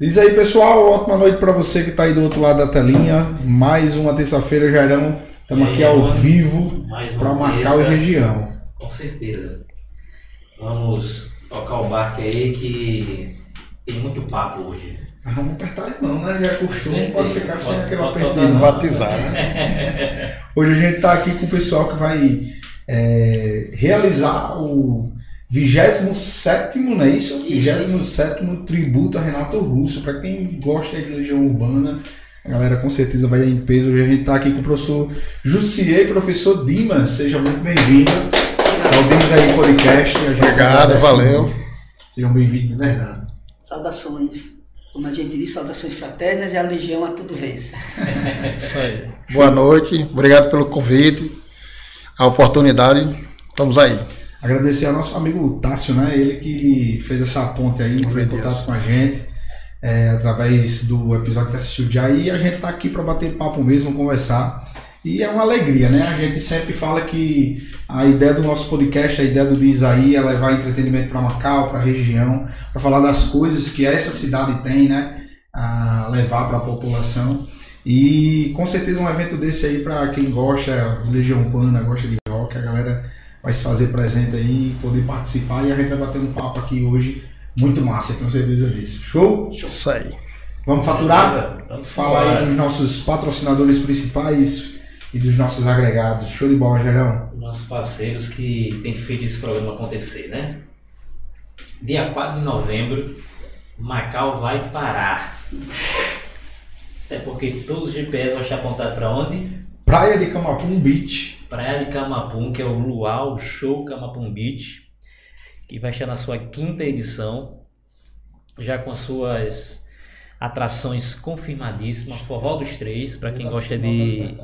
Diz aí, pessoal, ótima noite para você que está aí do outro lado da telinha. Mais uma terça-feira, Jairão. Estamos aqui ao vivo para Macau e região. Com certeza. Vamos tocar o barco aí que tem muito papo hoje. Ah, vamos apertar a mão, né? Já é costume, pode ficar sem aquele aperto de Batizar, né? Hoje a gente está aqui com o pessoal que vai é, realizar o 27, não é isso? isso 27 tributo a Renato Russo. Para quem gosta de Legião Urbana, a galera com certeza vai em peso. Hoje a gente está aqui com o professor Jussier e professor Dimas. Seja muito bem-vindo ao Diz aí Podcast. Obrigado, valeu. Sejam bem-vindos de verdade. Saudações. Como a gente diz, saudações fraternas e a Legião a tudo vez. Isso aí. Boa noite, obrigado pelo convite, a oportunidade. Estamos aí. Agradecer ao nosso amigo Tássio, né? Ele que fez essa ponte aí, entrou em contato com a gente, é, através do episódio que assistiu já. E a gente tá aqui para bater papo mesmo, conversar. E é uma alegria, né? A gente sempre fala que a ideia do nosso podcast, a ideia do Diz aí, é levar entretenimento para Macau, para a região, para falar das coisas que essa cidade tem, né? A levar para a população. E com certeza um evento desse aí, para quem gosta de Legião Urbana, gosta de rock, a galera vai se fazer presente aí, poder participar e a gente vai bater um papo aqui hoje muito massa, tenho certeza disso. Show? Show. Isso aí. Vamos faturar? Vamos falar aí dos nossos patrocinadores principais e dos nossos agregados. Show de bola, Gerão. Nossos parceiros que têm feito esse programa acontecer, né? Dia 4 de novembro, Macau vai parar. Até porque todos os GPS vão estar apontados para onde? Praia de Camapum Beach. Praia de Camapum, que é o Luau Show Camapum Beach, que vai estar na sua quinta edição, já com suas atrações confirmadíssimas. Forró dos Três, para quem gosta de,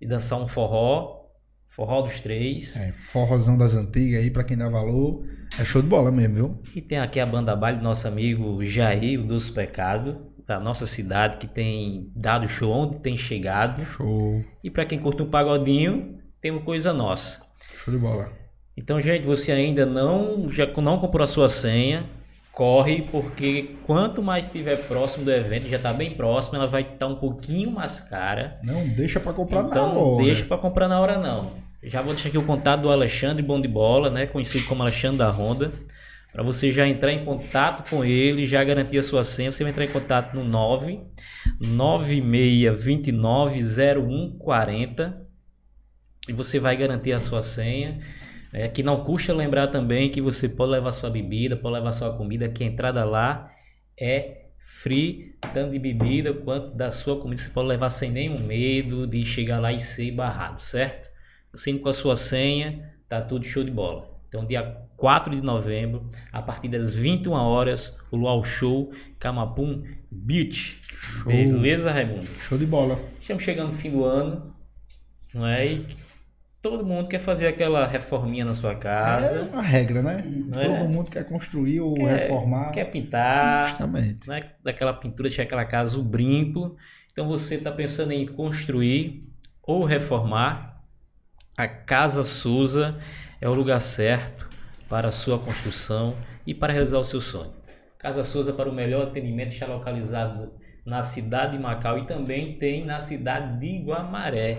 de dançar um forró. Forró dos Três. É, forrozão das antigas aí, para quem dá valor. É show de bola mesmo, viu? E tem aqui a banda baile do nosso amigo Jair, o Doce Pecado da nossa cidade que tem dado show onde tem chegado. Show. E para quem curte um pagodinho, tem uma coisa nossa. Show de bola. Então, gente, você ainda não já não comprou a sua senha, corre porque quanto mais estiver próximo do evento, já está bem próximo, ela vai estar um pouquinho mais cara. Não deixa para comprar então, na hora. Não deixa para comprar na hora não. Já vou deixar aqui o contato do Alexandre Bom de Bola, né, conhecido como Alexandre da Honda para você já entrar em contato com ele, já garantir a sua senha, você vai entrar em contato no 9 96290140 e você vai garantir a sua senha. É, que não custa lembrar também que você pode levar sua bebida, pode levar sua comida, que a entrada lá é free, tanto de bebida quanto da sua comida. Você pode levar sem nenhum medo de chegar lá e ser barrado, certo? Indo com a sua senha, tá tudo show de bola. Então, dia 4 de novembro, a partir das 21 horas, o Luau Show Camapum Beach. Show. Beleza, Raimundo? Show de bola. Estamos chegando no fim do ano, não é? E todo mundo quer fazer aquela reforminha na sua casa. É uma regra, né? Não todo é? mundo quer construir ou quer, reformar. Quer pintar. Justamente. Né? Daquela pintura, deixar aquela casa o brinco. Então você está pensando em construir ou reformar a Casa Souza é o lugar certo para a sua construção e para realizar o seu sonho. Casa Souza para o melhor atendimento está localizado na cidade de Macau e também tem na cidade de Guamaré.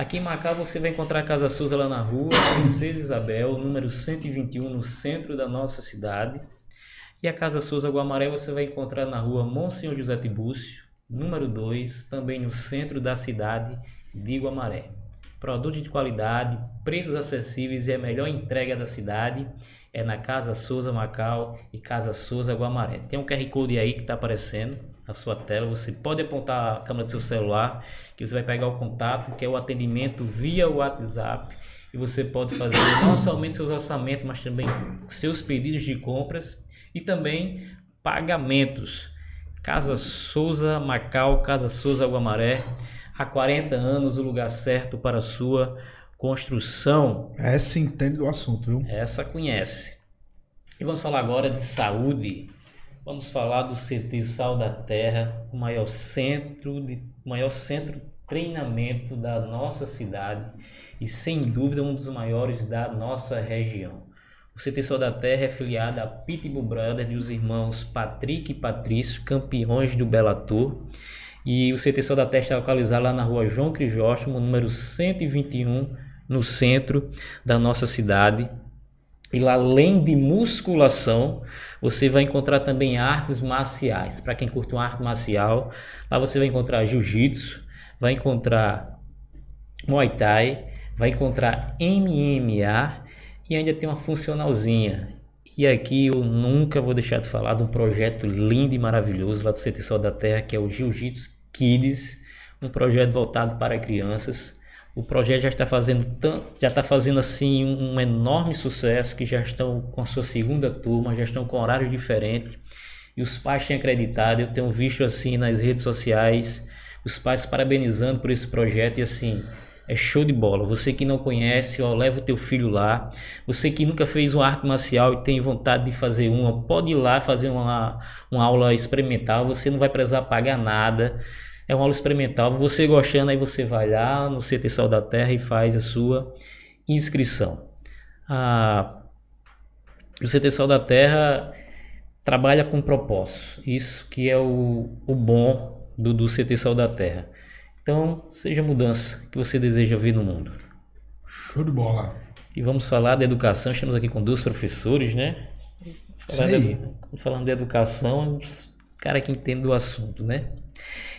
Aqui em Macau você vai encontrar a Casa Souza lá na rua Princesa Isabel, número 121, no centro da nossa cidade. E a Casa Souza Guamaré você vai encontrar na rua Monsenhor José Tibúcio, número 2, também no centro da cidade de Guamaré. Produtos de qualidade, preços acessíveis e a melhor entrega da cidade é na Casa Souza Macau e Casa Souza Guamaré. Tem um QR Code aí que está aparecendo na sua tela. Você pode apontar a câmera do seu celular, que você vai pegar o contato, que é o atendimento via WhatsApp. E você pode fazer não somente seus orçamentos, mas também seus pedidos de compras e também pagamentos. Casa Souza Macau, Casa Souza Guamaré há 40 anos o lugar certo para a sua construção. Essa entende do assunto, viu? Essa conhece. E vamos falar agora de saúde. Vamos falar do CT Sal da Terra, o maior centro de maior centro de treinamento da nossa cidade e sem dúvida um dos maiores da nossa região. O CT Sol da Terra é filiado a Pitbull Brothers dos irmãos Patrick e Patrício, campeões do Bellator. E o CT Sol da Terra está localizado lá na rua João Crisóstomo, número 121, no centro da nossa cidade. E além de musculação, você vai encontrar também artes marciais. Para quem curte uma arte marcial, lá você vai encontrar jiu-jitsu, vai encontrar muay thai, vai encontrar MMA e ainda tem uma funcionalzinha. E aqui eu nunca vou deixar de falar de um projeto lindo e maravilhoso lá do CT Sol da Terra, que é o Jiu-Jitsu Kids, um projeto voltado para crianças o projeto já está fazendo já está fazendo assim um enorme sucesso, que já estão com a sua segunda turma, já estão com horário diferente. E os pais têm acreditado, eu tenho visto assim nas redes sociais, os pais parabenizando por esse projeto e assim, é show de bola. Você que não conhece, ó, leva o teu filho lá. Você que nunca fez uma arte marcial e tem vontade de fazer uma, pode ir lá fazer uma, uma aula experimental. Você não vai precisar pagar nada. É uma aula experimental. Você gostando, aí você vai lá no CT Sol da Terra e faz a sua inscrição. Ah, o CT Sol da Terra trabalha com propósito. Isso que é o, o bom do, do CT Sol da Terra. Então, seja a mudança que você deseja ver no mundo. Show de bola. E vamos falar da educação. Estamos aqui com dois professores, né? Aí. De, falando de educação, cara que entende do assunto, né?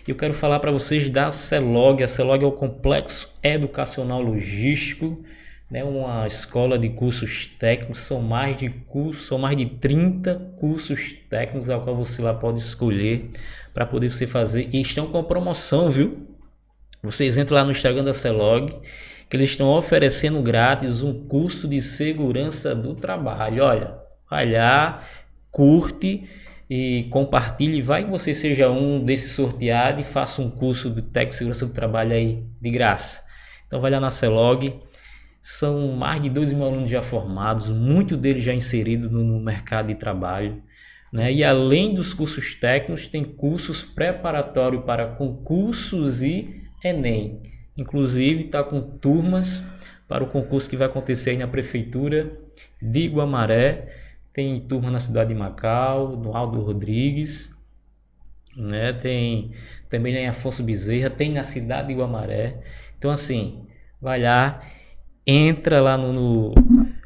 Eu quero falar para vocês da CELOG. A CELOG é o Complexo Educacional Logístico, né? uma escola de cursos técnicos. São mais de cursos, são mais de 30 cursos técnicos ao qual você lá pode escolher para poder você fazer. E estão com promoção, viu? Vocês entram lá no Instagram da CELOG, que eles estão oferecendo grátis um curso de segurança do trabalho. Olha, lá, curte e compartilhe. Vai que você seja um desses sorteados e faça um curso de de segurança do trabalho aí de graça. Então vai lá na Celog. São mais de 2 mil alunos já formados, muitos deles já inseridos no mercado de trabalho. Né? E além dos cursos técnicos, tem cursos preparatórios para concursos e Enem. Inclusive está com turmas para o concurso que vai acontecer aí na Prefeitura de Guamaré tem turma na cidade de Macau, no Aldo Rodrigues, né? Tem também em Afonso Bezerra, tem na cidade de Guamaré. Então assim, vai lá, entra lá no, no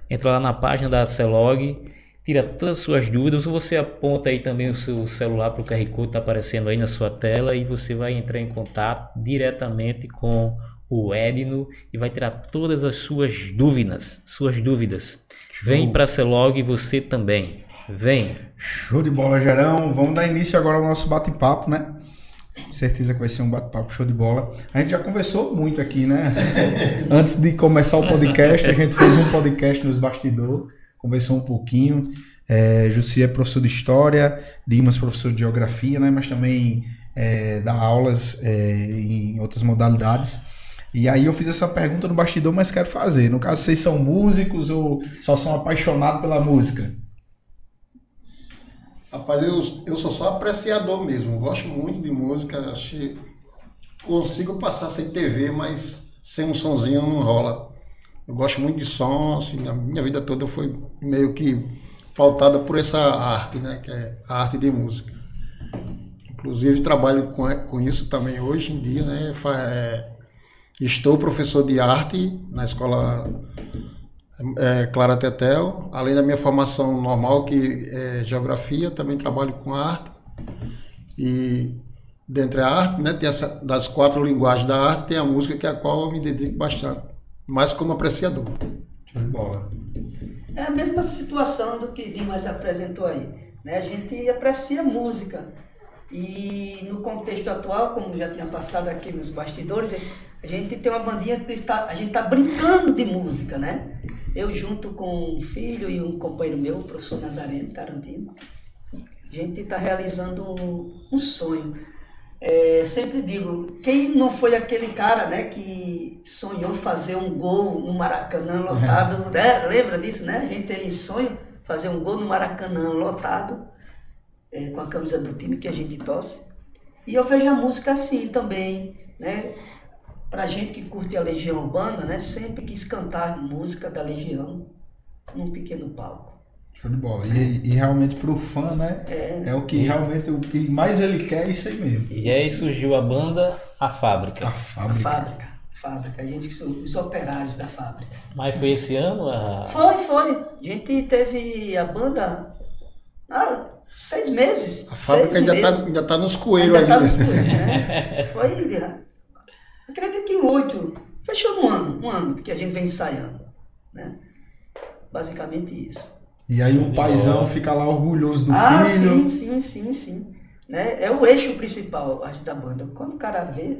entra lá na página da Celog, tira todas as suas dúvidas, ou você aponta aí também o seu celular para o QR Code está aparecendo aí na sua tela e você vai entrar em contato diretamente com o Edno e vai tirar todas as suas dúvidas, suas dúvidas. Vem para a Celog você também. Vem. Show de bola, Gerão. Vamos dar início agora ao nosso bate-papo, né? Certeza que vai ser um bate-papo show de bola. A gente já conversou muito aqui, né? Antes de começar o podcast, a gente fez um podcast nos bastidores, conversou um pouquinho. É, Jussi é professor de História, Dimas professor de Geografia, né? Mas também é, dá aulas é, em outras modalidades. E aí eu fiz essa pergunta no bastidor, mas quero fazer. No caso, vocês são músicos ou só são apaixonados pela música? Rapaz, eu, eu sou só apreciador mesmo. Gosto muito de música. Acho consigo passar sem TV, mas sem um sonzinho não rola. Eu gosto muito de som, assim, a minha vida toda foi meio que pautada por essa arte, né? Que é a arte de música. Inclusive trabalho com, com isso também hoje em dia, né? É, Estou professor de arte na escola é, Clara Tetel, além da minha formação normal, que é geografia, também trabalho com arte. E dentre a arte, né, tem essa, das quatro linguagens da arte, tem a música, que é a qual eu me dedico bastante, mais como apreciador. Show de bola. É a mesma situação do que Dimas apresentou aí. Né? A gente aprecia música. E no contexto atual, como já tinha passado aqui nos bastidores, a gente tem uma bandinha que está, a gente está brincando de música, né? Eu junto com um filho e um companheiro meu, o professor Nazareno Tarantino, a gente está realizando um, um sonho. É, sempre digo, quem não foi aquele cara né, que sonhou fazer um gol no Maracanã lotado, né? Lembra disso, né? A gente tem sonho fazer um gol no Maracanã lotado, é, com a camisa do time que a gente torce. E eu vejo a música assim também, né? Pra gente que curte a Legião Urbana, né? Sempre quis cantar música da Legião num pequeno palco. Show de bola. E, e realmente pro fã, né? É. é o que realmente o que mais ele quer é isso aí mesmo. E aí surgiu a banda A Fábrica. A Fábrica. A Fábrica. Fábrica. A gente que são os operários da fábrica. Mas foi esse ano? A... Foi, foi. A gente teve a banda. Ah, seis meses. A fábrica ainda está ainda tá nos coelhos ainda. Tá nos coelhos, né? Foi. Acredito que oito. Fechou um ano, um ano que a gente vem ensaiando. Né? Basicamente isso. E aí o paizão fica lá orgulhoso do ah, filho. Ah, sim, sim, sim, sim. Né? É o eixo principal, acho, da banda. Quando o cara vê.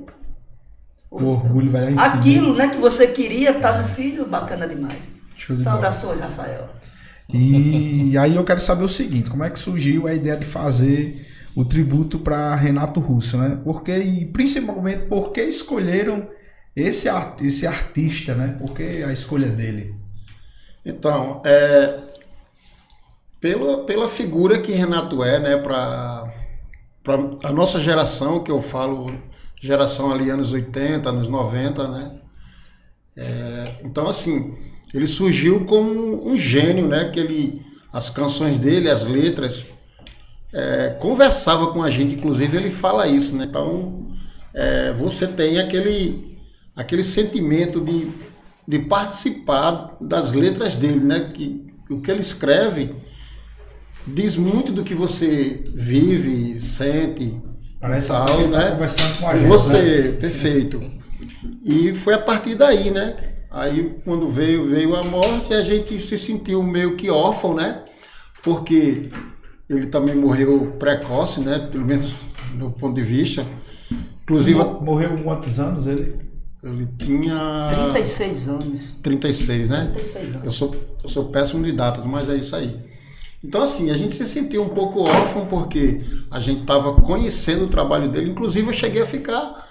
O, o orgulho vai lá em cima. Aquilo né, que você queria tá no filho, bacana demais. De Saudações. Rafael. E aí eu quero saber o seguinte, como é que surgiu a ideia de fazer o tributo para Renato Russo, né? Porque e principalmente por que escolheram esse esse artista, né? Por que a escolha dele? Então, é, pela, pela figura que Renato é, né, para a nossa geração, que eu falo geração ali anos 80, anos 90, né? É, então, assim, ele surgiu como um gênio, né? Que ele, as canções dele, as letras, é, conversava com a gente, inclusive ele fala isso, né? Então, é, você tem aquele, aquele sentimento de, de participar das letras dele, né? Que o que ele escreve diz muito do que você vive, sente. Parece tal, que né? conversando com a gente. Você, né? perfeito. E foi a partir daí, né? Aí quando veio, veio a morte, a gente se sentiu meio que órfão, né? Porque ele também morreu precoce, né? Pelo menos do ponto de vista. Inclusive. Morreu com quantos anos ele? Ele tinha. 36 anos. 36, né? 36 anos. Eu sou, eu sou péssimo de datas, mas é isso aí. Então, assim, a gente se sentiu um pouco órfão porque a gente estava conhecendo o trabalho dele. Inclusive, eu cheguei a ficar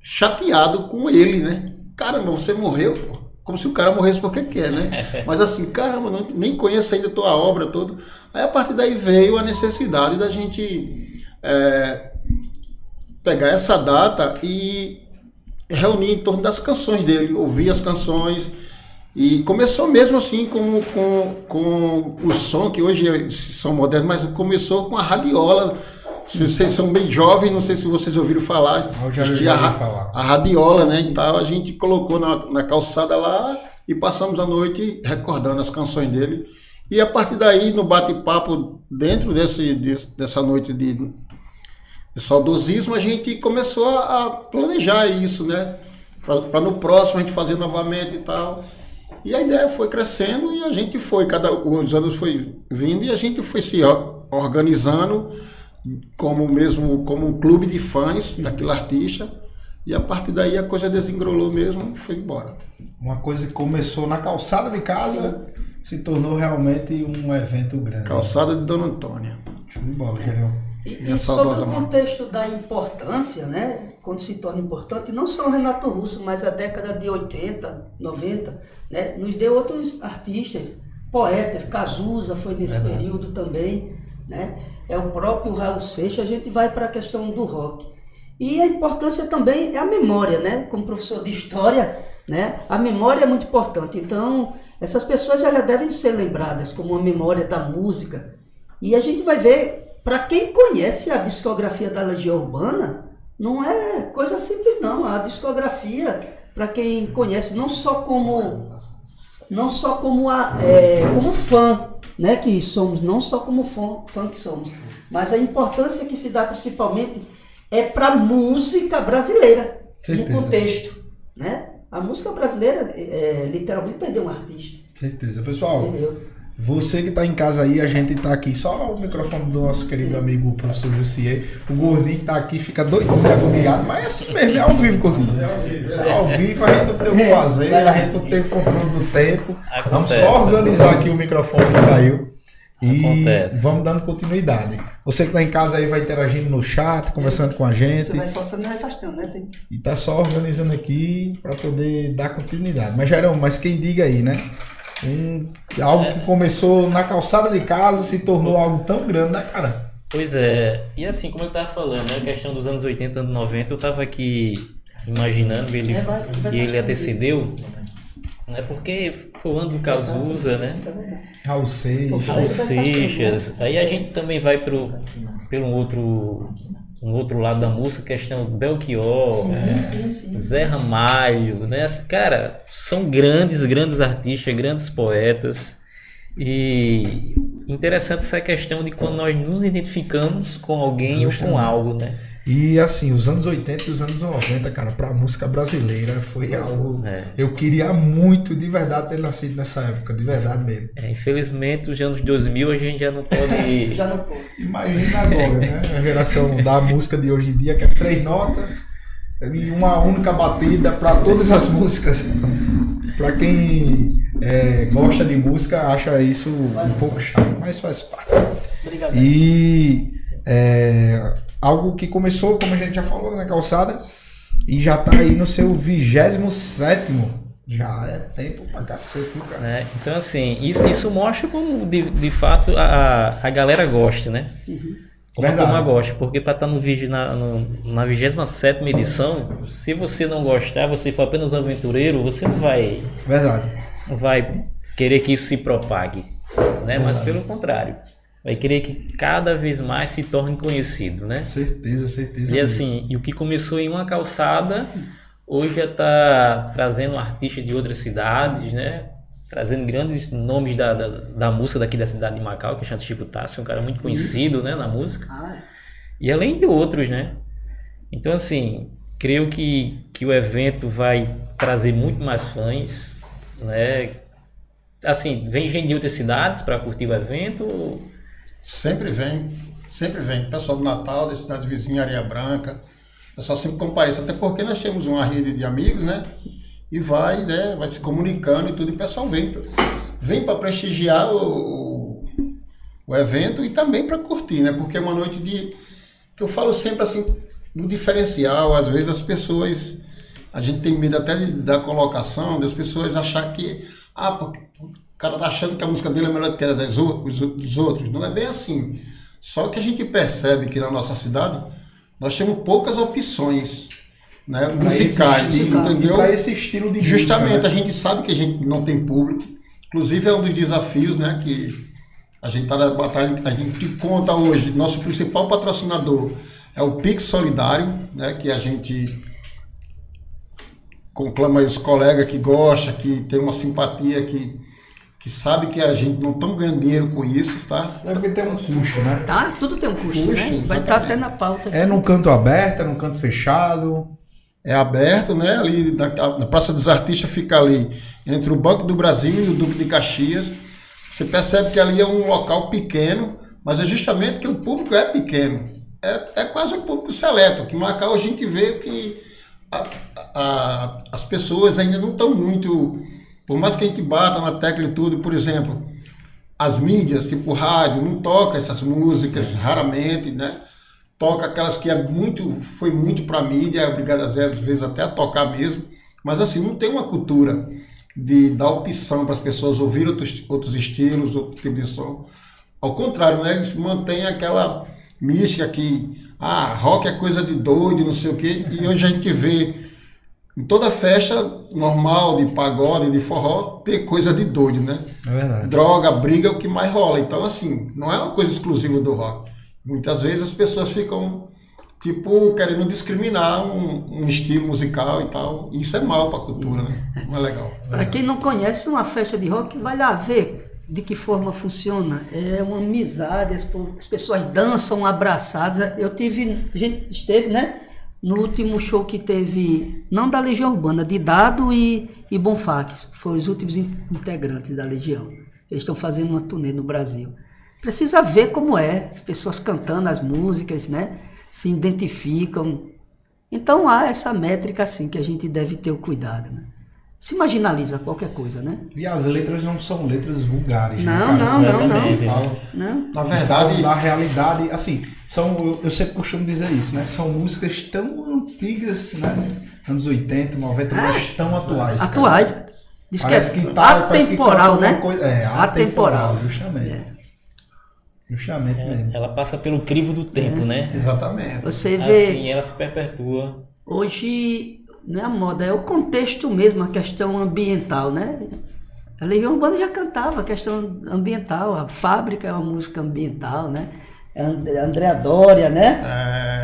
chateado com ele, né? Caramba, você morreu, pô. Como se o cara morresse porque quer, né? Mas assim, caramba, não, nem conheço ainda a tua obra toda. Aí a partir daí veio a necessidade da gente é, pegar essa data e reunir em torno das canções dele, ouvir as canções e começou mesmo assim com, com, com o som, que hoje são modernos, mas começou com a radiola. Vocês são bem jovens, não sei se vocês ouviram falar. Eu já, já a, falar. a radiola, né? Então a gente colocou na, na calçada lá e passamos a noite recordando as canções dele. E a partir daí, no bate-papo, dentro desse, dessa noite de, de saudosismo, a gente começou a planejar isso, né? Para no próximo a gente fazer novamente e tal. E a ideia foi crescendo e a gente foi, cada os anos foi vindo e a gente foi se organizando como mesmo como um clube de fãs daquele artista. E a partir daí a coisa desengrolou mesmo e foi embora. Uma coisa que começou na calçada de casa Sim. se tornou realmente um evento grande. Calçada de Dona Antônia. Show de bola, Gerão. E, e sobre o contexto da importância, né? Quando se torna importante, não só o Renato Russo, mas a década de 80, 90, né? Nos deu outros artistas, poetas, Cazuza foi nesse Verdade. período também, né? É o próprio Raul Seixas, a gente vai para a questão do rock. E a importância também é a memória, né? Como professor de história, né? A memória é muito importante. Então, essas pessoas já devem ser lembradas como a memória da música. E a gente vai ver para quem conhece a discografia da Legião Urbana, não é coisa simples não. A discografia, para quem conhece, não só como não só como a, é, como fã, né, que somos, não só como fã, fã que somos, mas a importância que se dá principalmente é para a música brasileira Certeza. no contexto, né? A música brasileira é, literalmente perdeu um artista. Certeza, pessoal. Entendeu? Você que está em casa aí, a gente está aqui, só o microfone do nosso querido amigo professor Jussier. O gordinho que tá aqui fica doidinho, agoniado, mas é assim mesmo, é ao vivo, gordinho. É ao vivo, é ao vivo a gente não tem o que fazer, a gente não tem controle do tempo. Acontece, vamos só organizar aqui o microfone que caiu. E Acontece. vamos dando continuidade. Você que está em casa aí vai interagindo no chat, conversando com a gente. Você vai forçando e vai afastando, né? Tem... E tá só organizando aqui para poder dar continuidade. Mas Gerão, mas quem diga aí, né? Um, algo é. que começou na calçada de casa se tornou algo tão grande, né, cara? Pois é. E assim, como eu tava falando, né, a questão dos anos 80, anos 90, eu tava aqui imaginando, ele, é, vai, vai, ele antecedeu. Né? Porque foi o ano do Cazuza, né? Raul Seixas. Raul Seixas. Aí a gente também vai pro, pelo outro, um outro lado da música, questão do Belchior, Sim, sim, sim. Zé Ramalho, né? Cara, são grandes, grandes artistas, grandes poetas. E interessante essa questão de quando nós nos identificamos com alguém ou com algo, né? E assim, os anos 80 e os anos 90, cara, pra música brasileira foi algo. É. Eu queria muito de verdade ter nascido nessa época, de verdade mesmo. É, infelizmente, os anos 2000 a gente já não pode. Já não pôde. Imagina agora, né? A geração da música de hoje em dia, que é três notas e uma única batida para todas as músicas. Para quem é, gosta de música, acha isso um pouco chato, mas faz parte. Obrigado. E é, algo que começou, como a gente já falou, na calçada, e já tá aí no seu 27 Já é tempo pra cacete, viu, cara? né? Então, assim, isso, isso mostra como de, de fato a, a galera gosta, né? Como a Verdade. turma gosta, porque para estar no, vídeo na, no, na 27 edição, se você não gostar, você for apenas um aventureiro, você não vai, Verdade. não vai querer que isso se propague, né? Mas pelo contrário, vai querer que cada vez mais se torne conhecido, né? Certeza, certeza. E assim, e o que começou em uma calçada, hoje já está trazendo artistas de outras cidades, né? Trazendo grandes nomes da, da, da música daqui da cidade de Macau, que é Chanto Chico Tassi, um cara muito conhecido, né, na música. Ah, é. E além de outros, né? Então, assim, creio que, que o evento vai trazer muito mais fãs, né? Assim, vem gente de outras cidades para curtir o evento. Sempre vem, sempre vem. Pessoal do Natal, da cidade vizinha, Areia Branca. Pessoal sempre comparece, até porque nós temos uma rede de amigos, né? E vai, né? Vai se comunicando e tudo, e o pessoal vem, vem para prestigiar o, o, o evento e também para curtir, né? Porque é uma noite de. que eu falo sempre assim, do diferencial, às vezes as pessoas. A gente tem medo até de- da colocação, das pessoas achar que. Ah, porque o cara tá achando que a música dele é melhor do que a das ou- os- dos outros. Não é bem assim. Só que a gente percebe que na nossa cidade nós temos poucas opções né, esse musicais, estilo- entendeu? Para esse estilo de Justamente, música, a né? gente sabe que a gente não tem público. Inclusive, é um dos desafios né, que a gente está na batalha. A gente conta hoje, nosso principal patrocinador é o Pix Solidário, né, que a gente conclama aí os colegas que gosta, que tem uma simpatia, que, que sabe que a gente não está ganhando dinheiro com isso, tá? É porque tem um custo, né? Tá, tudo tem um custo, Custo, né? Vai estar exatamente. até na pauta. É no canto aberto, é no canto fechado. é aberto, né? Ali na, na Praça dos Artistas fica ali entre o Banco do Brasil e o Duque de Caxias. Você percebe que ali é um local pequeno, mas é justamente que o público é pequeno. É, é quase um público seleto. Que Macau a gente vê que a- a- as pessoas ainda não estão muito. Por mais que a gente bata na tecla e tudo, por exemplo, as mídias, tipo rádio, não toca essas músicas raramente, né? Toca aquelas que é muito, foi muito para mídia, é obrigado às vezes, até a tocar mesmo, mas assim, não tem uma cultura de dar opção para as pessoas ouvir outros, outros estilos, outro tipo de som. Ao contrário, né? Eles mantêm aquela mística que ah, rock é coisa de doido, não sei o quê, e hoje a gente vê em toda festa normal de pagode, de forró, ter coisa de doido, né? É verdade. droga, briga é o que mais rola. Então, assim, não é uma coisa exclusiva do rock. Muitas vezes as pessoas ficam, tipo, querendo discriminar um, um estilo musical e tal. E isso é mal pra cultura, né? Não é legal. Para quem não conhece uma festa de rock, vai lá ver de que forma funciona. É uma amizade, as pessoas dançam abraçadas. Eu tive, a gente esteve, né? No último show que teve, não da Legião Urbana, de Dado e, e Bonfax, foram os últimos in- integrantes da Legião. Eles estão fazendo uma turnê no Brasil. Precisa ver como é, as pessoas cantando as músicas, né? Se identificam. Então há essa métrica assim que a gente deve ter o cuidado, né? Se marginaliza qualquer coisa, né? E as letras não são letras vulgares, né, Não, cara? não, é não, não. Não? Na verdade, da realidade, assim, são, eu, eu sempre costumo dizer isso, né? São músicas tão antigas, né? Anos 80, 90, mas tão atuais. cara. Atuais. Diz Parece que é que tá, parece que atemporal, canta né? Coisa, é, Atemporal. atemporal, justamente. Justamente mesmo. Ela passa pelo crivo do tempo, né? exatamente. Você vê, Assim, ela se perpetua. hoje, não é a moda, é o contexto mesmo, a questão ambiental, né? A Legião Urbana já cantava a questão ambiental, a fábrica é uma música ambiental, né? É And- Andréa Dória, né?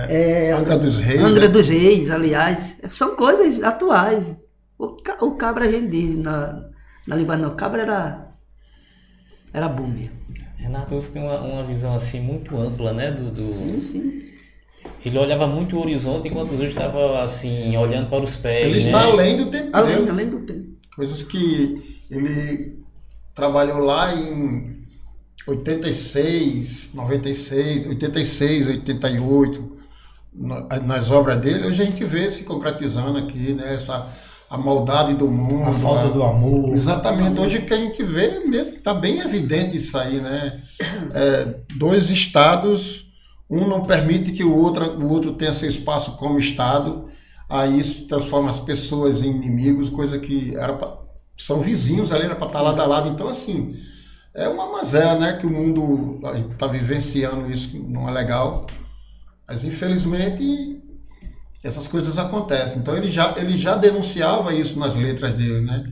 É, É, Angra dos Reis. Angra né? dos Reis, aliás. São coisas atuais. O, o cabra a gente diz na, na linguagem, não, o cabra era, era boomer. Renato, você tem uma, uma visão assim muito ampla, né? Do, do- Sim, sim. Ele olhava muito o horizonte enquanto os outros estavam assim, olhando para os pés. Ele né? está além do tempo Além, dele. além do tempo. Coisas que ele trabalhou lá em 86, 96, 86, 88, na- nas obras dele, hoje a gente vê se concretizando aqui, né? Essa, a maldade do mundo. A falta do amor. Exatamente. Hoje o que a gente vê mesmo, está bem evidente isso aí, né? É, dois estados, um não permite que o outro, o outro tenha seu espaço como estado, aí isso transforma as pessoas em inimigos, coisa que era pra, são vizinhos ali, era para estar lado a lado. Então, assim, é uma mazela, né? Que o mundo está vivenciando isso, que não é legal. Mas, infelizmente, essas coisas acontecem. Então, ele já, ele já denunciava isso nas letras dele, né?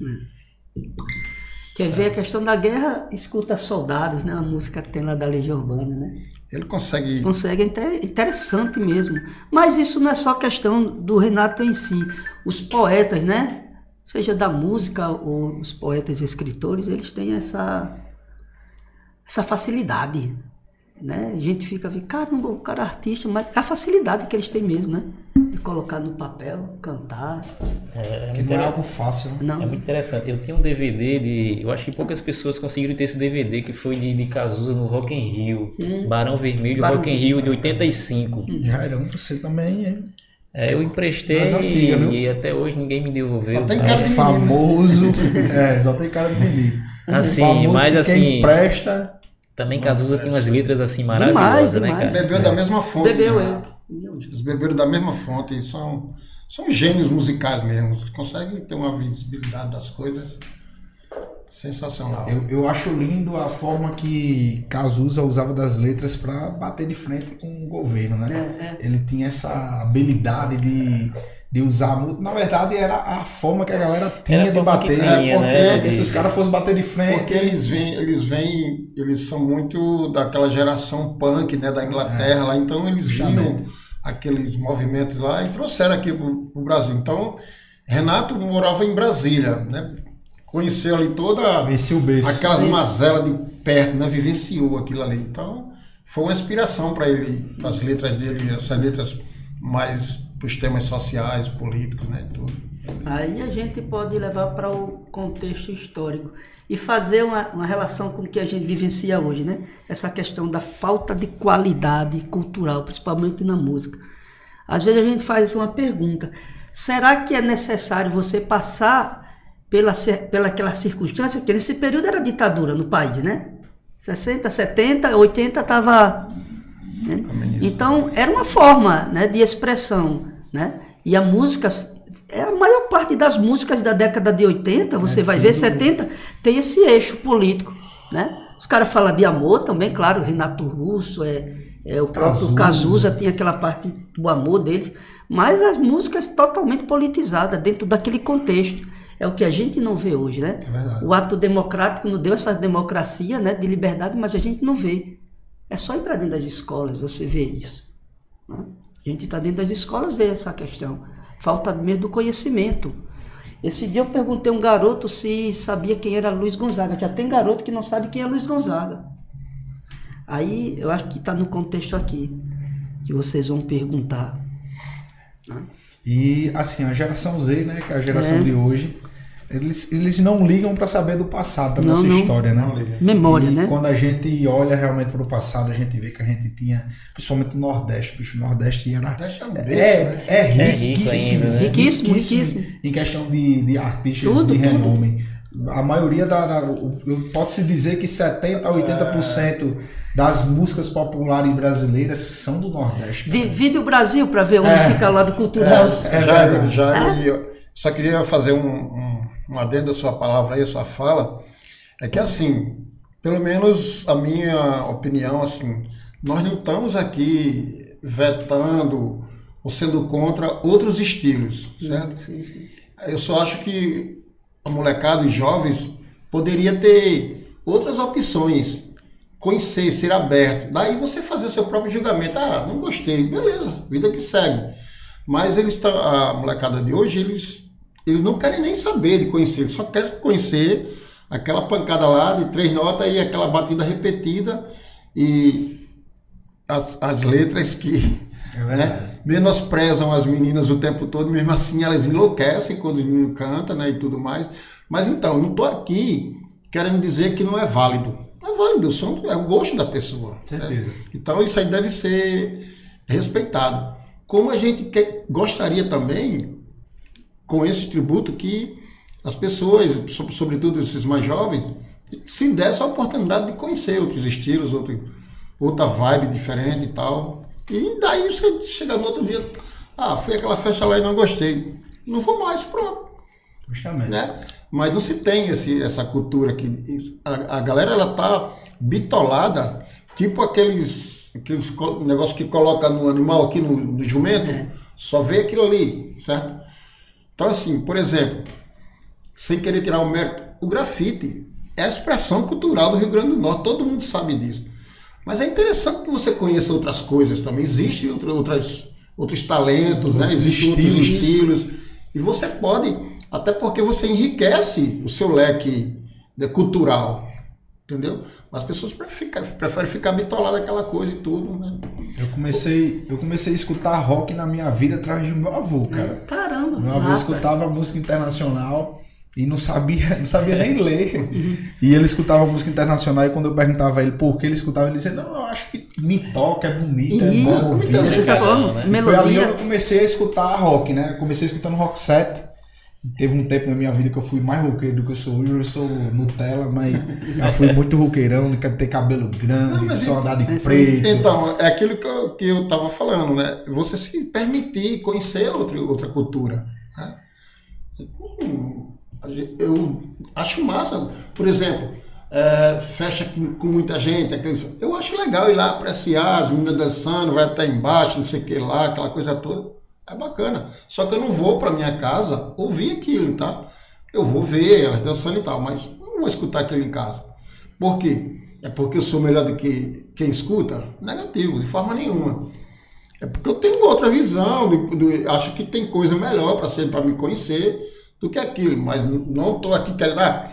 Quer ver a questão da guerra, escuta soldados, né? A música tem lá da Legião Urbana, né? Ele consegue. Consegue, é inte- interessante mesmo. Mas isso não é só questão do Renato em si. Os poetas, né? Seja da música ou os poetas e escritores, eles têm essa, essa facilidade. Né? A gente fica vendo, caramba, o cara é artista, mas é a facilidade que eles têm mesmo, né? De colocar no papel, cantar. É, é Que muito não é algo fácil. né? Não. É muito interessante. Eu tinha um DVD de. Eu acho que poucas pessoas conseguiram ter esse DVD que foi de, de Cazuza no Rock in Rio. Barão Vermelho, Barão Rock in Rio de 85. Jairão, você também é É, eu emprestei antigas, viu? e até hoje ninguém me devolveu. Só tem cara. de menino. famoso. é, só tem cara de menino. Assim, mas assim- Quem presta. Também Cazuza tem umas letras assim Demais, maravilhosas, né, demais. cara? Bebeu da mesma fonte. Bebeu né, eu. Renato? Eles beberam da mesma fonte e são, são gênios musicais mesmo. Conseguem ter uma visibilidade das coisas sensacional. Eu, eu acho lindo a forma que Cazuza usava das letras para bater de frente com o governo, né? É, Ele tinha essa habilidade de, de usar. mu- Na verdade, era a forma que a galera tinha Era de bater. tinha, É, porque né? porque se os caras fossem bater de frente. Porque eles vêm, eles vêm, eles são muito daquela geração punk, né, da Inglaterra lá, então eles Justamente. aqueles movimentos lá e trouxeram aqui pro, pro Brasil. Então, Renato morava em Brasília, né? Conheceu ali toda o aquelas mazelas de perto, né? Vivenciou aquilo ali. Então, foi uma inspiração para ele, para as letras dele, essas letras mais para os temas sociais, políticos, né? Tudo. Aí a gente pode levar para o contexto histórico e fazer uma, uma relação com o que a gente vivencia hoje, né? Essa questão da falta de qualidade cultural, principalmente na música. Às vezes a gente faz uma pergunta: será que é necessário você passar pela, pela aquela circunstância? Porque nesse período era ditadura no país, né? 60, 70, 80 estava né? Então, era uma forma né, de expressão. Né? E a música, é a maior parte das músicas da década de 80, você vai ver, 70, tem esse eixo político. Né? Os caras falam de amor também, claro, Renato Russo, é, é o próprio Cazuza. Cazuza tem aquela parte do amor deles, mas as músicas totalmente politizadas dentro daquele contexto. É o que a gente não vê hoje, né? É. O ato democrático não deu essa democracia, né, de liberdade, mas a gente não vê. É só ir para dentro das escolas você vê isso. né? A gente está dentro das escolas vê essa questão. Falta mesmo do conhecimento. Esse dia eu perguntei a um garoto se sabia quem era Luiz Gonzaga. Já tem garoto que não sabe quem é Luiz Gonzaga. Aí eu acho que está no contexto aqui que vocês vão perguntar. né? E assim, a geração Z, né, que é a geração É. de hoje, eles, eles não ligam para saber do passado, da Não, nossa não. história, né? Memória, e né? quando a gente olha realmente para o passado, a gente vê que a gente tinha, principalmente no Nordeste, bicho, o Nordeste era. Nordeste é um É, né? é rico riquíssimo, ainda, né? Riquíssimo, riquíssimo. Em questão de, de artistas Tudo, de tudo. renome. A maioria da. da o- pode-se dizer que 70% a 80% das músicas populares brasileiras são do Nordeste. Divide o Brasil para ver onde É. fica o lado cultural. É. Jairo, e eu só queria fazer um, um, um adendo à sua palavra aí, à sua fala. É que assim, pelo menos a minha opinião, assim, nós não estamos aqui vetando ou sendo contra outros estilos, certo? Sim, sim. Eu só acho que a molecada, os jovens, poderia ter outras opções, conhecer, ser aberto. Daí você fazer seu próprio julgamento. Ah, não gostei, beleza, vida que segue. Mas eles a molecada de hoje, eles, eles não querem nem saber de conhecer, eles só querem conhecer aquela pancada lá de três notas e aquela batida repetida e as, as letras que É né, menosprezam as meninas o tempo todo, mesmo assim elas enlouquecem quando os meninos cantam né, e tudo mais. Mas então, não estou aqui querendo dizer que não é válido. Não é válido, o som é o gosto da pessoa. Certeza. né? Então isso aí deve ser respeitado. Como a gente gostaria também, com esse tributo, que as pessoas, so- sobretudo esses mais jovens, se desse a oportunidade de conhecer outros estilos, outro, outra vibe diferente e tal. E daí você chega no outro dia, ah, fui aquela festa lá e não gostei. Não vou mais, pronto Justamente. né? Mas não se tem esse, essa cultura que a, a galera ela tá bitolada, tipo aqueles aqueles negócios que coloca no animal aqui no, no jumento, só vê aquilo ali, certo? Então assim, por exemplo, sem querer tirar o mérito, o grafite é a expressão cultural do Rio Grande do Norte, todo mundo sabe disso. Mas é interessante que você conheça outras coisas também. Existem outro- outras, outros talentos, né? Outros Existem outros estilos. estilos. E você pode, até porque você enriquece o seu leque né, cultural. Entendeu? Mas as pessoas preferem ficar, preferem ficar bitoladas aquela coisa e tudo, né? Eu comecei, eu comecei a escutar rock na minha vida através do meu avô, cara. Caramba, Meu avô massa. escutava música internacional e não sabia, não sabia nem ler. E ele escutava música internacional e quando eu perguntava a ele por que ele escutava, ele dizia, não, eu acho que me toca, é bonito, é bom ouvir. né? Foi ali onde eu comecei a escutar rock, né? Eu comecei escutando rock set. Teve um tempo na minha vida que eu fui mais roqueiro do que eu sou hoje. Eu sou Nutella, mas já fui muito roqueirão, de ter cabelo grande, Não, só andar de preto. Então, é aquilo que eu, que eu tava falando, né? Você se permitir conhecer outra, outra cultura. Né? Hum, Eu acho massa, por exemplo, é, festa com, com muita gente, eu acho legal ir lá apreciar as meninas dançando, vai até embaixo, não sei o que lá, aquela coisa toda. É bacana. Só que eu não vou para minha casa ouvir aquilo, tá? Eu vou ver elas dançando e tal, mas não vou escutar aquilo em casa. Por quê? É porque eu sou melhor do que quem escuta? Negativo, de forma nenhuma. É porque eu tenho outra visão, do, do- acho que tem coisa melhor para ser para me conhecer do que aquilo, mas não estou aqui querendo, ah,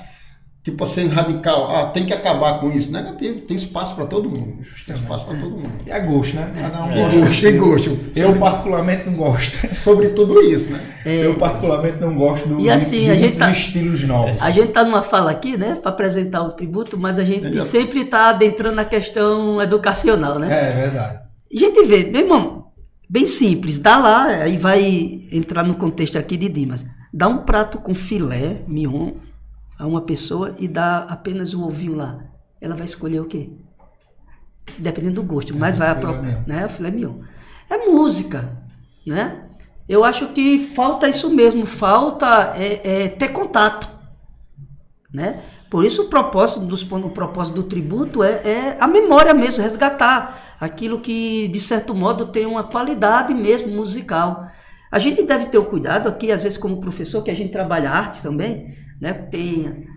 tipo sendo radical, ah, tem que acabar com isso. Negativo, tem espaço para todo mundo. Tem espaço para todo mundo. E é gosto, né? Cada um E gosta. gosto, tem gosto. Eu Sobre, particularmente não gosto. sobre tudo isso, né? Eu particularmente não gosto do, E assim, de, a gente tá- estilos novos. A gente está numa fala aqui, né, para apresentar o tributo, mas a gente sempre está adentrando na questão educacional, né? É, é verdade. A gente vê, meu irmão, bem simples, dá lá, aí vai entrar no contexto aqui de Dimas. Dá um prato com filé mignon a uma pessoa e dá apenas o ovinho lá. Ela vai escolher o quê? Dependendo do gosto, mas vai a filé mignon. né, filé mignon. É música, né? Eu acho que falta isso mesmo, falta é, é, ter contato né? Por isso o propósito, dos, o propósito do tributo é, é a memória mesmo, resgatar aquilo que, de certo modo, tem uma qualidade mesmo musical. A gente deve ter o cuidado aqui, às vezes como professor, que a gente trabalha artes também, né? tem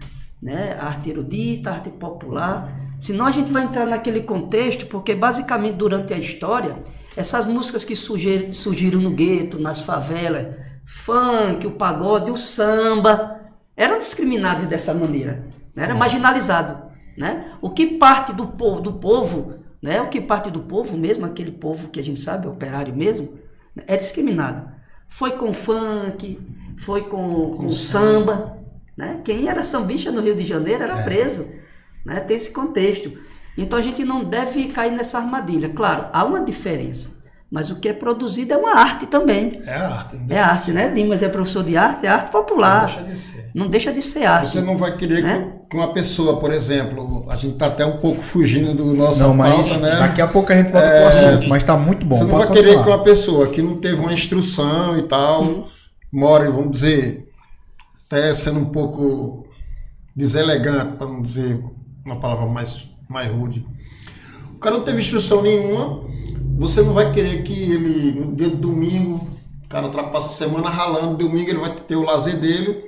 né, arte erudita, arte popular, senão a gente vai entrar naquele contexto, porque basicamente durante a história, essas músicas que surgiram, surgiram no gueto, nas favelas, funk, o pagode, o samba, eram discriminados dessa maneira, né? era marginalizado, né? O que parte do povo, do povo, né? O que parte do povo mesmo, aquele povo que a gente sabe, operário mesmo, é discriminado. Foi com funk, foi com, com samba, né? Quem era sambista no Rio de Janeiro era preso, né? Tem esse contexto. Então a gente não deve cair nessa armadilha. Claro, há uma diferença, mas o que é produzido é uma arte também. É arte. não É arte, né? Dimas é professor de arte, é arte popular. Não deixa de ser. Não deixa de ser arte. Você não vai querer Né? que uma pessoa, por exemplo, a gente tá até um pouco fugindo do nosso Não, mas pauta, né? daqui a pouco a gente volta É. pro assunto, mas tá muito bom. Você não pode vai querer continuar. que uma pessoa que não teve uma instrução e tal, Hum. more, vamos dizer, até sendo um pouco deselegante, para não dizer uma palavra mais, mais rude. O cara não teve instrução nenhuma, você não vai querer que ele, no dia de domingo, o cara ultrapassa a semana ralando, domingo ele vai ter o lazer dele,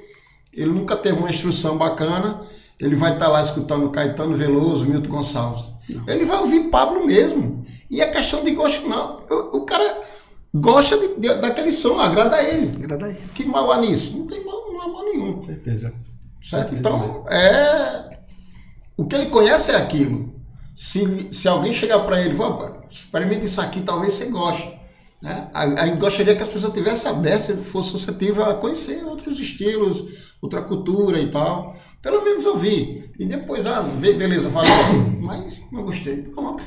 ele nunca teve uma instrução bacana, ele vai estar lá escutando Caetano Veloso, Milton Gonçalves. Ele vai ouvir Pablo mesmo. E é questão de gosto, não. O, o cara gosta de, de, daquele som, agrada a ele. Agrada a ele. Que mal há nisso? Não tem mal, não há mal nenhum. Certeza. Certo? Certeza Então, é. O que ele conhece é aquilo. Se, se alguém chegar para ele e falar, experimente isso aqui, talvez você goste. Né? Aí gostaria que as pessoas tivessem abertas, fosse suscetível a conhecer outros estilos, outra cultura e tal. Pelo menos ouvir. E depois, ah, beleza, falei, mas não gostei. Pronto.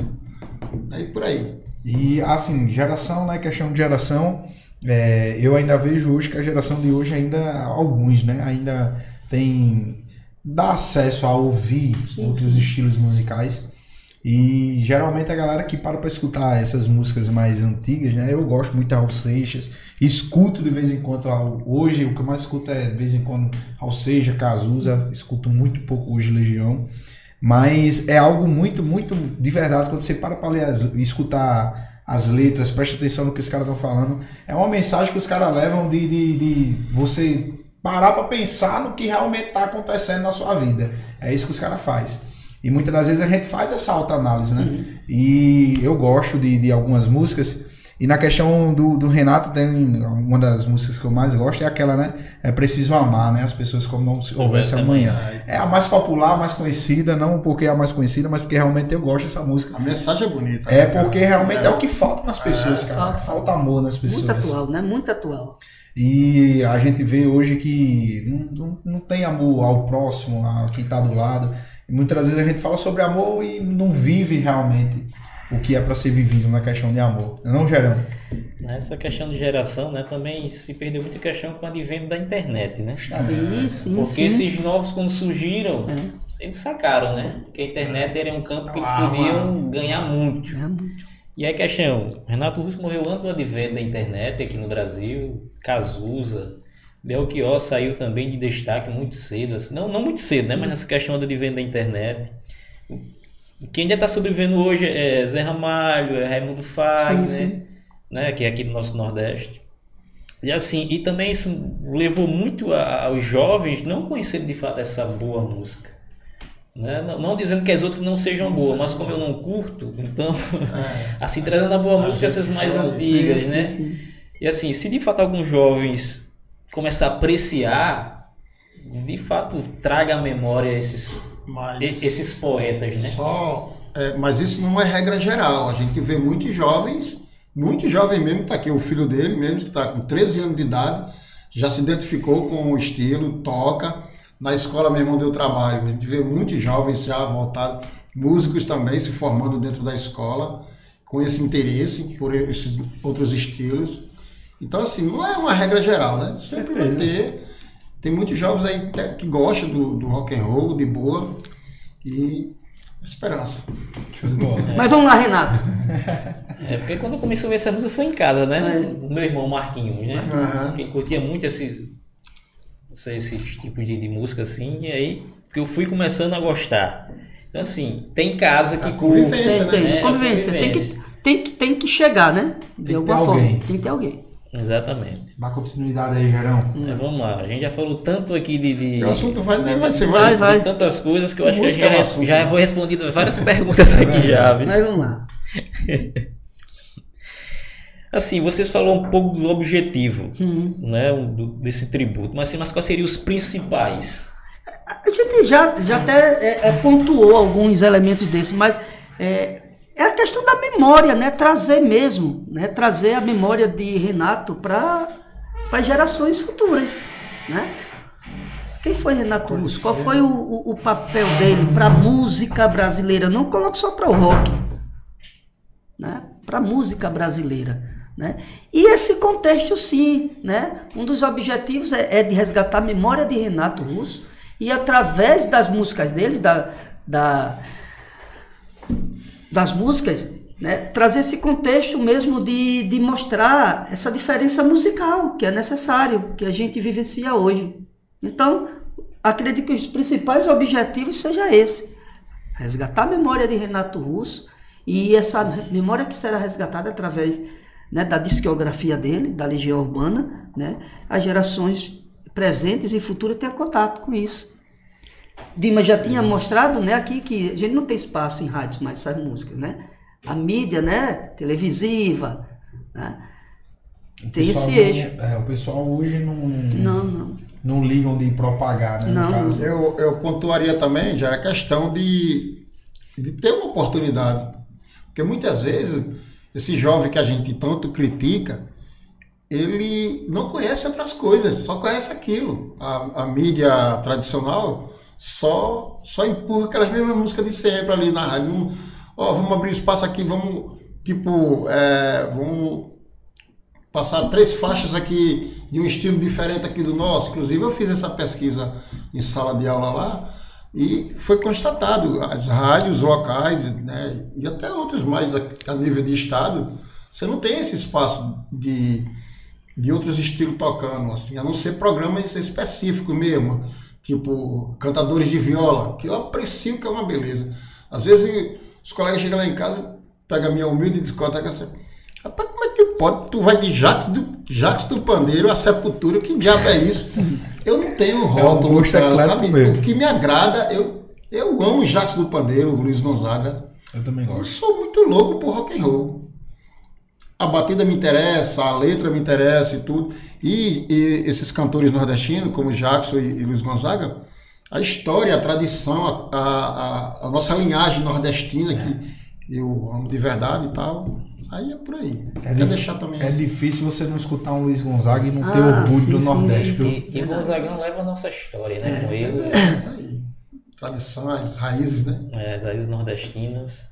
Aí por aí. E assim, geração, né? Questão de geração, é, eu ainda vejo hoje que a geração de hoje ainda, alguns, né? Ainda tem. dá acesso a ouvir sim, outros sim. estilos musicais. E geralmente a galera que para para escutar essas músicas mais antigas, né? Eu gosto muito de Raul Seixas, escuto de vez em quando, hoje o que eu mais escuto é de vez em quando Raul Seixas, Cazuza, escuto muito pouco hoje Legião, mas é algo muito, muito de verdade quando você para para ler, as, escutar as letras, preste atenção no que os caras estão falando, é uma mensagem que os caras levam de, de, de você parar para pensar no que realmente está acontecendo na sua vida. É isso que os caras fazem. E muitas das vezes a gente faz essa autoanálise, né? Uhum. E eu gosto de, de algumas músicas. E na questão do, do Renato, tem uma das músicas que eu mais gosto, é aquela, né? É Preciso Amar, né? As pessoas como não se houvesse amanhã. amanhã. É a mais popular, a mais conhecida, não porque é a mais conhecida, mas porque realmente eu gosto dessa música. A mensagem é bonita. É né, porque realmente é. é. o que falta nas pessoas, é. cara. Falta amor nas pessoas. Muito atual, né? Muito atual. E a gente vê hoje que não, não, não tem amor ao próximo, a quem está do lado. E muitas vezes a gente fala sobre amor e não vive realmente o que é para ser vivido na questão de amor. Não, Gerão? Nessa questão de geração, né, também se perdeu muita questão com o advento da internet, né? Sim, sim, Porque sim. esses novos, quando surgiram, é. eles sacaram, né? Que a internet era um campo que eles ah, podiam ganhar muito. É muito. E aí, questão, Renato Russo morreu antes do advento da internet aqui no Brasil, Cazuza, Belchior saiu também de destaque muito cedo, assim, não, não muito cedo, né? Mas nessa questão de venda da internet. Quem ainda está sobrevivendo hoje é Zé Ramalho, é Raimundo Fag, sim, né? Sim. né? Que é aqui do nosso Nordeste. E assim, e também isso levou muito a, aos jovens não conhecerem de fato essa boa música. Né? Não, não, dizendo que as outras não sejam boas, mas como eu não curto, então, é, assim, trazendo a boa música essas mais antigas, né? Sim. E assim, se de fato alguns jovens começar a apreciar, de fato, traga à memória esses, mas esses poetas, né? Só, é, mas isso não é regra geral. A gente vê muitos jovens, muitos jovens mesmo, está aqui o filho dele mesmo, que está com 13 anos de idade, já se identificou com o estilo, toca. Na escola mesmo onde eu trabalho, a gente vê muitos jovens já voltados, músicos também se formando dentro da escola, com esse interesse por esses outros estilos. Então, assim, não é uma regra geral, né? Sempre vai ter. Tem muitos jovens aí que gostam do, do rock and roll, de boa. E esperança. Show de bola. Mas vamos lá, Renato. É, porque quando começou a ver essa música foi em casa, né? É. O meu irmão Marquinhos, né? Uhum. Que curtia muito esse, esse tipo de, de, música assim, e aí que eu fui começando a gostar. Então, assim, tem casa que convivência, curte, né? Tem, convivência. Tem que, tem, que, tem que chegar, né? De tem alguma forma. Alguém. Tem que ter alguém. Exatamente. Dá continuidade aí, Gerão. É, vamos lá. A gente já falou tanto aqui de. de o assunto vai, né? vai, vai, vai, vai. Tantas coisas que eu acho Música que já, já vou respondendo várias perguntas é aqui já. Mas vamos lá. assim, vocês falaram um pouco do objetivo hum. né, do, desse tributo, mas, assim, mas quais seriam os principais? A gente já, já até é, é, pontuou alguns elementos desses, mas é, é a questão da memória, né? Trazer mesmo, né? Trazer a memória de Renato para as gerações futuras, né? Quem foi Renato Russo? Qual foi o, o, o papel dele para a música brasileira? Não coloco só para o rock, né? Para a música brasileira, né? E esse contexto, sim, né? Um dos objetivos é, é de resgatar a memória de Renato Russo e através das músicas deles, da, da das músicas, né, trazer esse contexto mesmo de, de mostrar essa diferença musical que é necessário, que a gente vivencia hoje. Então, acredito que os principais objetivos seja esse: resgatar a memória de Renato Russo E essa memória que será resgatada através né, da discografia dele, da Legião Urbana, né, as gerações presentes e futuras tenham contato com isso. Dima já tinha mostrado né, aqui que a gente não tem espaço em rádios mais essas músicas, né? A mídia, né, televisiva, né? Tem esse não, eixo. É, o pessoal hoje não, Não, não. não ligam de propagar, né? Não. Eu, eu pontuaria também, já era questão de, de ter uma oportunidade. Porque muitas vezes, esse jovem que a gente tanto critica, ele não conhece outras coisas, só conhece aquilo. A, a mídia tradicional só, só empurra aquelas mesmas músicas de sempre ali na rádio. Ó, vamos abrir espaço aqui, vamos, tipo, é, vamos passar três faixas aqui de um estilo diferente aqui do nosso. Inclusive, eu fiz essa pesquisa em sala de aula lá e foi constatado as rádios locais né, e até outras mais a, a nível de estado, você não tem esse espaço de, de outros estilos tocando, assim, a não ser programas específicos mesmo, tipo cantadores de viola, que eu aprecio que é uma beleza. Às vezes os colegas chegam lá em casa, pegam a minha humilde discoteca assim, Rapaz, como é que pode? Tu vai de Jacques do, Jacques do Pandeiro a Sepultura, que diabo é isso? Eu não tenho rótulo, gosto cara, eclético sabe? mesmo. O que me agrada, eu, eu amo Jacques do Pandeiro, o Luiz Gonzaga. Eu também Eu gosto. sou muito louco por rock and roll. A batida me interessa, a letra me interessa e tudo. E, e esses cantores nordestinos, como Jackson e, e Luiz Gonzaga, a história, a tradição, a, a, a nossa linhagem nordestina, que eu amo de verdade e tal. Aí é por aí. É, Quer dif- deixar também é esse- difícil você não escutar um Luiz Gonzaga e não ter Ah, orgulho sim, do sim, Nordeste, sim. viu? E, e o Gonzagão leva a nossa história, né? Com Mas ele, é isso aí. Tradição, as raízes, né? é, as raízes nordestinas.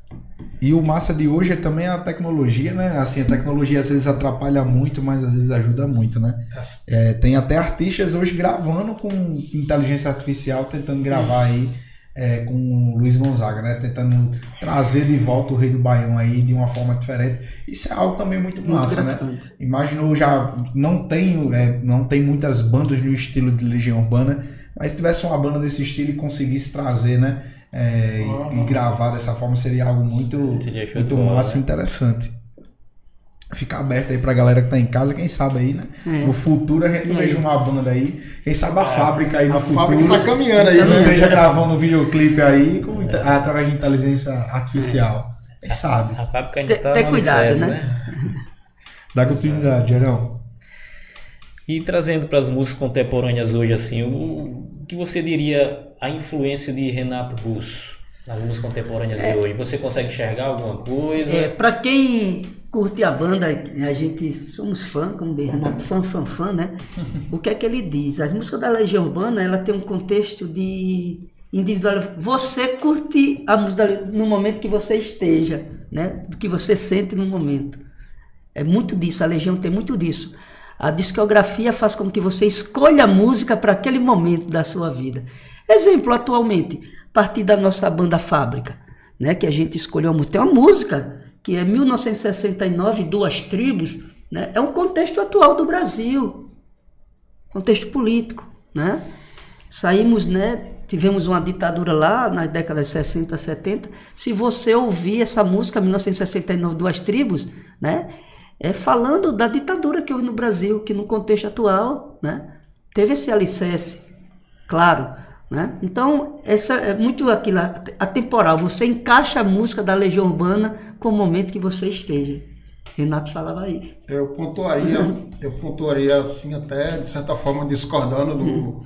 E o massa de hoje é também a tecnologia, né? Assim, a tecnologia às vezes atrapalha muito, mas às vezes ajuda muito, né? É, tem até artistas hoje gravando com inteligência artificial, tentando gravar aí é, com o Luiz Gonzaga, né? Tentando trazer de volta o Rei do Baião aí de uma forma diferente. Isso é algo também muito Muito massa, né? gratificante. Imaginou já não tem é, não tem muitas bandas no estilo de Legião Urbana, mas se tivesse uma banda desse estilo e conseguisse trazer, né? é, e, e gravar dessa forma seria algo muito Seria muito bola, massa e né? interessante. Fica aberto aí pra galera que tá em casa, quem sabe aí, né? É. No futuro a gente aí? veja uma banda aí. Quem sabe a fábrica aí no A futuro. fábrica tá caminhando aí, não né? esteja gravando um videoclipe aí com inte- através de inteligência artificial. Quem sabe? A fábrica ainda Ter- tá ter cuidado, alicerce, né? Dá continuidade, Gerão. E trazendo para as músicas contemporâneas hoje, assim, o, que você diria a influência de Renato Russo nas músicas contemporâneas de hoje? Você consegue enxergar alguma coisa? É, para quem curte a banda, a gente somos fã, como diz Renato, fã, fã, fã, né? O que é que ele diz? As músicas da Legião Urbana, ela tem um contexto de individual. Você curte a música no momento que você esteja, né? Do que você sente no momento. É muito disso, a Legião tem muito disso. A discografia faz com que você escolha a música para aquele momento da sua vida. Exemplo, atualmente, a partir da nossa banda Fábrica, né, que a gente escolheu. Tem uma música que é 1969, Duas Tribos, né, é um contexto atual do Brasil, contexto político, né? Saímos, né? Tivemos uma ditadura lá nas décadas 60, 70. Se você ouvir essa música, 1969, Duas Tribos, né? É falando da ditadura que houve no Brasil, que no contexto atual, né? Teve esse alicerce, claro, né? Então, essa é muito aquilo, atemporal. Você encaixa a música da Legião Urbana com o momento que você esteja. Renato falava isso. Eu pontuaria, eu pontuaria assim até de certa forma discordando do,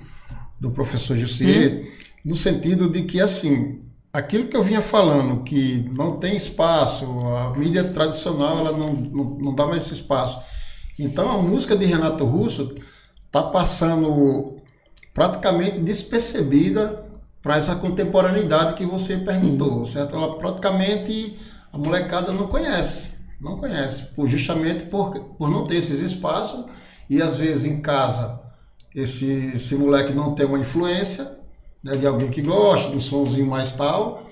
do professor Jussier, no sentido de que assim, aquilo que eu vinha falando, que não tem espaço, a mídia tradicional ela não, não, não dá mais esse espaço. Então a música de Renato Russo está passando praticamente despercebida para essa contemporaneidade que você perguntou, certo? Ela praticamente a molecada não conhece, não conhece, por, justamente por, por não ter esses espaços e às vezes em casa esse, esse moleque não tem uma influência né, de alguém que gosta, um somzinho mais tal,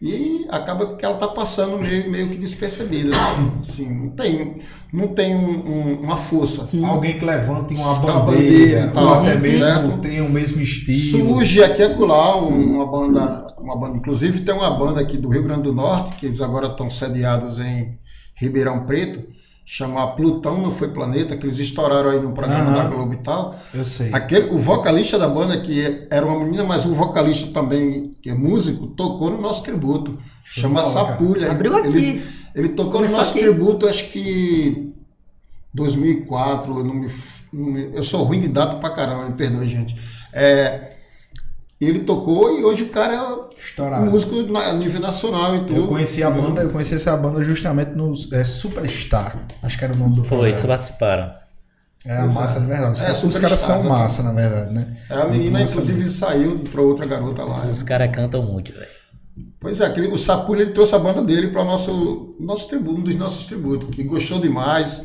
e acaba que ela está passando meio, meio que despercebida. Né? Assim, não tem, não tem um, um, uma força. Alguém que levante uma bandeira, bandeira ou até mesmo certo? tenha o mesmo estilo. Surge aqui e acolá uma banda, uma banda. Inclusive tem uma banda aqui do Rio Grande do Norte, que eles agora estão sediados em Ribeirão Preto chamar Plutão Não Foi Planeta, que eles estouraram aí no programa da Globo e tal. Eu sei. Aquele, o vocalista da banda, que era uma menina, mas o vocalista também, que é músico, tocou no nosso tributo. Chama Sapulha. Abriu ele, aqui. Ele, ele tocou no nosso aqui. tributo, acho que 2004, eu, não me, não me, eu sou ruim de data pra caramba, me perdoe, gente. É, ele tocou e hoje o cara é Estourado. músico a nível nacional e tudo. Eu conheci a banda, eu conheci essa banda justamente no é, Superstar. Acho que era o nome do Foi, eles participaram. É a massa, na verdade. É, os caras são massa, na verdade, né? É, a menina, inclusive, mesmo. saiu, entrou outra garota lá. Os caras cantam muito, velho. Pois é, aquele, o Sapulho ele trouxe a banda dele para o nosso, nosso tributo, um dos nossos tributos, que gostou demais.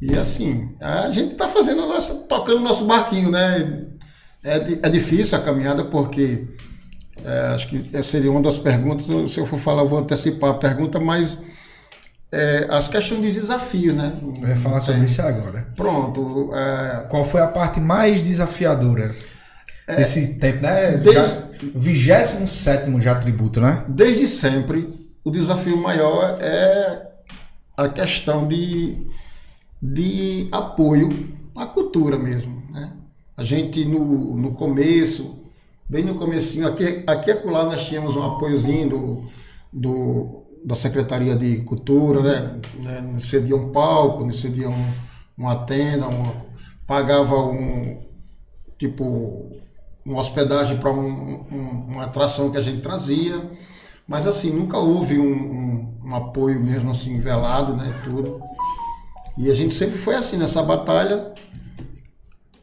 E assim, a gente tá fazendo nossa, tocando o nosso barquinho, né? É, é difícil a caminhada porque é, acho que seria uma das perguntas. Se eu for falar, eu vou antecipar a pergunta, mas é, as questões de desafios, né? Eu ia falar sobre isso agora. Pronto. É, Qual foi a parte mais desafiadora é, desse tempo, né? Desde, 27 já tributo, né? Desde sempre, o desafio maior é a questão de, de apoio à cultura mesmo, né? A gente no, no começo, bem no comecinho, aqui, aqui acolá nós tínhamos um apoiozinho do, do, da Secretaria de Cultura, né? né? Nos cedia um palco, nos cedia um, uma tenda, uma, pagava um tipo uma hospedagem para um, um, uma atração que a gente trazia. Mas assim, nunca houve um, um, um, apoio mesmo assim velado, né? Tudo. E a gente sempre foi assim nessa batalha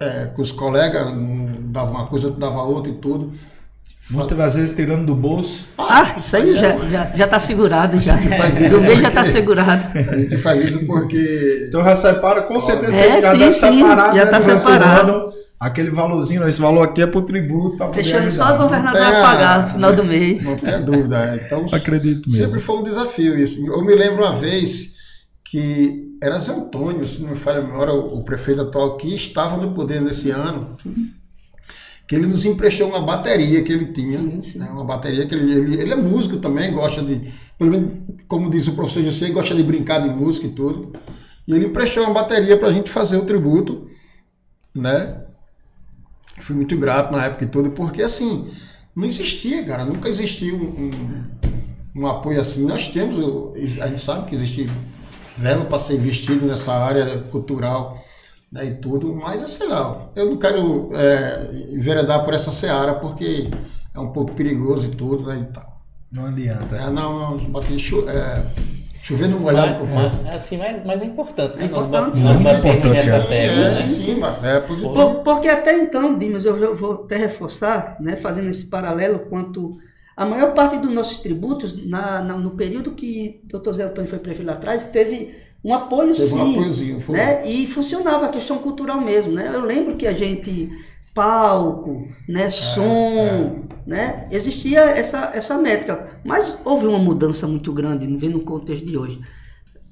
é, com os colegas, dava uma coisa, dava outra e tudo. Muitas vezes tirando do bolso. Ah, isso aí já, é... já, já tá segurado já. Do mês já tá segurado. A gente faz isso porque. Então já separa, com certeza é, já sim, deve sim, separar. Já né, tá separado. aquele valorzinho, esse valor aqui é pro tributo. Deixando só o governador pagar no final do mês. Não tem dúvida. É. Então, Acredito mesmo. Sempre foi um desafio isso. Eu me lembro uma vez que era Zé Antônio, se não me falha a memória, o prefeito atual que estava no poder nesse ano, que ele nos emprestou uma bateria que ele tinha, sim, sim. Né, uma bateria que ele, ele, ele, é músico também, gosta de, pelo menos como diz o professor José, gosta de brincar de música e tudo, e ele emprestou uma bateria para a gente fazer o tributo, né? Fui muito grato na época e tudo, porque assim, não existia, cara, nunca existiu um, um, um apoio assim. Nós temos, a gente sabe que existe verba para ser investido nessa área cultural né, e tudo, mas sei lá, eu não quero é, enveredar por essa seara porque é um pouco perigoso e tudo, né, e tal. Não adianta. É, não, não, bater chu é, chovendo molhado com fogo. É, é, assim, mas, mas é importante, né? É importante, nós, nós batemos nessa tecla. É, né? sim, sim, é positivo. Por, porque até então, Dimas, eu vou até reforçar, né, fazendo esse paralelo quanto a maior parte dos nossos tributos, na, na, no período que o Dr. Zé Antônio foi prefeito lá atrás, teve um apoio teve sim. Um apoiozinho, foi. Né? E funcionava a questão cultural mesmo. Né? Eu lembro que a gente, palco, né, é, som, é. Né? existia essa, essa métrica. Mas houve uma mudança muito grande, não vem no contexto de hoje.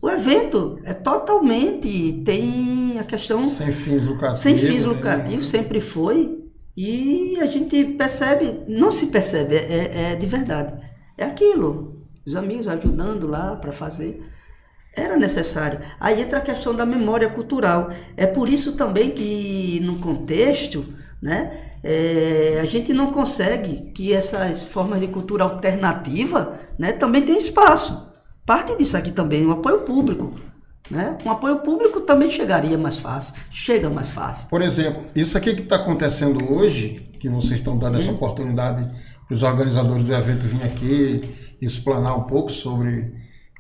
O evento é totalmente, tem a questão... Sem fins lucrativos. Sem fins né? lucrativos, né? sempre foi. E a gente percebe, não se percebe, é, é de verdade. É aquilo. Os amigos ajudando lá para fazer. Era necessário. Aí entra a questão da memória cultural. É por isso também que, no contexto, né, é, a gente não consegue que essas formas de cultura alternativa né, também tenham espaço. Parte disso aqui também, o apoio público. Né? Um apoio público também chegaria mais fácil, chega mais fácil. Por exemplo, isso aqui que está acontecendo hoje, que vocês estão dando essa oportunidade para os organizadores do evento vir aqui e explanar um pouco sobre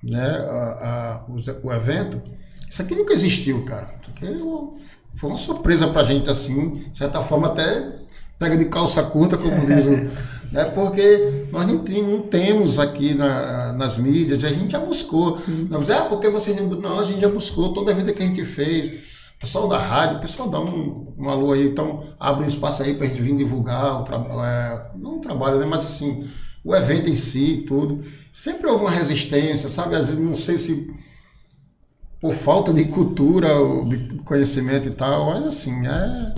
né, a, a, o, o, evento, isso aqui nunca existiu, cara. Isso aqui é foi uma surpresa para a gente, assim, de certa forma até pega de calça curta, como diz o. né? Porque nós não, não temos aqui na, nas mídias, a gente já buscou. Uhum. Não, ah, porque vocês não. Não, a gente já buscou toda a vida que a gente fez. O pessoal da rádio, o pessoal dá um, um alô aí, então abre um espaço aí para a gente vir divulgar o trabalho. É, não o trabalho, né? Mas assim, o evento em si, tudo. Sempre houve uma resistência, sabe? Às vezes não sei se por falta de cultura, ou de conhecimento e tal, mas assim, é,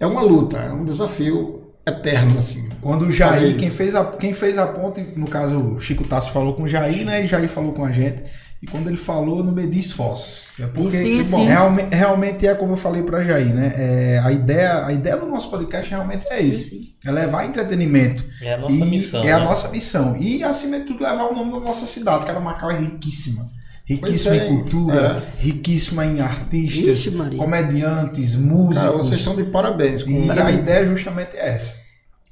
é uma luta, é um desafio eterno, assim. Quando o Jair, quem fez, a, quem fez a ponte, no caso, o Chico Tasso falou com o Jair, né? E Jair falou com a gente. E quando ele falou, não medi esforços. É porque, sim, bom, sim. Realmente, realmente é como eu falei para Jair, né? É, a, ideia, a ideia do nosso podcast realmente é isso. sim. É levar entretenimento. É a nossa E missão. É a né? nossa missão. E, acima de tudo, levar o nome da nossa cidade, que era Macau é riquíssima. Riquíssima Pois é, em cultura, riquíssima em artistas, Ixi, comediantes, músicos. Cara, vocês estão de parabéns com E a ideia justamente é essa.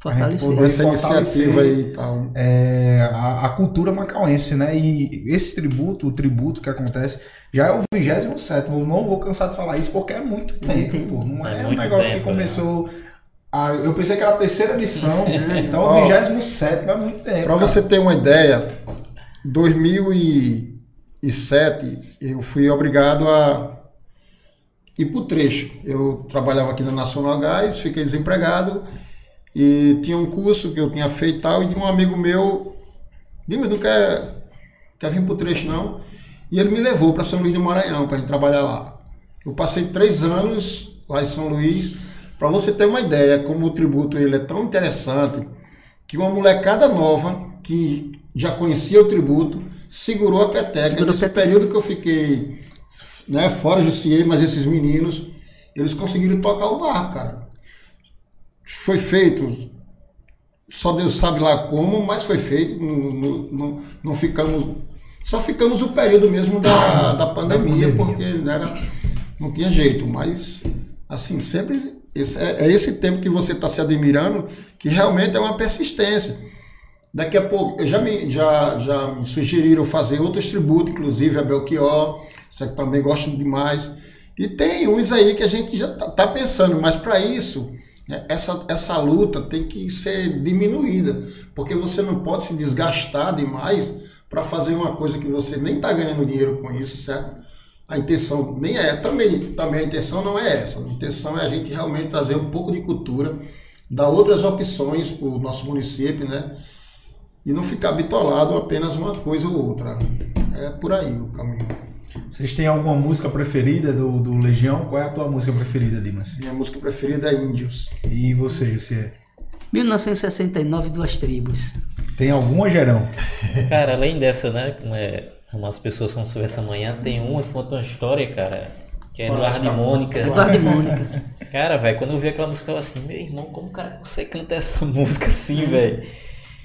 Fortalecer. essa iniciativa aí e tal. é, a, a cultura macauense, né? E esse tributo, o tributo que acontece, já é o 27. Eu não vou cansar de falar isso porque é muito tempo, pô. Não é, É um negócio tempo, que começou. a- eu pensei que era a terceira edição, então Ó, o 27 é muito tempo. Para cara. você ter uma ideia, 2007 eu fui obrigado a ir pro trecho. Eu trabalhava aqui na Nacional Gás, fiquei desempregado e tinha um curso que eu tinha feito tal, e de um amigo meu, Dimas, não quer, quer vir pro trecho não? E ele me levou para São Luís do Maranhão para gente trabalhar lá. Eu passei três anos lá em São Luís. Para você ter uma ideia, como o tributo ele é tão interessante, que uma molecada nova que já conhecia o tributo segurou a peteca. Segurou Nesse peteca. período que eu fiquei né, fora Jussier, mas esses meninos, eles conseguiram tocar o barco, cara. Foi feito, só Deus sabe lá como, mas foi feito. Não, não, não- não ficamos. Só ficamos o período mesmo da, da pandemia, pandemia. porque né, era, não tinha jeito. Mas, assim, sempre. Esse, é, é esse tempo que você está se admirando, que realmente é uma persistência. Daqui a pouco, já me, já, já me sugeriram fazer outros tributos, inclusive a Belchior, isso que também gosto demais. E tem uns aí que a gente já tá, tá pensando, mas para isso, né, essa, essa luta tem que ser diminuída, porque você não pode se desgastar demais para fazer uma coisa que você nem está ganhando dinheiro com isso, certo? A intenção nem é, também, também a intenção não é essa. A intenção é a gente realmente trazer um pouco de cultura, dar outras opções para o nosso município, né? E não ficar bitolado apenas uma coisa ou outra. É por aí o caminho. Vocês têm alguma música preferida do, do Legião? Qual é a tua música preferida, Dimas? Minha música preferida é Índios. E você, José? 1969, Duas Tribos. Tem alguma, Gerão? Cara, além dessa, né? Como é umas pessoas como se fosse amanhã, tem uma que conta uma história, cara. Que é Eduardo e. Mônica. Eduardo e Mônica. Cara, velho, quando eu vi aquela música, eu assim, meu irmão, como o cara consegue cantar essa música assim, velho?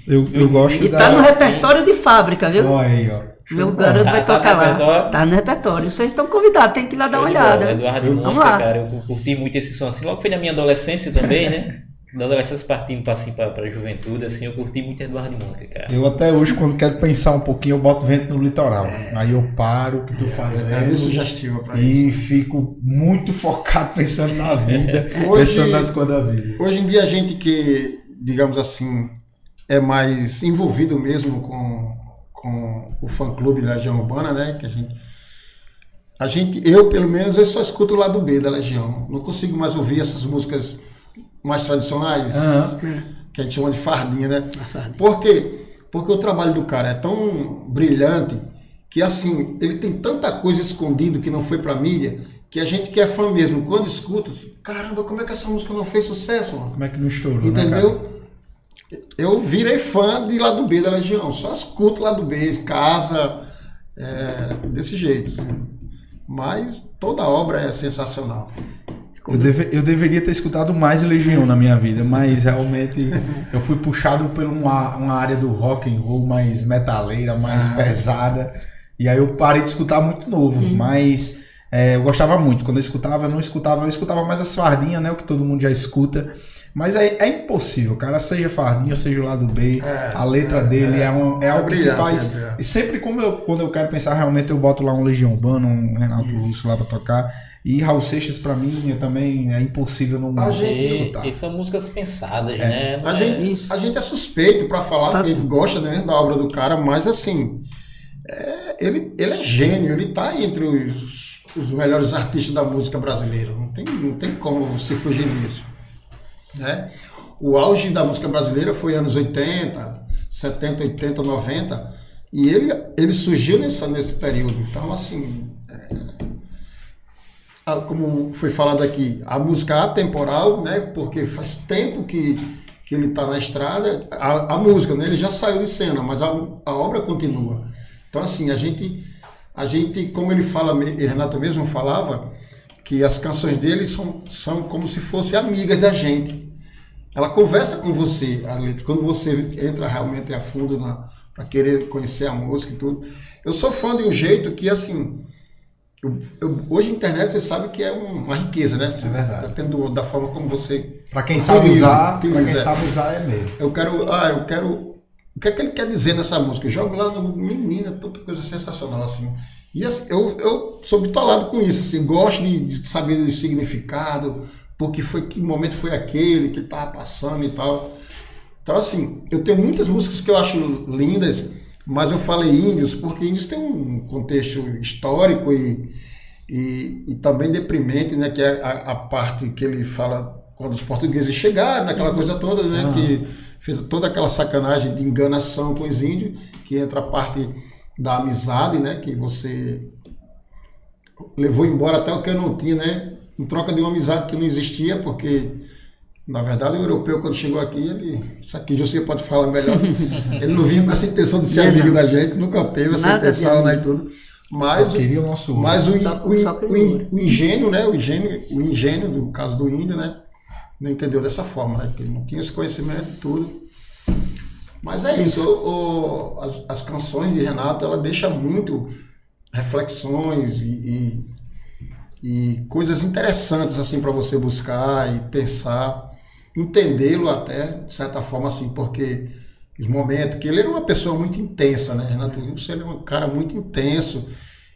Eu, eu gosto E da... tá no repertório de fábrica, viu? Olha aí, ó. Meu garoto vai Tá no tocar lá. Tá no repertório. Vocês estão convidados, tem que ir lá dar uma bola, olhada. Eduardo e Vamos Mônica, lá. cara, eu curti muito esse som assim. Logo foi na minha adolescência também, né? Da adolescência partindo pra, assim, pra, pra juventude, assim, eu curti muito Eduardo e Mônica, cara. Eu até hoje, quando quero pensar um pouquinho, eu boto vento no litoral. Aí eu paro o que tu É fazendo bem sugestiva para e isso. fico muito focado pensando na vida, Hoje- pensando nas coisas da vida. Hoje em dia a gente que, digamos assim, é mais envolvido mesmo com, com o fã clube da Legião Urbana, né? Que a gente, a gente, eu pelo menos, eu só escuto o lado B da Legião. Não consigo mais ouvir essas músicas mais tradicionais, Aham. que a gente chama de fardinha, né? fardinha. Por quê? Porque o trabalho do cara é tão brilhante que, assim, ele tem tanta coisa escondida que não foi pra mídia, que a gente que é fã mesmo, quando escuta, caramba, como é que essa música não fez sucesso, mano? Como é que não estourou, né, Entendeu? Eu virei fã de lado B da Legião, só escuto lado B, casa, é, desse jeito. assim. Mas toda obra é sensacional. Eu, deve- eu deveria ter escutado mais Legião na minha vida, mas realmente eu fui puxado por uma, uma área do rock and roll mais metaleira, mais Ah. pesada. E aí eu parei de escutar muito novo, mas é, eu gostava muito. Quando eu escutava, eu não escutava, eu escutava mais as fardinhas, né? O que todo mundo já escuta. Mas é, é impossível, cara. Seja fardinha, seja o lado B, É, a letra é, dele é, é. um, é, É algo que brilhante, faz. é. E sempre como eu, quando eu quero pensar, realmente eu boto lá um Legião Urbana, um Renato Uhum. Russo lá pra tocar. E Raul Seixas, pra mim, também é impossível não, A gente escutar. e são músicas pensadas, É. né? A é- gente, a gente é suspeito para falar Fácil. que ele gosta né, da obra do cara, mas assim, é, ele, ele é gênio, ele tá entre os, os melhores artistas da música brasileira. Não tem, não tem como se fugir disso. Né? O auge da música brasileira foi anos 80, 70, 80, 90. E ele, ele surgiu nessa, nesse período. Então, assim, é, como foi falado aqui, a música atemporal, né? Porque faz tempo que, que ele está na estrada. A, a, música, né? Ele já saiu de cena, mas a, a obra continua. Então, assim, a gente, a gente, como ele fala, Renato mesmo falava, que as canções dele são, são como se fossem amigas da gente. Ela conversa com você, a letra. Quando você entra realmente a fundo para querer conhecer a música e tudo. Eu sou fã de um jeito que, assim, eu, eu, hoje a internet você sabe que é um, uma riqueza, né? É verdade. Depende da forma como você. Para quem sabe usar, para quem sabe usar é meio. Eu quero. Ah, eu quero. O que é que ele quer dizer nessa música? Eu jogo lá no Menina, tanta coisa sensacional assim. E assim, eu, eu sou bitolado com isso, assim, gosto de, de saber o significado, porque foi que momento foi aquele que estava passando e tal. Então, assim, eu tenho muitas músicas que eu acho lindas, mas eu falei índios porque índios tem um contexto histórico e, e, e também deprimente, né? Que é a, a, parte que ele fala quando os portugueses chegaram, naquela coisa toda, né? Uhum. Que fez toda aquela sacanagem de enganação com os índios, que entra a parte da amizade, né? Que você levou embora até o que eu não tinha, né? Em troca de uma amizade que não existia, porque na verdade o europeu quando chegou aqui, ele, isso aqui você pode falar melhor, ele não vinha com essa intenção de ser não, amigo não. da gente, nunca teve essa Nada intenção, né, e tudo. Mas, o, o, nosso mas o, só, o, só o, o, engenho, né, o engenho, o engenho do caso do índio, né, não entendeu dessa forma, né, porque ele não tinha esse conhecimento e tudo. Mas é isso, o, o, as, as, canções de Renato, ela deixa muito reflexões e, e, e coisas interessantes assim para você buscar e pensar, entendê-lo até, de certa forma assim, porque os momentos que ele era uma pessoa muito intensa, né, Renato? Você era um cara muito intenso.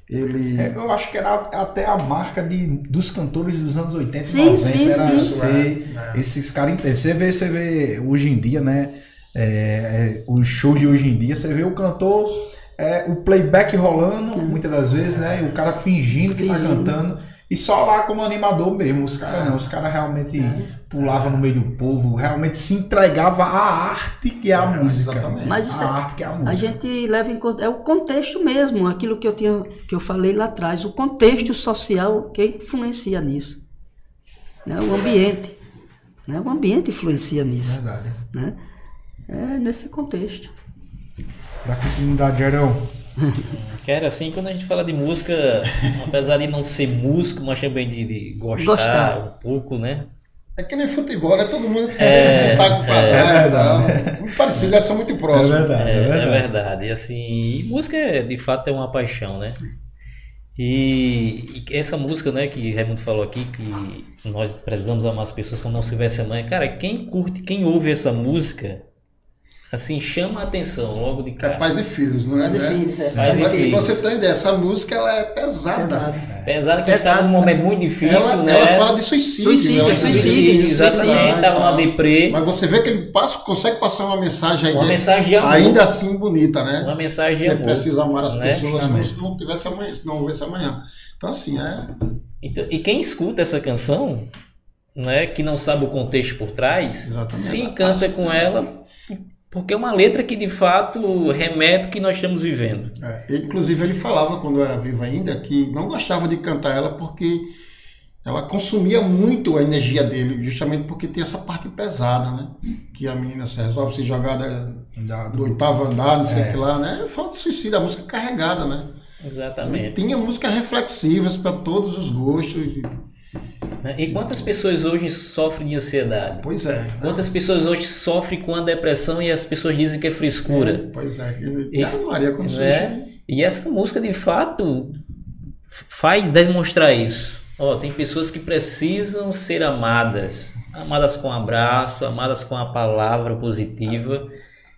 Ele... É, eu acho que era até a marca de, dos cantores dos anos 80 sim, e 90. Sim, era sim. Ser, é, é. esses caras intensos. Você vê, você vê hoje em dia, né? É, é, os shows de hoje em dia, você vê o cantor, é, o playback rolando, muitas das vezes, né? E o cara fingindo que tá cantando. E só lá como animador mesmo. Os caras não, os caras realmente pulavam no meio do povo, realmente se entregava à arte que é a é, música. Exatamente. Mas isso a é, arte que é a música. A gente leva em conta, é o contexto mesmo, aquilo que eu tinha que eu falei lá atrás, o contexto social que influencia nisso. Né? O ambiente. Né? O ambiente influencia nisso. Verdade. Né? É nesse contexto. Da continuidade, Arão. Quero assim, quando a gente fala de música, apesar de não ser músico, mas também de, de gostar, gostar, um pouco, né? É que nem futebol, né? Todo mundo é, tá com é, é verdade. Muito parecido, são muito próximos. É verdade, é, é verdade. É verdade. E assim, e música é, de fato é uma paixão, né? E, e, essa música, né, que Raimundo falou aqui, que nós precisamos amar as pessoas como não se tivesse mãe. Cara, quem curte, quem ouve essa música, assim, chama a atenção logo de cara. É pais e filhos, não é? Pais e né? filhos, é. Pais e filhos. você tem ideia, essa música ela é pesada. Pesada, é. pesada que estava num momento muito difícil, ela, né? Ela fala de suicídio. Suicídio, né? suicídio, exatamente, estava na deprê. Mas você vê que ele passa, consegue passar uma mensagem ainda, uma mensagem de amor. ainda assim bonita, né? Uma mensagem de que amor. Que precisa amar as né? pessoas como se não tivesse amanhã, se não houvesse amanhã. Então assim, é... Então, e quem escuta essa canção, né, que não sabe o contexto por trás, Exatamente. se encanta com ela porque é uma letra que de fato remete o que nós estamos vivendo. É, inclusive ele falava quando era vivo ainda que não gostava de cantar ela porque ela consumia muito a energia dele, justamente porque tem essa parte pesada, né? Que a menina se resolve se jogar da, do oitavo andar, não sei o é. que lá, né? Fala de suicídio, a música carregada, né? Exatamente. Ele tinha músicas reflexivas para todos os gostos. Né? E quantas pessoas hoje sofrem de ansiedade? Pois é. Quantas pessoas hoje sofrem com a depressão e as pessoas dizem que é frescura? É, pois é. E, e, Maria, quando né? e essa música, de fato, faz demonstrar isso. Ó, tem pessoas que precisam ser amadas. Amadas com um abraço, amadas com a palavra positiva.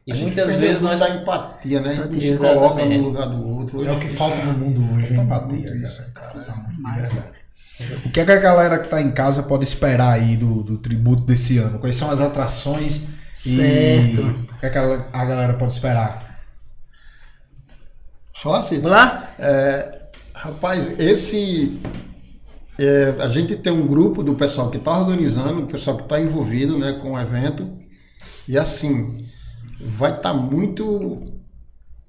E a muitas vezes nós. da empatia, né? A gente se coloca no lugar do outro. Hoje, é o que falta no mundo hoje, empatia. Isso, cara. Tá muito mais. O que, é que a galera que está em casa pode esperar aí do, do tributo desse ano? Quais são as atrações certo. e o que, é que a, a galera pode esperar? Só assim. Vamos lá? É, rapaz, esse. É, a gente tem um grupo do pessoal que está organizando, o pessoal que está envolvido né, com o evento. E assim, vai estar tá muito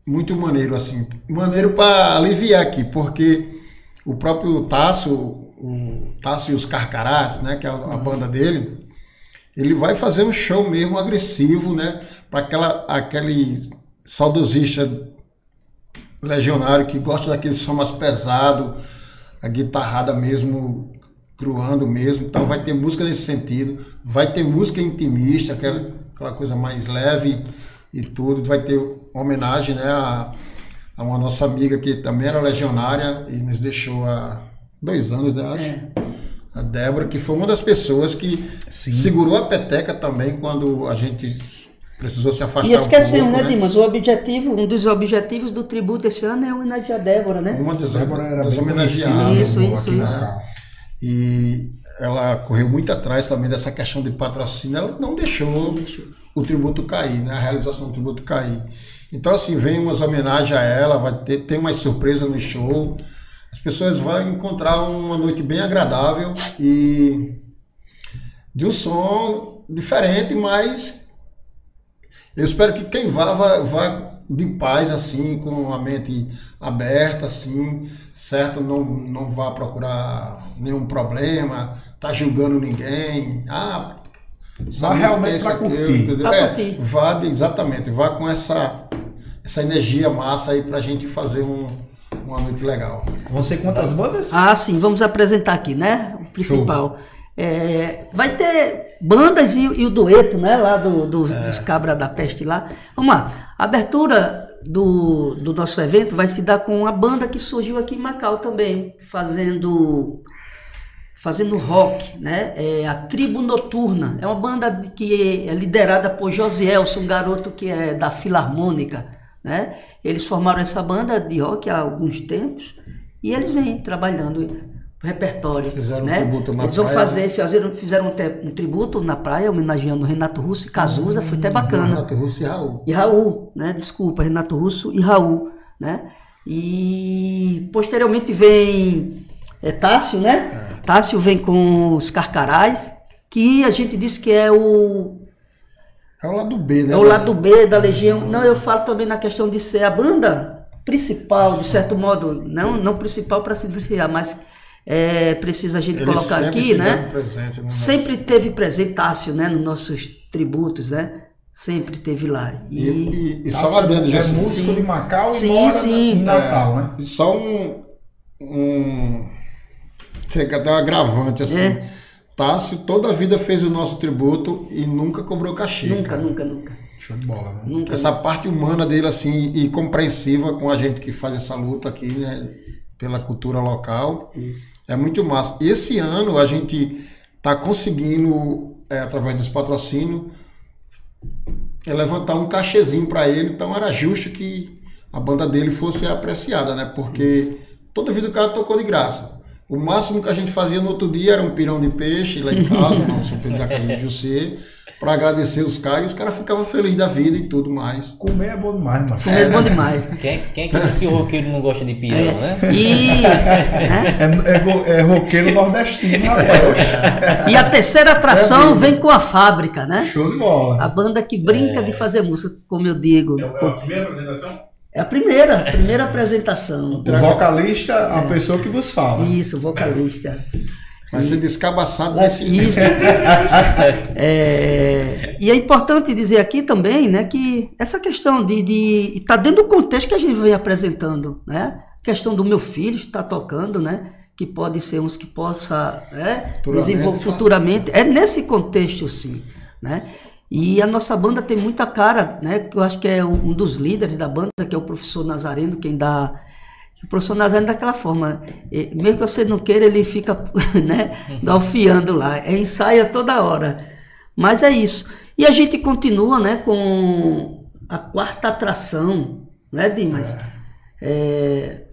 muito maneiro assim, maneiro para aliviar aqui, porque o próprio Tasso, o Tasso e os Carcarás, né, que é a, a banda dele, ele vai fazer um show mesmo agressivo, né, para aquela aquele saudosista legionário que gosta daquele som mais pesado, a guitarrada mesmo cruando mesmo. Então vai ter música nesse sentido, vai ter música intimista, aquela, aquela coisa mais leve e tudo. Vai ter homenagem né, a, a uma nossa amiga que também era legionária e nos deixou há dois anos, né, acho. É. A Débora, que foi uma das pessoas que Sim. segurou a peteca também quando a gente precisou se afastar. E esquecemos, um pouco, né, né, Dimas? O objetivo, um dos objetivos do tributo esse ano é homenagear a Débora, né? Uma das, Débora era das homenageadas. Isso, isso, isso. E ela correu muito atrás também dessa questão de patrocínio. Ela não deixou, não deixou. o tributo cair, né? A realização do tributo cair. Então, assim, vem umas homenagens a ela, vai ter, tem uma surpresa no show. As pessoas vão encontrar uma noite bem agradável e de um som diferente, mas eu espero que quem vá, vá, vá de paz, assim, com a mente aberta, assim, certo? Não, não vá procurar nenhum problema, tá julgando ninguém. Ah, vá realmente para curtir. Pra é, curtir. Vá, exatamente, vá com essa, essa energia massa aí pra gente fazer um, uma noite legal. Você quantas bandas? Ah, sim, vamos apresentar aqui, né? O principal. É, vai ter bandas e, e, o dueto, né? Lá do, do é. dos Cabra da Peste lá. Vamos lá. A abertura do, do nosso evento vai se dar com uma banda que surgiu aqui em Macau também, fazendo fazendo rock, né? É a Tribo Noturna. É uma banda que é liderada por Josielson, um garoto que é da Filarmônica, né? Eles formaram essa banda de rock há alguns tempos e eles vêm trabalhando repertório. Fizeram né? um tributo na Eles vão praia. fazer, fizeram, fizeram um, um, tributo na praia, homenageando Renato Russo e Cazuza, foi até bacana. Renato Russo e Raul. E Raul, né? Desculpa, Renato Russo e Raul, né? E posteriormente vem é, Tássio, né? É. Tássio vem com os Carcarás, que a gente disse que é o é o lado B, né? É o lado B da Legião. Não, eu falo também na questão de ser a banda principal, de certo modo, não, não principal para diferenciar, mas é preciso a gente Eles colocar aqui, né? sempre nosso... teve presente Tássio, né? Nos nossos tributos, né? Sempre teve lá. E, e, e só lá dentro, é músico sim. de Macau sim, e mora sim. em Natal, é, né? Só um, um tem até um agravante assim. É. Tássio toda a vida fez o nosso tributo e nunca cobrou cachê. Nunca, cara. nunca, nunca. Show de bola, né? Nunca, essa nunca. parte humana dele assim e compreensiva com a gente que faz essa luta aqui, né? pela cultura local. Isso. É muito massa. Esse ano a gente está conseguindo, é, através dos patrocínios, é levantar um cachezinho para ele, então era justo que a banda dele fosse apreciada, né? Porque Isso. toda vida o cara tocou de graça. O máximo que a gente fazia no outro dia era um pirão de peixe lá em casa, não, Pedro da casa de José para agradecer os caras e os caras ficavam felizes da vida e tudo mais. Comer é bom demais, mano. Comer é, bom demais. Quem, quem é que disse que o roqueiro não gosta de pirão, é. né? E... é, é, é roqueiro nordestino, rapaz. E a terceira atração é vem com a fábrica, né? Show de bola. A banda que brinca de fazer música, como eu digo. É, a primeira apresentação? É a primeira, a primeira apresentação. O vocalista, a pessoa que vos fala. Isso, vocalista. Vai ser descabaçado nesse Isso. é, e é importante dizer aqui também, né, que essa questão de estar tá dentro do contexto que a gente vem apresentando, né? A questão do meu filho estar tocando, né? Que pode ser uns que possa né, desenvolver futuramente. É nesse contexto, sim, né? E a nossa banda tem muita cara, né? Que eu acho que é um dos líderes da banda, que é o professor Nazareno, quem dá o professor Nazareno daquela forma, mesmo que você não queira, ele fica né, galfiando lá, é ensaia toda hora. Mas é isso. E a gente continua né, com a quarta atração, né, Dimas? É. É,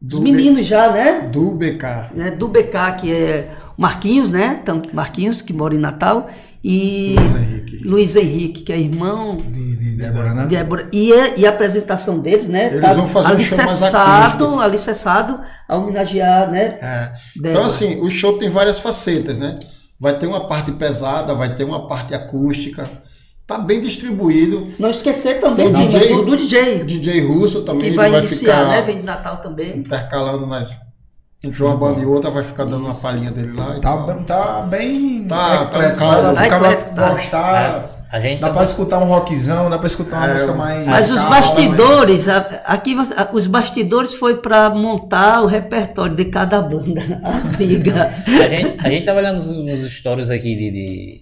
dos meninos já, né? Do BK. Né, do BK, que é Marquinhos, né? Marquinhos, que mora em Natal, e Luiz Henrique, Luiz Henrique que é irmão de, de Débora, né? Débora. E, a, e a apresentação deles, né? Eles tá vão fazer alicerçado, um show alicerçado a homenagear, né? É. Então, assim, o show tem várias facetas, né? Vai ter uma parte pesada, vai ter uma parte acústica. tá bem distribuído. Não esquecer também Dimas, DJ do, do DJ, O DJ Russo também que vai, vai iniciar, ficar né? Vem de Natal também. intercalando nas. Entre uma banda e outra, vai ficar dando uma palhinha dele lá. e Tá, tal. bem- tá bem Tá, tá eclético, pra Tá acaba eclético, tá. gostar. A gente Dá tá pra escutar um rockzão, dá pra escutar uma É, música mais. Mas os calma, bastidores, a- aqui você- a- os bastidores foi para montar o repertório de cada banda, a briga. A gente, a gente tava olhando nos, nos stories aqui de, de,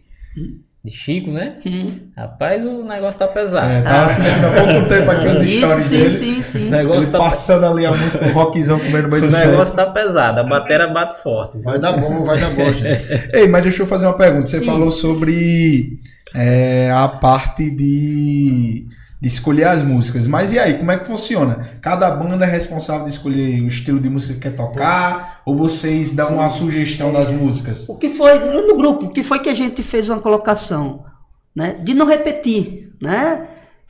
de Chico, né? Hum. Rapaz, o negócio tá pesado. É, tava assistindo há pouco tempo aqui os Isso, stories sim, dele. sim, sim. O negócio Ele tá, passando ali a música, o rockzão comendo no meio o do negócio céu. tá pesado, a bateria bate forte. Vai dar bom, vai dar bom, gente. Ei, mas deixa eu fazer uma pergunta. Você Sim. falou sobre é, a parte de, de escolher as músicas. Mas e aí, como é que funciona? Cada banda é responsável de escolher o estilo de música que quer tocar? Ou vocês dão uma sugestão das músicas? O que foi, no grupo, o que foi que a gente fez uma colocação? Né? De não repetir, né?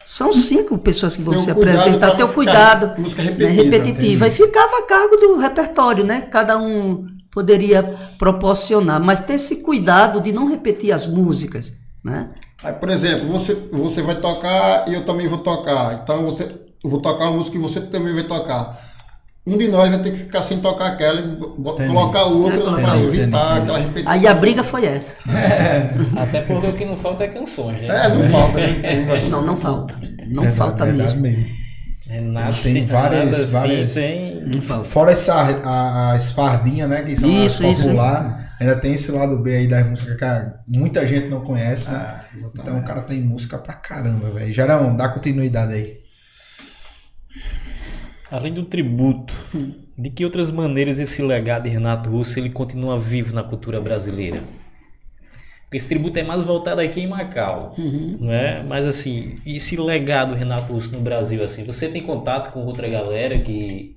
São cinco pessoas que vão se apresentar, ter o cuidado. música né, repetida, repetitiva. E ficava a cargo do repertório, né? Cada um poderia proporcionar, mas ter esse cuidado de não repetir as músicas, né? Aí, por exemplo, você, você vai tocar e eu também vou tocar. Então você, eu vou tocar uma música e você também vai tocar. Um de nós vai ter que ficar sem tocar aquela e Entendi. colocar outra para evitar entendi. aquela repetição. Aí a briga foi essa. Até porque o que não falta é canções, né? É, não falta, né? Não, não falta. Não É falta verdade mesmo. Renato Tem várias- Renato, assim, várias- tem-. Fora essa, a, as fardinhas, né? Que são Isso, as isso. Ainda tem esse lado B aí das músicas que muita gente não conhece. né? Ah, então o cara tem música pra caramba, velho. Gerão, dá continuidade aí. Além do tributo, de que outras maneiras esse legado de Renato Russo ele continua vivo na cultura brasileira? Porque esse tributo é mais voltado aqui em Macau, não é? Mas assim, esse legado Renato Russo no Brasil, assim, você tem contato com outra galera que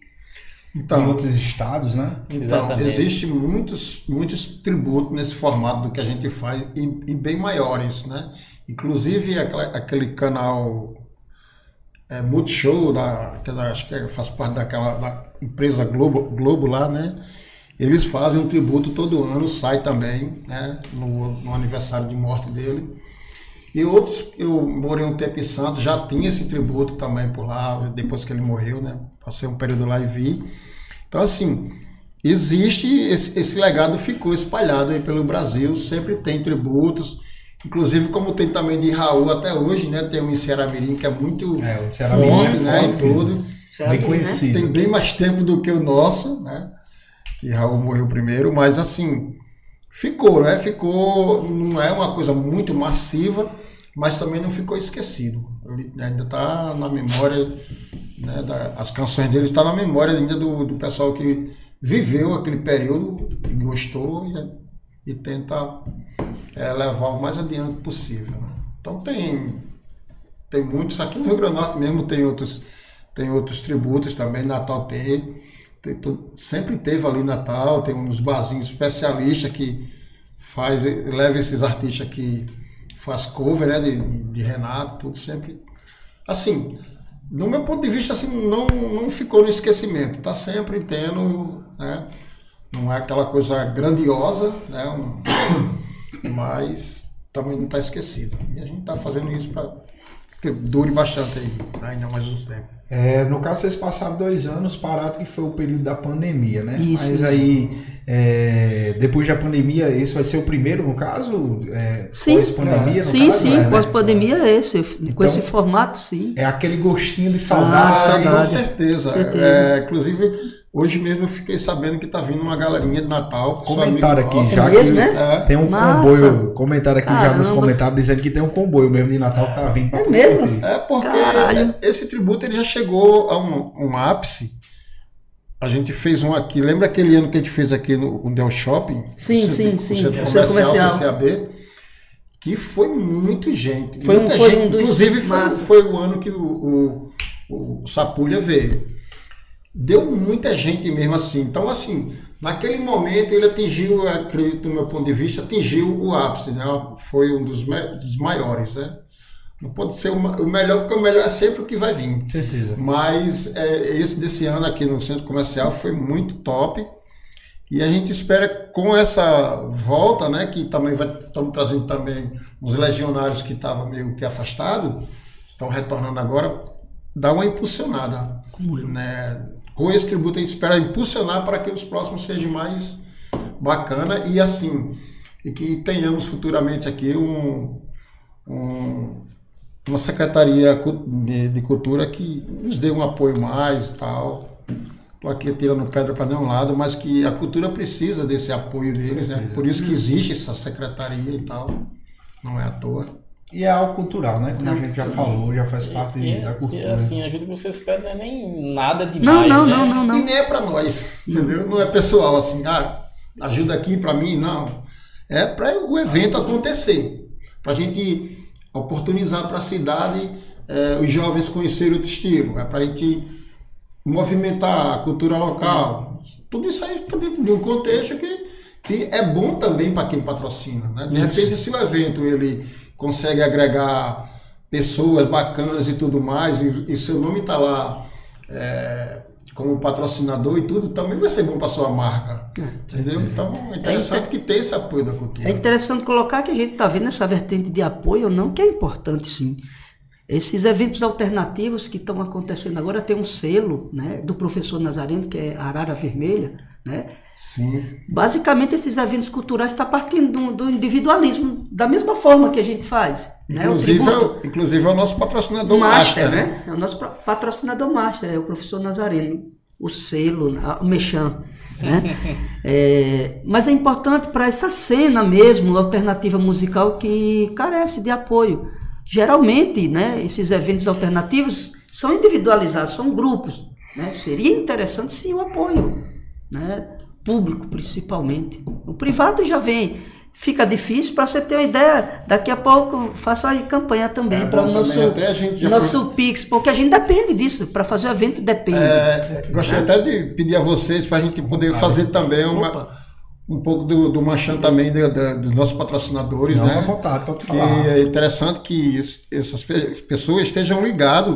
Em Então, outros estados, né? Então, Exatamente. existe muitos, muitos tributos nesse formato do que a gente faz e, e bem maiores, né? Inclusive aquela- aquele canal é, Multishow, da, que da- acho que é- faz parte daquela da empresa Globo, Globo lá, né? Eles fazem um tributo todo ano, sai também, né? No, no aniversário de morte dele. E outros, eu morei um tempo em Santos, já tinha esse tributo também por lá, depois que ele morreu, né? Passei um período lá e vi. Então, assim, existe, esse, esse legado ficou espalhado aí pelo Brasil, sempre tem tributos, inclusive como tem também de Raul até hoje, né? Tem um em Ceará Mirim que é muito É, o de Ceará Mirim forte, é né? forte E tudo. Bem conhecido. Tem bem mais tempo do que o nosso, né? Que Raul morreu primeiro, mas assim, ficou, né? Ficou, não é uma coisa muito massiva, mas também não ficou esquecido. Ele ainda está na memória, né? Da, as canções dele estão na memória ainda do, do pessoal que viveu aquele período e gostou e, e tenta é, levar o mais adiante possível. né? Então tem tem muitos aqui no Rio Grande do Norte mesmo tem outros tem outros tributos também Natal tem, tem sempre teve ali Natal tem uns barzinhos especialistas que faz leva esses artistas que faz cover né de- de Renato tudo sempre assim no meu ponto de vista assim não não ficou no esquecimento. Tá sempre tendo né não é aquela coisa grandiosa né mas também não está esquecido. E a gente está fazendo isso para que dure bastante aí, ainda mais uns tempos. É, no caso, vocês passaram dois anos parado, que foi o período da pandemia, né? Isso, Mas isso. aí, é, depois da pandemia, esse vai ser o primeiro, no caso? É, Sim. Pós-pandemia, no Sim, caso? sim, é, né? pós-pandemia é esse. Com Então- esse formato, sim. É aquele gostinho de Ah, saudade. com saudade. certeza. Certeza. É, inclusive, hoje mesmo eu fiquei sabendo que tá vindo uma galerinha de Natal. amigo aqui, nosso. já É mesmo, que né? É, tem um Massa. comboio, comentário aqui já nos Caramba. comentários dizendo que tem um comboio mesmo de Natal que tá vindo pra É mesmo? curtir. é porque Caralho. esse tributo ele já chegou a um, um ápice. A gente fez um aqui, lembra aquele ano que a gente fez aqui no, no Del Shopping? Sim, O centro- sim, sim. Centro Centro Comercial, comercial. CCAB, que foi muito gente. Foi um- muita foi gente. um dos Inclusive, foi, foi o ano que o, o, o Sapulha veio. Deu muita gente mesmo assim. Então, assim, naquele momento ele atingiu, acredito do meu ponto de vista, atingiu o ápice, né? Foi um dos, dos maiores, né? Não pode ser o melhor, porque o melhor é sempre o que vai vir. Certeza. Mas é, esse desse ano aqui no centro comercial foi muito top. E a gente espera com essa volta, né, que também vai estamos trazendo também os legionários que estavam meio que afastados, estão retornando agora, dar uma impulsionada, né? Com esse tributo a gente espera impulsionar para que os próximos sejam mais bacana e assim e que tenhamos futuramente aqui um, um uma secretaria de cultura que nos dê um apoio mais e tal estou aqui tirando pedra para nenhum lado, mas que a cultura precisa desse apoio deles, né? Por isso que existe essa secretaria e tal, não é à toa. E é algo cultural, né? Como a gente já falou, já faz parte E, da cultura. e assim, a ajuda que vocês pedem não é nem nada Não, demais, não, né? não, não, E não. nem é para nós, entendeu? Não é pessoal assim, ah, ajuda aqui para mim, não. É para o evento acontecer, para a gente oportunizar para a cidade eh, os jovens conhecerem outro estilo, é para a gente movimentar a cultura local. Tudo isso aí está dentro de um contexto que, que é bom também para quem patrocina. Né? De repente, se o evento ele consegue agregar pessoas bacanas e tudo mais, e, e seu nome está lá é, como patrocinador e tudo, também vai ser bom para sua marca. Entendeu? Então é interessante que tenha esse apoio da cultura. É interessante colocar que a gente está vendo essa vertente de apoio ou não, que é importante sim. Esses eventos alternativos que estão acontecendo agora tem um selo né, do professor Nazareno, que é Arara Vermelha. Né? Sim. Basicamente, esses eventos culturais estão partindo do, do individualismo, da mesma forma que a gente faz. né? O Inclusive, é inclusive é o nosso patrocinador Master, Master, né? É o nosso patrocinador Master, é o professor Nazareno, o selo, a- o Mechan. Né? É, mas é importante para essa cena mesmo, alternativa musical, que carece de apoio. Geralmente, né, esses eventos alternativos são individualizados, são grupos. Né? Seria interessante sim o apoio, né? público principalmente. O privado já vem. Fica difícil para você ter uma ideia. Daqui a pouco faça aí campanha também É para o nosso, a nosso Pix, porque a gente depende disso. Para fazer o evento depende. É, gostaria até de pedir a vocês para a gente poder fazer também uma, Opa. Um pouco do, do Machan também, da- da- dos nossos patrocinadores, Não, né? vontade, pode Que falar. é interessante que es- essas pe- pessoas estejam ligadas,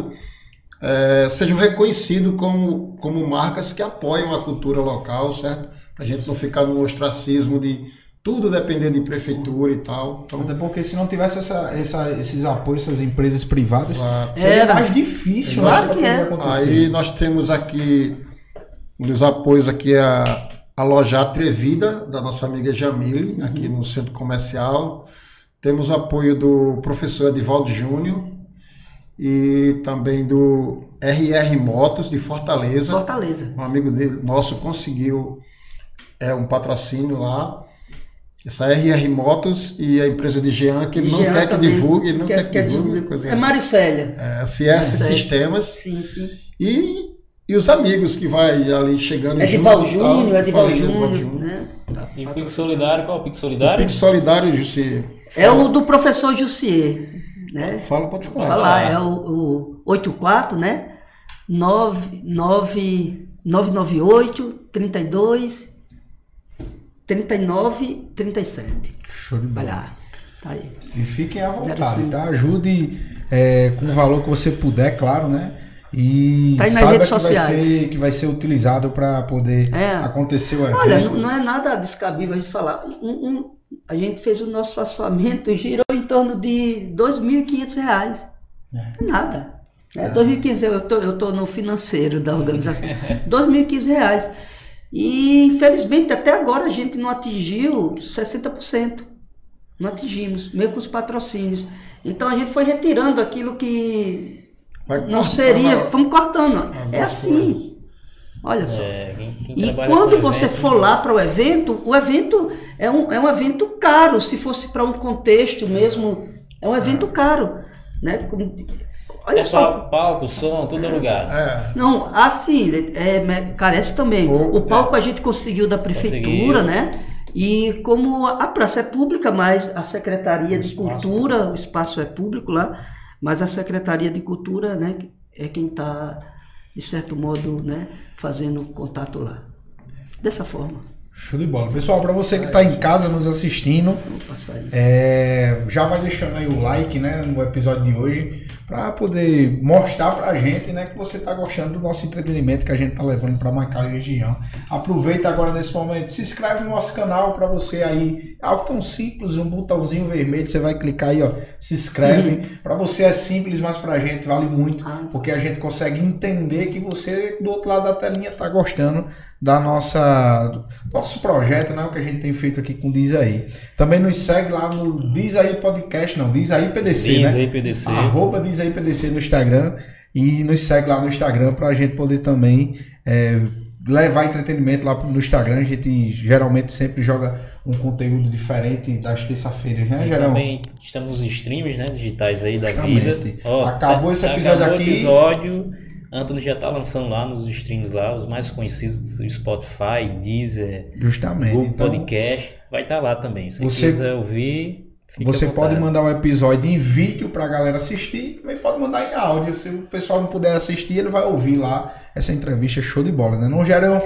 é, sejam reconhecidos como, como marcas que apoiam a cultura local, certo? Para a gente não ficar no ostracismo de tudo depender de prefeitura e tal. Então, Até porque se não tivesse essa, essa- esses apoios, essas empresas privadas, Claro. seria Era. mais difícil Claro né, que é. acontecer. Aí nós temos aqui um dos apoios aqui é a, a loja Atrevida da nossa amiga Jamile, aqui no centro comercial. Temos o apoio do professor Edivaldo Júnior e também do RR Motos de Fortaleza. Fortaleza. Um amigo dele, nosso conseguiu é um patrocínio lá. Essa RR Motos e a empresa de Jean, que ele não Jean quer que divulgue, ele não quer, que divulgue. divulgue. coisa É Maricélia. é, CS Maricélia. Sistemas. Sim, sim. E, e os amigos que vai ali chegando Edival junto e tal, Júnior, Edival falei de Júnior. Né? E o Pix Solidário, qual é o Pix O Solidário? Pix Solidário, Jussi. É o do professor Jussier. Né? Fala, pode falar. falar, é o, o 84, né? 9, 9, 998 32 39 37. Show de Vai bola. lá. Tá aí. E fiquem à vontade, tá? Ajude é, com o valor que você puder, claro, né? E Tá saiba redes que vai, sociais. ser, que vai ser utilizado para poder É. acontecer o evento. Olha, não, não é nada descabível a gente falar. Um- um- a gente fez o nosso orçamento, girou em torno de 2.500 reais. É. É nada. Né? 2.500, eu tô, eu tô no financeiro da organização. 2.500 reais. E, infelizmente, até agora a gente não atingiu 60%. Não atingimos, mesmo com os patrocínios. Então a gente foi retirando aquilo que Vai não cortando seria, a- vamos cortando. algumas É assim. coisas. Olha só. É, quem, quem E quando você evento, for lá para o evento, o evento é um, é um evento caro. Se fosse para um contexto mesmo, é um evento caro. Né? Olha É só. palco, som, tudo é lugar. É, Não, assim, é, carece também. O- O palco a gente conseguiu da prefeitura, Conseguiu. né? E como a a praça é pública, mas a Secretaria O de espaço, Cultura, o espaço é público lá, mas a Secretaria de Cultura, né, é quem está, de certo modo, né, fazendo contato lá. Dessa forma. Show de bola. Pessoal, para você que está em casa nos assistindo, é, já vai deixando aí o like né, no episódio de hoje para poder mostrar para a gente né, que você está gostando do nosso entretenimento que a gente está levando para Macau e região. Aproveita agora nesse momento, se inscreve no nosso canal para você aí, algo tão simples, um botãozinho vermelho, você vai clicar aí, ó, se inscreve. para você é simples, mas para a gente vale muito, ah. porque a gente consegue entender que você do outro lado da telinha está gostando da nossa nosso projeto, né, o que a gente tem feito aqui com Diz aí. Também nos segue lá no Diz aí Podcast, não, Diz aí PDC, Diz né? Aí PDC. Arroba Diz aí PDC no Instagram e nos segue lá no Instagram para a gente poder também é, levar entretenimento lá no Instagram. A gente geralmente sempre joga um conteúdo diferente das terça-feiras, né, Geraldo? Também estamos nos streams, né, digitais aí da Justamente. vida. Ó, acabou esse episódio acabou aqui. episódio Anthony já tá lançando lá nos streams lá, os mais conhecidos do Spotify, Deezer, Justamente. Google então, Podcast. Vai estar tá lá também. Se você, quiser ouvir, Você pode mandar um episódio em vídeo pra galera assistir, também pode mandar em áudio. Se o pessoal não puder assistir, ele vai ouvir lá essa entrevista show de bola, né? Não, Gerão?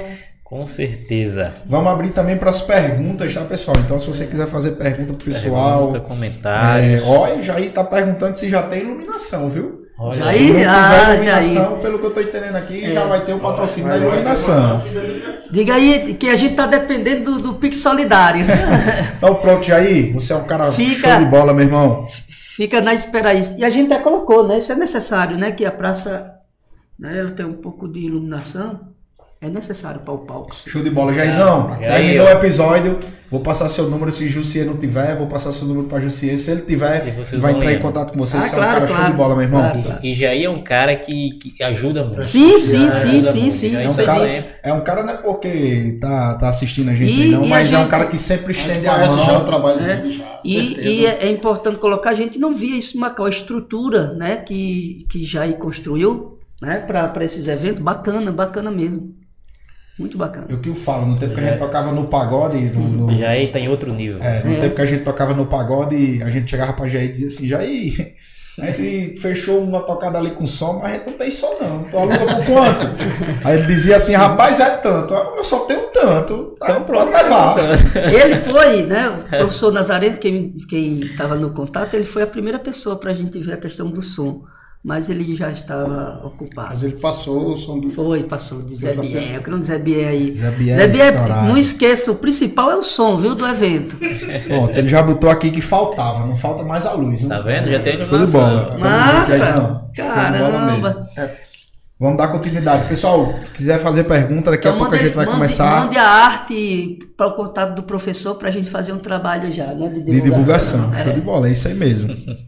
Com certeza. Vamos abrir também para as perguntas, tá, pessoal? Então, se você quiser fazer pergunta pro pessoal. Pergunta, comentários. É, ó, já aí tá perguntando se já tem iluminação, viu? Olha, Jair, se ah, iluminação, Jair. pelo que eu estou entendendo aqui, é. já vai ter o patrocínio da iluminação. Diga aí que a gente está dependendo do, do Pix Solidário. então pronto, Jair, você é um cara fica, show de bola, meu irmão. Fica na espera isso. E a gente até colocou, né? Isso é necessário, né? Que a praça né, ela tem um pouco de iluminação é necessário para o palco. Show de bola, Jairzão. É, terminou o episódio. Vou passar seu número se Jussier não tiver. Vou passar seu número para Jussier. Se ele tiver, vai entrar em contato com você. Ah, você claro, é um cara claro. show de bola, meu irmão. Claro, claro. E Jair é um cara que, que ajuda muito. Sim, sim, é, sim, sim, sim. É um, cara, é um cara não é porque tá, tá assistindo a gente, e, não, e mas é um cara que sempre estende a, a mão. já o trabalho é. dele. Já, e, e é, é, importante colocar, a gente não via isso em Macau, a estrutura né, que, que Jair construiu né, para esses eventos, bacana, bacana mesmo. Muito bacana. Eu que eu falo, no tempo que a gente tocava no pagode. No, no, já aí tá em outro nível. É, no é. tempo que a gente tocava no pagode, a gente chegava pra Jair e dizia assim: Jair, a gente fechou uma tocada ali com som, mas a gente não tem som não. Tu aluga por quanto? Aí ele dizia assim: rapaz, é tanto. Eu só tenho tanto. Tá, então pronto, levar. Ele foi, né? O professor Nazareno, quem, quem tava no contato, ele foi a primeira pessoa pra gente ver a questão do som mas ele já estava ocupado. Mas ele passou o som do. Foi, passou, de Zé Biel. Eu Zé Biel aí. Zé Biel, Zé Biel não esqueça, o principal é o som, viu, do evento. Bom, ele já botou aqui que faltava, não falta mais a luz. Viu? Tá vendo? Já tem iluminação. Massa! Caramba! É. Vamos dar continuidade. Pessoal, se quiser fazer pergunta, daqui então, a pouco mande, a gente vai mande, começar. Mande a arte para o contato do professor para a gente fazer um trabalho já, né? De divulgação. De divulgação. É. Show de bola, é isso aí mesmo.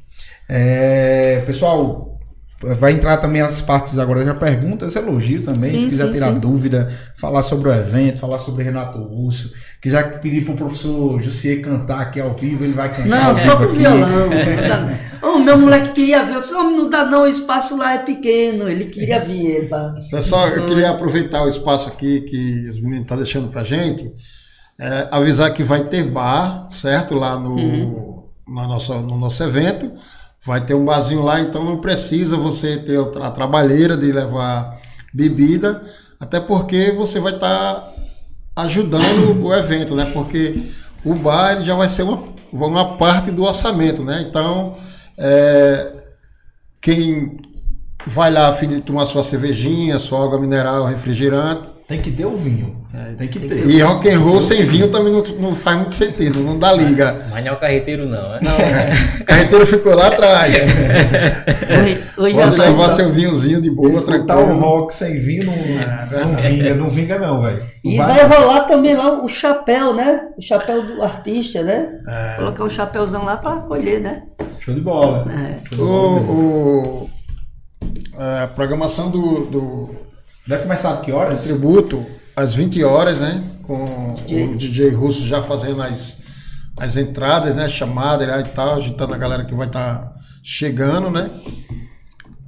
É, pessoal, Vai entrar também as partes agora já perguntas, elogio também, sim, se quiser sim, tirar sim. dúvida, falar sobre o evento, falar sobre Renato Russo, quiser pedir pro professor Jussier cantar aqui ao vivo, ele vai cantar. Não, só pro violão. o meu moleque queria ver, eu disse, não dá não, o espaço lá é pequeno, ele queria vir. Ele fala, Pessoal, eu queria aproveitar o espaço aqui que os meninos estão deixando pra gente, é, avisar que vai ter bar, certo? Lá no, uhum. no, nosso, no nosso evento. Vai ter um barzinho lá, então não precisa você ter a trabalheira de levar bebida, até porque você vai estar tá ajudando o evento, né? Porque o bar já vai ser uma, uma parte do orçamento, né? Então, é, quem vai lá a fim de tomar sua cervejinha, sua água mineral, refrigerante, tem que ter o vinho. É, tem que ter. E rock and roll sem vinho também não, não, faz muito sentido, não dá liga. Mas não é o carreteiro não, é? Não, é. o carreteiro ficou lá atrás. Hoje Pode levar seu vinhozinho de boa. Escutar o rock sem vinho não, é, não vinga, não vinga não, velho. E vai, vai rolar também lá o chapéu, né? O chapéu do artista, né? É. Colocar um chapéuzão lá para colher, né? Show de bola. É. Show de bola o, o, a programação do, do Vai começar a que horas? tributo às 20 horas, né? Com DJ. o DJ Russo já fazendo as, as entradas, né? Chamada e tal, agitando a galera que vai estar tá chegando, né?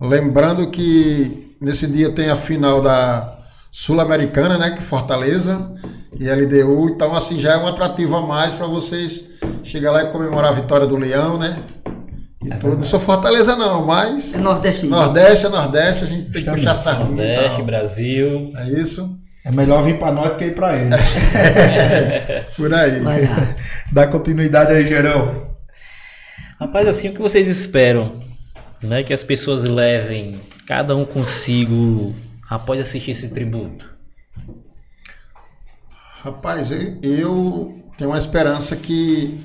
Lembrando que nesse dia tem a final da Sul-Americana, né? Que Fortaleza e LDU. Então, assim, já é um atrativo a mais para vocês chegar lá e comemorar a vitória do Leão, né? E é tudo. Não sou Fortaleza, não, mas. É Nordeste. Nordeste é Nordeste, a gente tem que puxar sardinha. Nordeste, Brasil. É isso. É melhor vir para nós do que ir para eles. Por aí. Dá continuidade aí, Gerão. Rapaz, assim, o que vocês esperam? Né, que as pessoas levem cada um consigo após assistir esse tributo? Rapaz, eu, eu tenho uma esperança que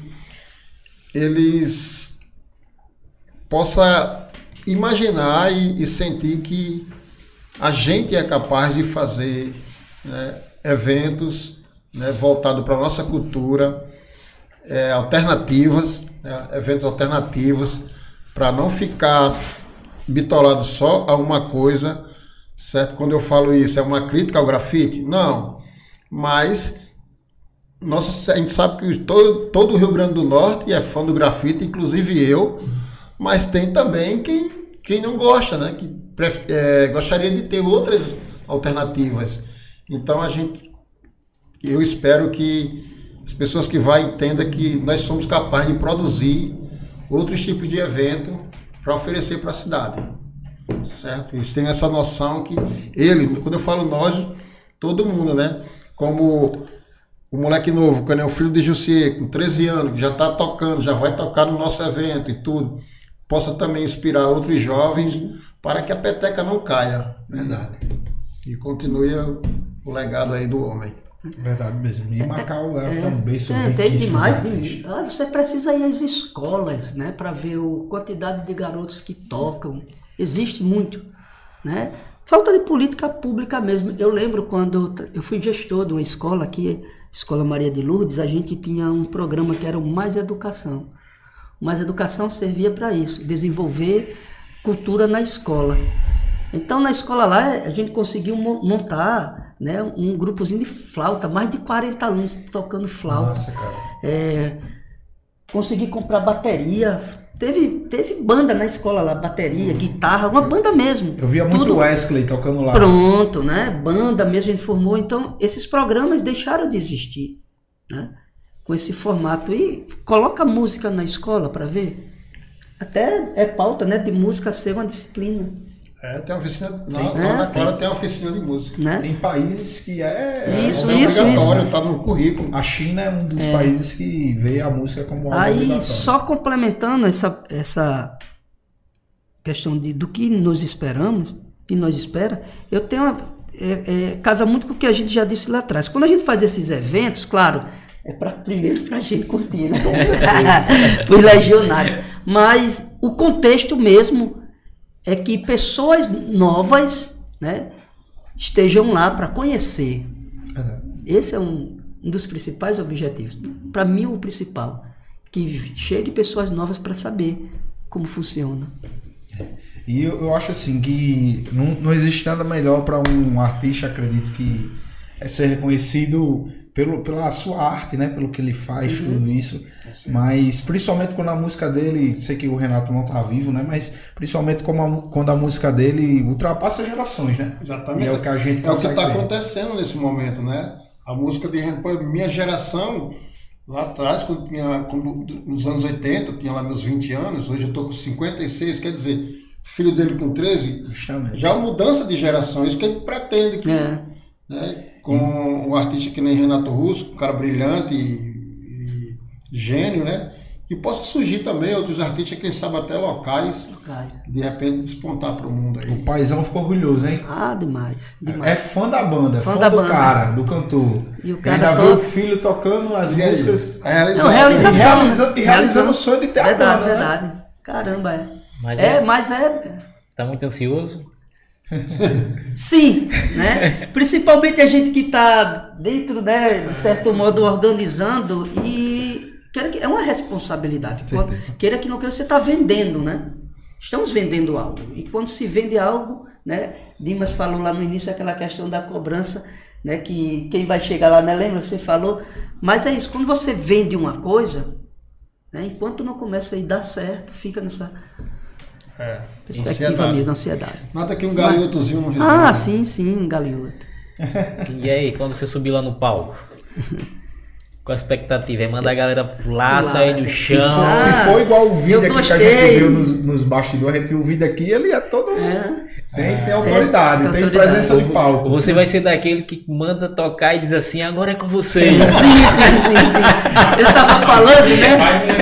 eles possam imaginar e, e sentir que a gente é capaz de fazer né, eventos né, voltados para a nossa cultura, é, alternativas, né, eventos alternativos, para não ficar bitolado só a uma coisa, certo? Quando eu falo isso, é uma crítica ao grafite? Não. Mas nossa, a gente sabe que todo, todo o Rio Grande do Norte é fã do grafite, inclusive eu, mas tem também quem, quem não gosta, né? Que é, gostaria de ter outras alternativas. Então a gente, eu espero que as pessoas que vão entendam que nós somos capazes de produzir outros tipos de evento para oferecer para a cidade. Certo? Eles têm essa noção que ele, quando eu falo nós, todo mundo, né? Como o moleque novo, é o filho de Jussier, com 13 anos, que já está tocando, já vai tocar no nosso evento e tudo, possa também inspirar outros jovens para que a peteca não caia. Verdade. E continue o legado aí do homem. Verdade mesmo. E Macau é, É, um berço é, tem demais. de. Ah, você precisa ir às escolas, né, para ver a quantidade de garotos que tocam. Existe muito, né? Falta de política pública mesmo. Eu lembro quando eu fui gestor de uma escola aqui, Escola Maria de Lourdes, a gente tinha um programa que era o Mais Educação. O Mais Educação servia para isso, desenvolver cultura na escola. Então, na escola lá, a gente conseguiu mo- montar né, um grupozinho de flauta, mais de 40 alunos tocando flauta. Nossa, cara. É, consegui comprar bateria. Teve, teve banda na escola lá, bateria, guitarra, uma banda mesmo. Eu via muito Tudo Wesley tocando lá. Pronto, né? Banda mesmo a gente formou. Então, esses programas deixaram de existir, né? Com esse formato. E coloca música na escola para ver. Até é pauta, né? De música ser uma disciplina, É, tem oficina. Lá, Tem- lá é, na Clara tem oficina de música. né? Tem países que é. Isso, é isso, obrigatório, tá no currículo. A China é um dos países que vê a música como algo Aí, só complementando essa, essa questão de, do que nos esperamos, que nós espera, eu tenho uma, é, é, casa muito com o que a gente já disse lá atrás. Quando a gente faz esses eventos, claro, é para primeiro para a gente curtir, né? Para os legionários. Mas o contexto mesmo é que pessoas novas, né, estejam lá para conhecer. Esse é um, um dos principais objetivos. Para mim, o principal. Que chegue pessoas novas para saber como funciona. E eu, eu acho assim que não, não existe nada melhor para um artista, acredito que é ser reconhecido pelo, pela sua arte, né? Pelo que ele faz, Uhum. tudo isso. Mas principalmente quando a música dele, sei que o Renato não tá vivo, né? Mas principalmente como a- quando a música dele ultrapassa gerações, né? Exatamente. E é o que a gente É o que está ver. acontecendo nesse momento, né? A música de minha geração, lá atrás, quando tinha, quando, nos anos 80, tinha lá meus 20 anos, hoje eu tô com 56, quer dizer, filho dele com 13, Justamente. já é uma mudança de geração, isso que ele pretende que, É. né, com um artista que nem Renato Russo, um cara brilhante e, e gênio, né? Que possa surgir também outros artistas, quem sabe até locais, de repente despontar para o mundo O aí. paizão ficou orgulhoso, hein? Ah, demais. demais. É fã da banda, Fã fã, da do banda. cara, do cantor. E o E cara ainda vê o filho tocando as E músicas. a realização. Não, realização. E realiza- e né? realizando o sonho de ter a verdade, banda, né? verdade. Caramba, é. Mas é, é- mas é. Tá muito ansioso? Sim, né? Principalmente a gente que está dentro, né, de certo modo, organizando e queira que- é uma responsabilidade. Quando-. Queira que não queira, você está vendendo, né? Estamos vendendo algo. E quando se vende algo, né? Dimas falou lá no início aquela questão da cobrança, né? Que quem vai chegar lá, né? Lembra? Você falou. Mas é isso, quando você vende uma coisa, né? Enquanto não começa a dar certo, fica nessa É, perspectiva ansiedade. mesmo, ansiedade. Nada que um galhotozinho não resolva. Ah, sim, sim, um galinhoto. E aí, quando você subir lá no palco? com a expectativa? É mandar a galera pular, Pular. sair no Se chão. for, se for igual o vídeo aqui que a gente viu nos, nos bastidores, a gente viu o vídeo aqui, ele é todo. É. Tem, tem autoridade, tem tem autoridade. presença de palco. você vai ser daquele que manda tocar e diz assim, agora é com vocês. Sim, sim, sim, sim. Eu tava falando, né?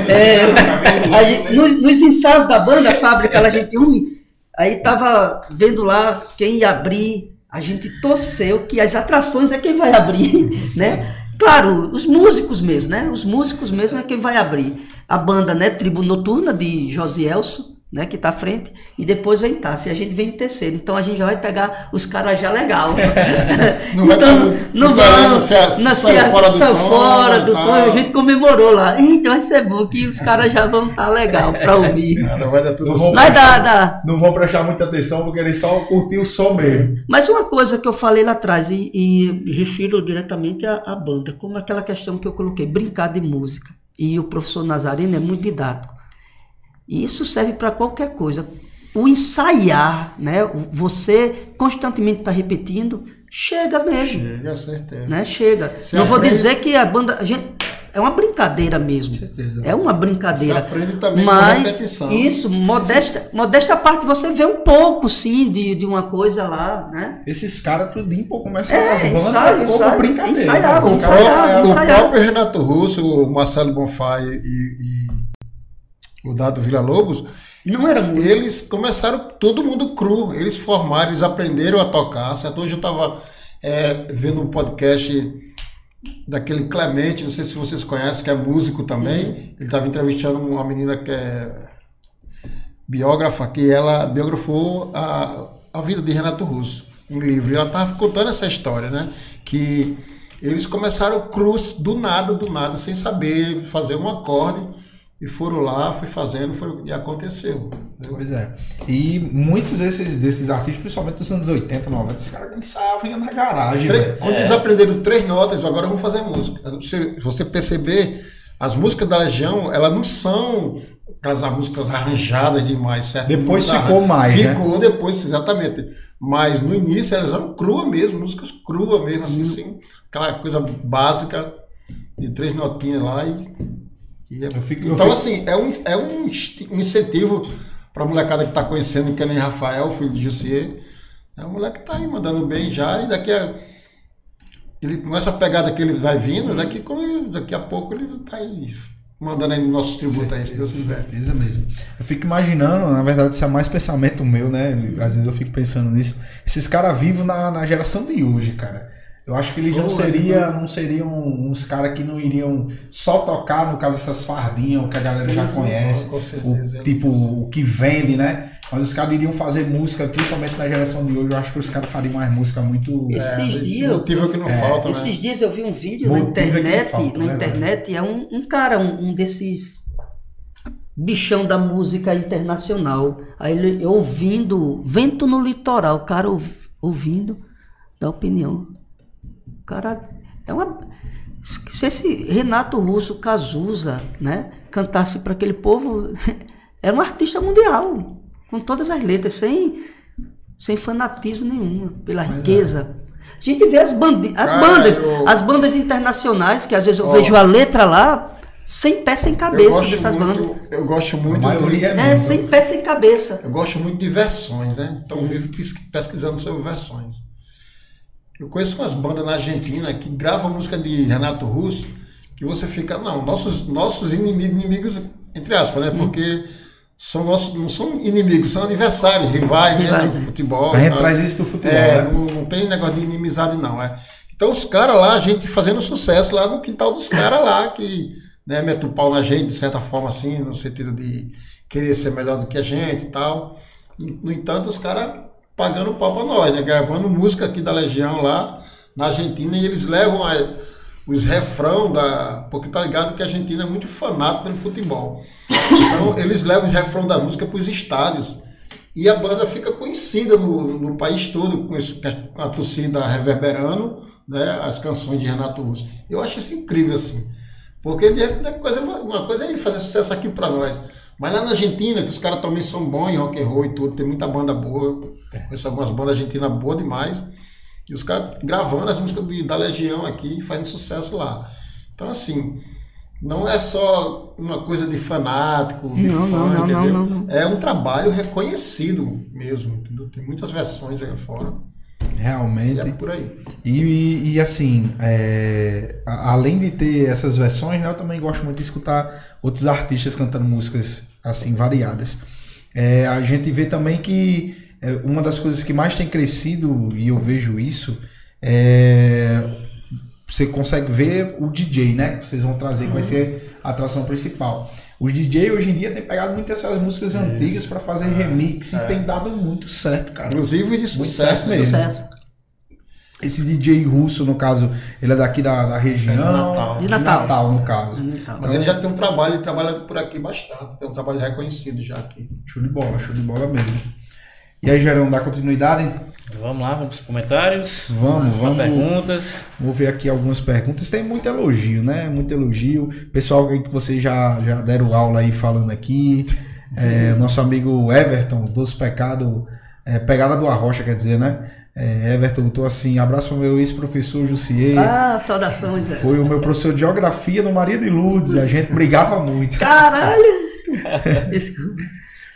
É, a gente- nos, nos ensaios da banda, a fábrica a gente une, aí tava vendo lá quem ia abrir, a gente torceu que as atrações é quem vai abrir, né? Claro, os músicos mesmo, né? Os músicos mesmo é quem vai abrir. A banda, né? Tribo Noturna, de Josielso, né? Que tá à frente, e depois vem Tassi, e a gente vem em terceiro. Então a gente já vai pegar os caras já legal. Não vai então, tá muito- não não vai, vai, se a- se não, se a- fora do tom, fora do tom, a gente comemorou lá. Eita, vai ser bom que os caras já vão estar legal pra ouvir. Nada, vai dar tudo Não vou- certo. Mas dá, dá. Não vão prestar muita atenção, vão querer só curtir o som mesmo. Mas uma coisa que eu falei lá atrás, e, e me refiro diretamente à, à banda, como aquela questão que eu coloquei, brincar de música. E o professor Nazareno é muito didático. E isso serve para qualquer coisa. O ensaiar, né? Você constantemente está repetindo, chega mesmo. Chega, certeza. Né? Chega. Não vou dizer que a banda. a gente- é uma brincadeira mesmo. certeza. É uma brincadeira. Você aprende também com Mas repetição. isso, modesta, modesta parte, você vê um pouco, sim, de, de uma coisa lá, né? Esses caras tudinho pô, começam É, as bandas ensaio, como ensaio, brincadeira. ensaiavam, O ensaiavam, próprio, o ensaiavam. próprio Renato Russo, o Marcelo Bonfá e, e- e o Dado Vila Lobos, Não era eles começaram todo mundo cru. Eles formaram, eles aprenderam a tocar. Certo? Hoje eu estava vendo um podcast daquele Clemente, não sei se vocês conhecem, que é músico também. Ele estava entrevistando uma menina que é biógrafa, que ela biografou a, a vida de Renato Russo em livro. E ela estava contando essa história, né? Que eles começaram cruz do nada, do nada, sem saber fazer um acorde. E foram lá, foi fazendo, foi, e aconteceu. entendeu? Pois é. E muitos desses, desses artistas, principalmente dos anos 80, 90, os caras ensaiavam na garagem. Tre-. Quando eles aprenderam três notas, agora vão fazer música. Se você perceber, as músicas da Legião, elas não são aquelas músicas arranjadas demais, certo? Depois Muito ficou arran- mais, né? Ficou depois, exatamente. Mas no início elas eram cruas mesmo, músicas cruas mesmo, assim, assim, aquela coisa básica de três notinhas lá e. é- Eu fico- eu então, fico- assim, é um, é um, um incentivo para a molecada que está conhecendo, que é nem Rafael, filho de Jussier. É um moleque que tá aí mandando bem já, e daqui a. Ele, com essa pegada que ele vai vindo, daqui, ele- daqui a pouco ele tá aí mandando aí nossos tributos aí, se Deus quiser. Certeza mesmo. Eu fico imaginando, na verdade, isso é mais pensamento meu, né? Às vezes eu fico pensando nisso. Esses caras vivos na, na geração de hoje, cara. Eu acho que eles não Boa, seriam, não seriam uns caras que não iriam só tocar, no caso, essas fardinhas que a galera Sim, já sim, conhece. com certeza. O, tipo, o que vende, né? Mas os caras iriam fazer música, principalmente na geração de hoje. Eu acho que os caras fariam mais música muito. Esses dias. motivo que não falta, Esses né? dias eu vi um vídeo na Motivo é que internet, falta, na né, internet, é um, um cara, um, um desses bichão da música internacional. Aí ele ouvindo, vento no litoral, o cara ouv- ouvindo, dá opinião. O cara é uma. Se esse Renato Russo, Cazuza, né, cantasse para aquele povo, era um artista mundial, com todas as letras, sem, sem fanatismo nenhum, pela riqueza. A gente vê as, bandi as Cara, bandas, eu- as bandas internacionais, que às vezes eu Ó. vejo a letra lá, sem pé, sem cabeça dessas bandas. muito, eu gosto A muito maioria de- é É, sem pé, sem cabeça. Eu gosto muito de versões, né? Então eu vivo pes- pesquisando sobre versões. Eu conheço umas bandas na Argentina que gravam música de Renato Russo que você fica, não, nossos, nossos inimigos, inimigos, entre aspas, né? Porque são nossos, não são inimigos, são adversários, rivais, né? Rivais, No é. futebol. A gente traz isso do futebol, É, né? não, não tem negócio de inimizade, não. É. Então os caras lá, a gente fazendo sucesso lá no quintal dos caras lá, que né, mete o pau na gente, de certa forma, assim, no sentido de querer ser melhor do que a gente e tal. E, no entanto, os caras pagando pau pra nós, né? Gravando música aqui da Legião lá na Argentina e eles levam a- os refrão da. Porque tá ligado que a Argentina é muito fanático pelo futebol. Então eles levam os refrão da música pros estádios. E a banda fica conhecida no, no país todo, com, esse- com a torcida reverberando né, as canções de Renato Russo. Eu acho isso incrível, assim. Porque de coisa, uma coisa é ele fazer sucesso aqui pra nós. Mas lá na Argentina, que os caras também são bons em rock and roll e tudo, tem muita banda boa. Conheço algumas bandas argentinas boas demais. E os caras gravando as músicas de- da Legião aqui, fazendo sucesso lá. Então, assim, não é só uma coisa de fanático, de Não, fã, não, não, entendeu? É um trabalho reconhecido mesmo, entendeu? Tem muitas versões aí fora e Realmente. é por aí. E, e- e, assim, é, a- além de ter essas versões, né, eu também gosto muito de escutar outros artistas cantando músicas assim variadas. É, a gente vê também que é, uma das coisas que mais tem crescido, e eu vejo isso, é você consegue ver o DJ, né? Que vocês vão trazer, que vai ser a atração principal. Os DJ hoje em dia têm pegado muitas essas músicas antigas para fazer remix e tem dado muito certo, cara. Inclusive de sucesso mesmo. Sucesso. Esse DJ russo, no caso, ele é daqui da, da região. É de Natal. De Natal. no caso. Natal. Mas ele já tem um trabalho, ele trabalha por aqui bastante, tem um trabalho reconhecido já aqui. Show de bola, show de bola mesmo. E aí, Gerão, dá continuidade? Vamos lá, vamos para os comentários. Vamos, vamos. perguntas. Vou ver aqui algumas perguntas. Tem muito elogio, né? Muito elogio. Pessoal aí que vocês já, já deram aula aí falando aqui. É, nosso amigo Everton, Doce Pecado, é, Pegada do Arrocha, quer dizer, né? É, Everton botou assim: abraço ao meu ex-professor Jussier. Ah, saudações, Zé. Foi o meu professor de geografia no Maria de Lourdes. A gente brigava muito. Caralho! Desculpa.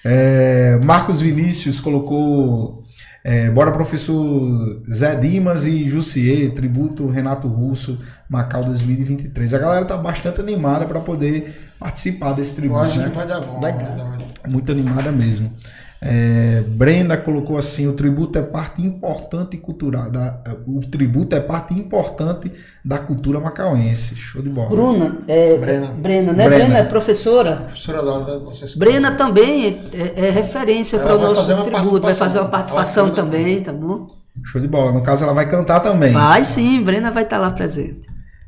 É, Marcos Vinícius colocou. É, bora, professor Zé Dimas e Jussier, tributo Renato Russo, Macau 2023. A galera tá bastante animada para poder participar desse Eu tributo. acho né? que vai dar bom. Vai dar- Muito animada mesmo. É, Brenda colocou assim: o tributo é parte importante cultural. Da, o tributo é parte importante da cultura macauense. Show de bola. Bruna, é, Brena. Brena, né? Brena. Brena é professora. Professora da da nossa. Brena também é, é referência Ela para o nosso tributo, vai fazer uma participação. canta também, tá bom? Show de bola. No caso, ela vai cantar também. Vai sim, Brena vai estar lá presente.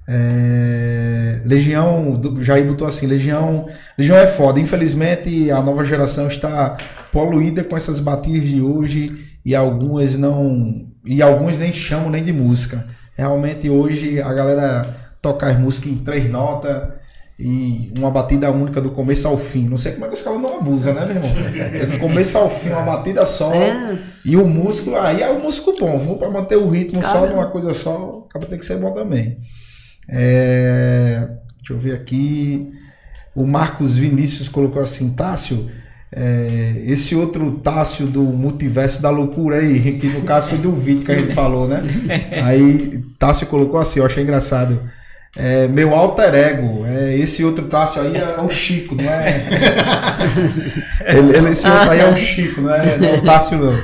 É, Legião, do- Jair botou assim, Legião, Legião é foda. Infelizmente a nova geração está poluída com essas batidas de hoje e algumas não e alguns nem chamam nem de música. Realmente hoje a galera toca as músicas em três notas e uma batida única do começo ao fim. Não sei como é que os caras não abusam, né, meu irmão? Do começo ao fim, uma batida só. É. E o músico, aí é o músico bom, vou para manter o ritmo só Cara. de uma coisa só, acaba tem que ser bom também. É, deixa eu ver aqui. O Marcos Vinícius colocou assim, Tássio, é, esse outro Tássio do multiverso da loucura aí, que no caso foi do vídeo que a gente falou, né? Aí Tássio colocou assim, eu achei engraçado. É, meu alter ego, é, esse outro Tássio aí é, o Chico, não é? ele, ele- esse outro aí é o Chico, não é, não é o Tássio não.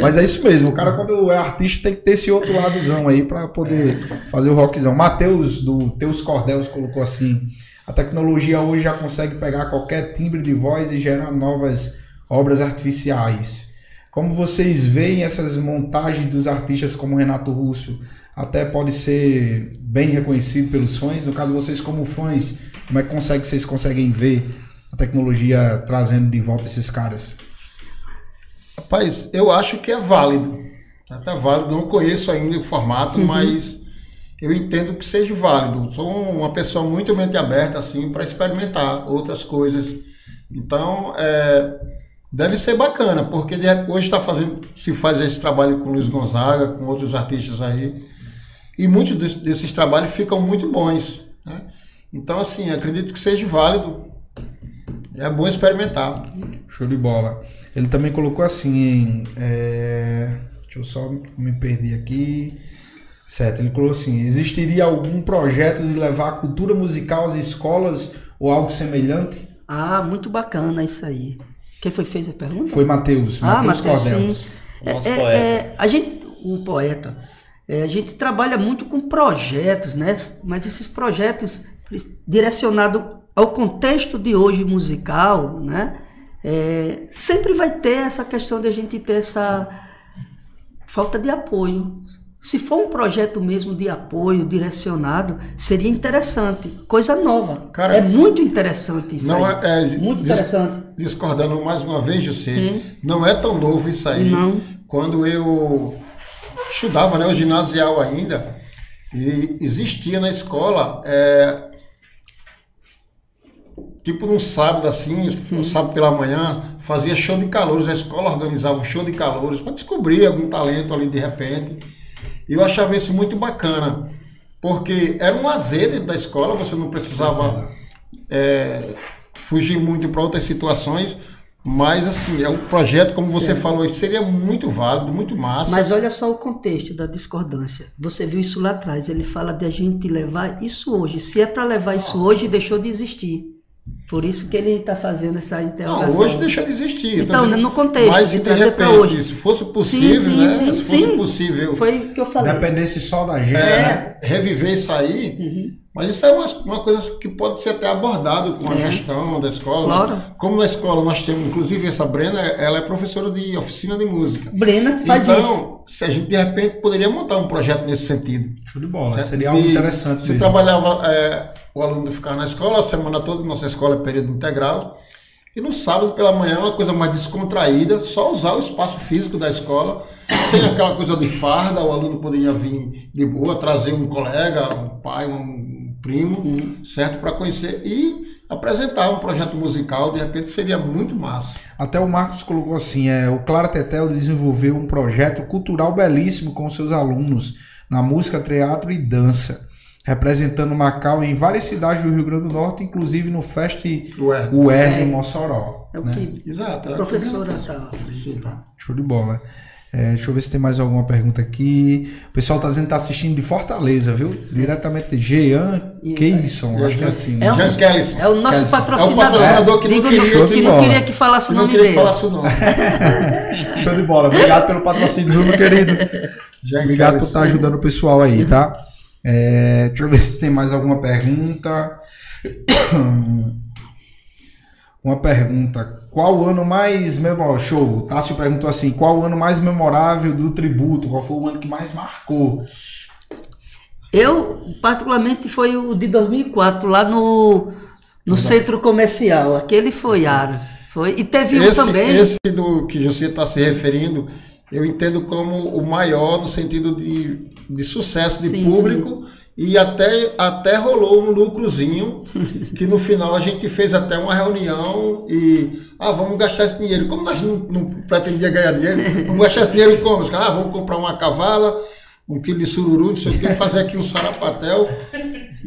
Mas é isso mesmo, o cara quando é artista tem que ter esse outro ladozão aí pra poder fazer o rockzão. Matheus do Teus Cordéus colocou assim: a tecnologia hoje já consegue pegar qualquer timbre de voz e gerar novas obras artificiais. Como vocês veem essas montagens dos artistas como Renato Russo, até pode ser bem reconhecido pelos fãs. No caso, vocês como fãs, como é que consegue, vocês conseguem ver a tecnologia trazendo de volta esses caras? Rapaz, eu acho que é válido. Tá, tá válido, não conheço ainda o formato, mas eu entendo que seja válido. Sou uma pessoa muito mente aberta assim para experimentar outras coisas. Então, é, deve ser bacana, porque hoje está fazendo, se faz esse trabalho com Luiz Gonzaga, com outros artistas aí, e muitos des- desses trabalhos ficam muito bons. né? Então, assim, acredito que seja válido. É bom experimentar. Show de bola. Ele também colocou assim, é, deixa eu só me perder aqui. Certo, ele colocou assim: existiria algum projeto de levar a cultura musical às escolas ou algo semelhante? Ah, muito bacana isso aí. Quem foi fez a pergunta? Foi Matheus, Ah, Matheus Cordelos. sim. O nosso É, é, poeta. é, a gente, o poeta, é, a gente trabalha muito com projetos, né? Mas esses projetos direcionados ao contexto de hoje musical, né? É, sempre vai ter essa questão de a gente ter essa falta de apoio. Se for um projeto mesmo de apoio direcionado, seria interessante, coisa nova. Cara, é muito interessante isso Não aí. é, é, muito interessante. Discordando mais uma vez, José, não é tão novo isso aí. Não. Quando eu estudava, né, o ginasial ainda, e existia na escola, é, tipo num sábado assim, um sábado pela manhã, fazia show de calouros, a escola organizava um show de calouros para descobrir algum talento ali de repente. Eu achava isso muito bacana, porque era um lazer dentro da escola, você não precisava é, fugir muito para outras situações. Mas, assim, é um projeto, como você Sim. falou, seria muito válido, muito massa. Mas olha só o contexto da discordância. Você viu isso lá atrás. Ele fala de a gente levar isso hoje. Se é para levar isso hoje, deixou de existir. Por isso que ele está fazendo essa interrogação. Não, hoje deixou de existir. Então, dizendo- no contexto, Mas de de repente, hoje. se fosse possível, Sim, sim, né? sim, se fosse sim. possível Foi o que eu falei. Dependesse só da gente, é, né? reviver isso aí, Uhum. Mas isso é uma, uma coisa que pode ser até abordado com a É. gestão da escola. Claro. né? Como na escola nós temos, inclusive essa Brena, ela é professora de oficina de música. Brena faz então, isso. se a gente de repente poderia montar um projeto nesse sentido. Show de bola. Certo? Seria algo E interessante Se mesmo. trabalhava, é, o aluno ficava na escola a semana toda, nossa escola é período integral. E no sábado pela manhã, uma coisa mais descontraída, só usar o espaço físico da escola, sem aquela coisa de farda, o aluno poderia vir de boa, trazer um colega, um pai, um primo, Uhum. certo? Para conhecer e apresentar um projeto musical, de repente seria muito massa. Até o Marcos colocou assim: é, o Clara Tetel desenvolveu um projeto cultural belíssimo com seus alunos na música, teatro e dança, representando Macau em várias cidades do Rio Grande do Norte, inclusive no Fest Ué. UER em Mossoró. É o né? que Exato. é professora tá. Show de bola. É, deixa eu ver se tem mais alguma pergunta aqui. O pessoal tá dizendo que tá assistindo de Fortaleza, viu? Diretamente de Jean. Keison, acho que é assim. É um- Jean Kellison. É o nosso dizer, patrocinador. é o patrocinador que não queria que, que- não queria que falasse Se o não nome queria que dele. falasse o nome. Show de bola. Obrigado pelo patrocínio, meu querido? Jean Obrigado por Kellison. estar ajudando o pessoal aí, tá? É, deixa eu ver se tem mais alguma pergunta. Uma pergunta. Qual o ano mais memorável? Show. O Tássio perguntou assim: qual o ano mais memorável do tributo? Qual foi o ano que mais marcou? Eu, particularmente, foi o de 2004, lá no, no centro comercial. Aquele foi Ara. Foi. E teve um Esse, também. esse do que você está se referindo, eu entendo como o maior no sentido de, de sucesso de Sim, público e até, até rolou um lucrozinho que no final a gente fez até uma reunião e ah, vamos gastar esse dinheiro. Como nós não, não pretendia ganhar dinheiro, vamos gastar esse dinheiro como? Os caras, ah, vamos comprar uma cavala, um quilo de sururu, não sei o que, fazer aqui um sarapatel,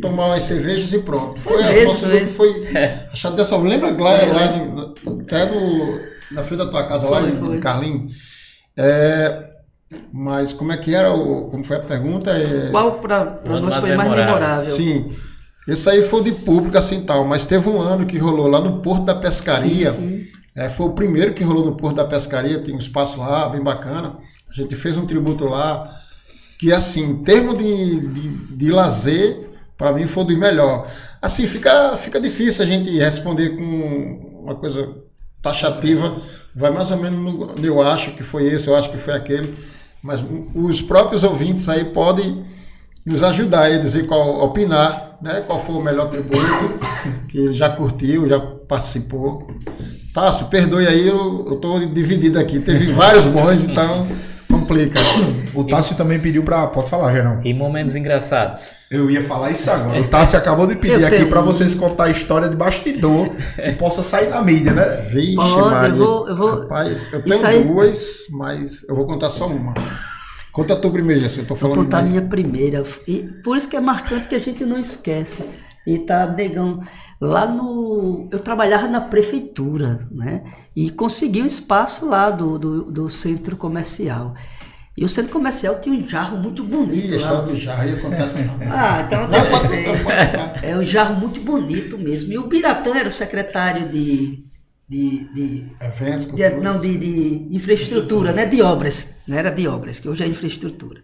tomar umas cervejas e pronto. Foi, Foi nosso mesmo, lucro foi achado dessa forma. Lembra lá, lá de- até no, na frente da tua casa lá Foi, de, foi. de Carlinhos? É, mas como é que era o, como foi a pergunta? É, Qual para O nós foi mais memorável. memorável? Sim. Esse aí foi de público assim tal, mas teve um ano que rolou lá no Porto da Pescaria. Sim, sim. É, foi o primeiro que rolou no Porto da Pescaria, tem um espaço lá bem bacana. A gente fez um tributo lá, que assim, em termos de, de, de lazer, para mim foi do melhor. Assim, fica, fica difícil a gente responder com uma coisa taxativa, vai mais ou menos no eu acho que foi esse, eu acho que foi aquele, mas os próprios ouvintes aí podem nos ajudar a dizer qual, opinar, né? Qual foi o melhor tributo que ele já curtiu, já participou. Tássio, perdoe aí, eu, eu tô dividido aqui. Teve vários bons, então complica. O Tássio também pediu pra. Pode falar, Gerão. E momentos engraçados. Eu ia falar isso agora. O Tássio acabou de pedir Eu aqui tenho um. vocês contar a história de bastidor que possa sair na mídia, né? Vixe, Pode, eu Maria. vou- eu vou- Rapaz, eu tenho aí- duas, mas eu vou contar só uma. Conta tu primeiro, Jess, eu tô Vou falando. contar a minha primeira. E por isso que é marcante que a gente não esquece. E tá, negão. Lá no. Eu trabalhava na prefeitura, né? E consegui um espaço lá do, do, do centro comercial. E o centro comercial tinha um jarro muito Ih, a bonito história do jarro aí acontece não. Ah, então Não, deixa pode pode. É um jarro muito bonito mesmo. E o Biratã era o secretário de. de, de Eventos, de- não, de, de infraestrutura, né? De obras. Não era de obras, que hoje é infraestrutura.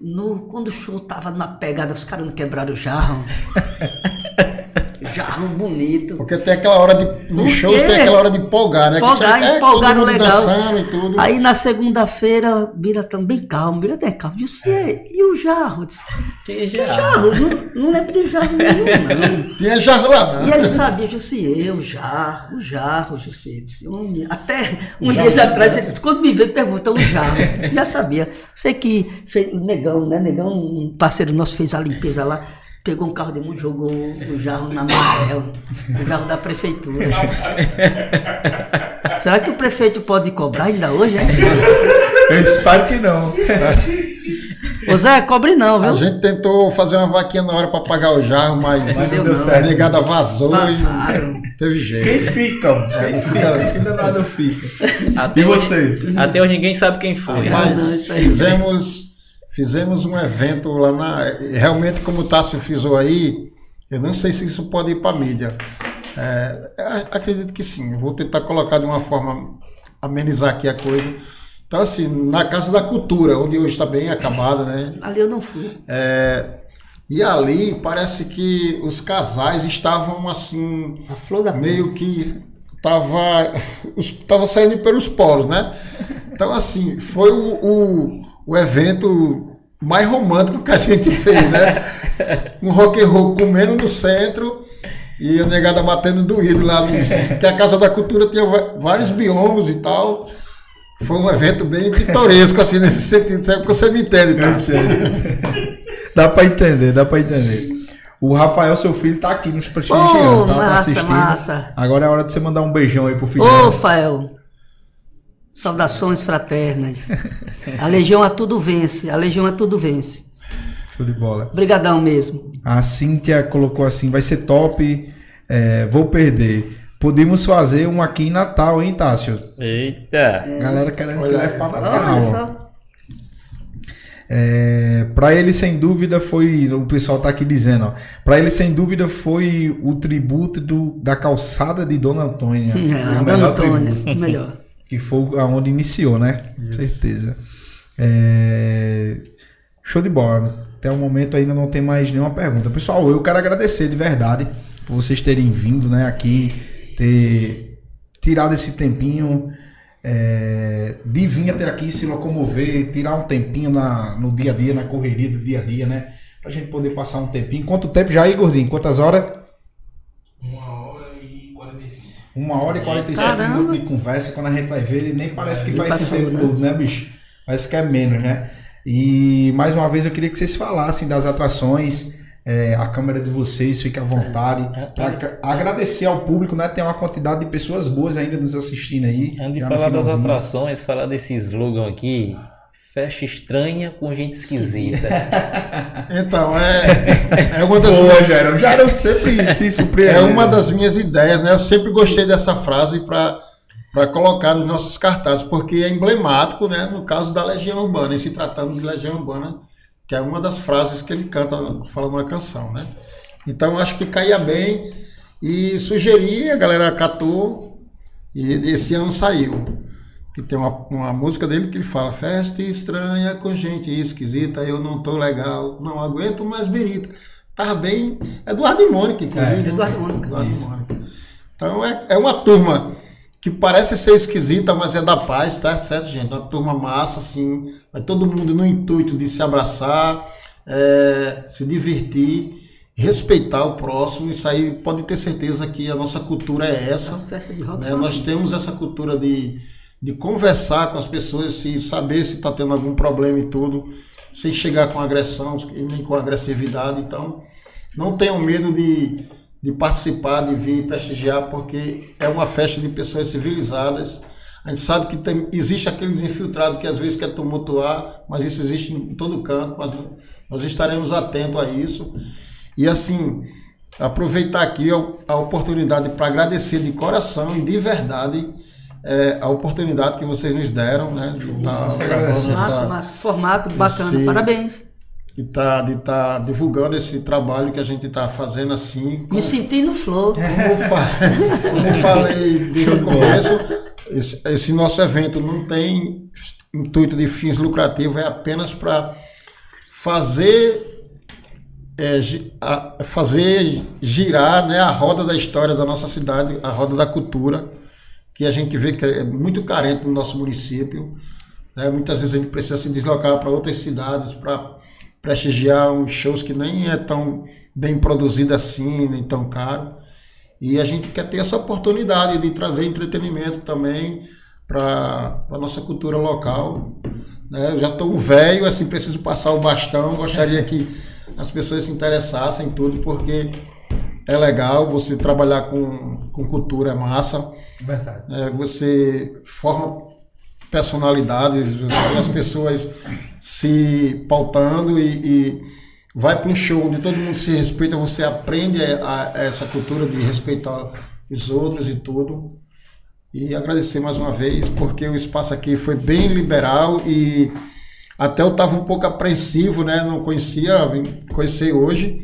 No, quando o show tava na pegada, os caras não quebraram o jarro. jarro bonito. Porque tem aquela hora de. O Nos shows quê? tem aquela hora de empolgar, né? Chega- é, empolgaram todo mundo legal. dançando e tudo. Aí na segunda-feira, Biratã bem calmo, Biratã é calmo. Disse, e, e o jarro? Eu Disse, Que que jarro? Não, não lembro de jarro nenhum, não. Tinha jarro lá, E não. ele sabia, Jussier, o jarro, o jarro, Jussier. Disse, um- até uns Jarro dias atrás, ele, quando me veio, perguntou o jarro. Já sabia. Sei que fez, o Negão, né? Negão, um parceiro nosso, fez a limpeza lá. Pegou um carro de mão, jogou o jarro na Marvel, o jarro da prefeitura. Será que o prefeito pode cobrar ainda hoje? É? Eu espero que não. Ô Zé, cobre não, viu? A gente tentou fazer uma vaquinha na hora para pagar o jarro, mas, Mas não a deu certo. negada vazou Vazaram. e não teve jeito. Quem fica? Quem não fica? Quem danado fica? Até E hoje- você? Até hoje ninguém sabe quem foi. não, Mas aí. fizemos, fizemos um evento lá na. Realmente, como o Tássio frisou aí, eu não sei se isso pode ir para mídia. É, a- acredito que sim. Vou tentar colocar de uma forma, amenizar aqui a coisa. Então, assim, na Casa da Cultura, onde hoje está bem acabada, né? Ali eu não fui. É, e ali parece que os casais estavam assim, A flor da meio que tava, os- tava saindo pelos poros, né? Então, assim, foi o, o, o evento mais romântico que a gente fez, né? Um rock and roll comendo no centro e a negada batendo doído lá no que a Casa da Cultura tinha vários biomas e tal. Foi um evento bem pitoresco, assim, nesse sentido. Sabe que você me entende, tá? Dá pra entender, dá pra entender. O Rafael, seu filho, tá aqui nos prestigiando, Ô, tá? tá massa, assistindo. massa. Agora é hora de você mandar um beijão aí pro filho. Ô, Fael. Saudações fraternas. A legião a tudo vence. A legião a tudo vence. Show de bola. Brigadão mesmo. A Cíntia colocou assim, vai ser top, é, vou perder. Podemos fazer um aqui em Natal, hein, Tássio? Eita! Galera querendo que leve pra Natal. Olha ó. só. É, para ele, sem dúvida, foi. O pessoal tá aqui dizendo, ó. Pra ele, sem dúvida, foi o tributo do, da calçada de Dona Antônia. Foi É, o Dona melhor Antônia, tributo. melhor. Que foi aonde iniciou, né? Certeza. É, Show de bola. Até o momento ainda não tem mais nenhuma pergunta. Pessoal, eu quero agradecer de verdade por vocês terem vindo, né, aqui, ter tirado esse tempinho é, de vir até aqui, se locomover, tirar um tempinho na, no dia a dia, na correria do dia a dia, né? Pra gente poder passar um tempinho. Quanto tempo já aí, gordinho? Quantas horas? Uma hora e 45. Uma hora e 45 Caramba. minutos de conversa, quando a gente vai ver, nem parece que vai esse passou, tempo né? todo, né, bicho? Parece que é menos, né? E mais uma vez eu queria que vocês falassem das atrações, é, a câmera de vocês, fique à vontade. Pra ca- agradecer ao público, né? Tem uma quantidade de pessoas boas ainda nos assistindo aí. Antes de falar das atrações, falar desse slogan aqui, festa estranha com gente esquisita. Então, é, é uma das Boa. Jairo sempre se surpreende. É uma das minhas ideias, né? Eu sempre gostei dessa frase para colocar nos nossos cartazes, porque é emblemático, né? No caso da Legião Urbana, e se tratando de Legião Urbana, que é uma das frases que ele canta falando uma canção, né? Então acho que caía bem e sugeri, a galera catou e esse ano saiu. Que tem uma, uma música dele que ele fala: Festa estranha com gente esquisita, eu não tô legal, não aguento mais birita. Tava bem. Eduardo e Mônica, inclusive. né? Eduardo e Mônica. Eduardo e Isso. Mônica. Então é, é uma turma que parece ser esquisita, mas é da paz, tá certo, gente? Uma turma massa, assim. Vai todo mundo no intuito de se abraçar, é, se divertir, respeitar o próximo. Isso aí pode ter certeza que a nossa cultura é essa. As festas de rock né? são Nós assim. temos essa cultura de, de conversar com as pessoas, se saber se está tendo algum problema e tudo, sem chegar com agressão e nem com agressividade. Então, não tenham medo de, de participar, de vir prestigiar, porque é uma festa de pessoas civilizadas. A gente sabe que tem, existe aqueles infiltrados que às vezes quer tumultuar, mas isso existe em todo canto, mas nós estaremos atentos a isso. E assim, aproveitar aqui a, a oportunidade para agradecer de coração e de verdade é, a oportunidade que vocês nos deram, né? De estar que gravando. Massa, massa. Formato bacana. esse- Parabéns. de estar de tá divulgando esse trabalho que a gente está fazendo assim. Me senti no flow. Como, fa- como falei desde o começo, esse, esse nosso evento não tem intuito de fins lucrativos, é apenas para fazer, é, a- fazer girar né, a roda da história da nossa cidade, a roda da cultura, que a gente vê que é muito carente no nosso município. né? Muitas vezes a gente precisa se deslocar para outras cidades para prestigiar uns shows que nem é tão bem produzido assim, nem tão caro. E a gente quer ter essa oportunidade de trazer entretenimento também para a nossa cultura local. né? Eu já estou velho, assim, preciso passar o bastão. Gostaria que as pessoas se interessassem em tudo, porque é legal você trabalhar com, com cultura, é massa. Verdade. É, você forma personalidades, as pessoas se pautando e, e vai para um show onde todo mundo se respeita, você aprende a, a essa cultura de respeitar os outros e tudo. E agradecer mais uma vez, porque o espaço aqui foi bem liberal e até eu estava um pouco apreensivo, né? Não conhecia, vim conhecer hoje.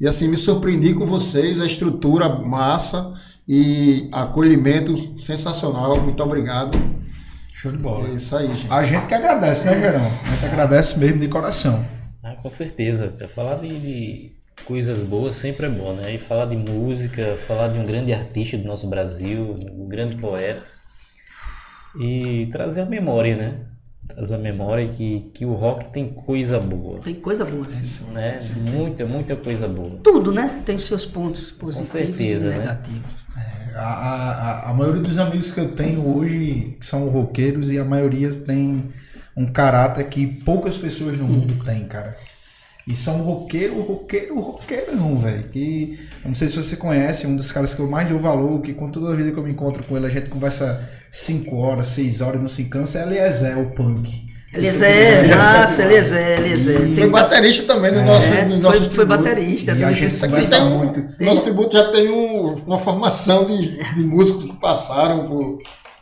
E assim, me surpreendi com vocês, a estrutura massa e acolhimento sensacional. Muito obrigado. Show de bola. É isso aí, gente. A gente que agradece, né, Gerão? A gente agradece mesmo de coração. Ah, com certeza. Falar de, de coisas boas sempre é bom, né? E falar de música, falar de um grande artista do nosso Brasil, um grande poeta. E trazer a memória, né? Trazer a memória que, que o rock tem coisa boa. Tem coisa boa, assim. Né? Muita, muita coisa boa. Tudo, né? Tem seus pontos positivos certeza, e né? negativos. A, a, a- a maioria dos amigos que eu tenho hoje são roqueiros e a maioria tem um caráter que poucas pessoas no mundo têm, cara. E são roqueiro, roqueiro, roqueirão, velho. Que eu não sei se você conhece, um dos caras que eu mais dou valor, que com toda a vida que eu me encontro com ele, a gente conversa 5 horas, 6 horas, não se cansa, é Eliezer, o punk. Eliezer, nossa, Eliezer, Eliezer. E- Foi baterista também no nosso, É, no nosso foi, foi tributo. baterista. E a gente conversa tem um- muito. Nosso tributo já tem um- uma formação de, de músicos que passaram por.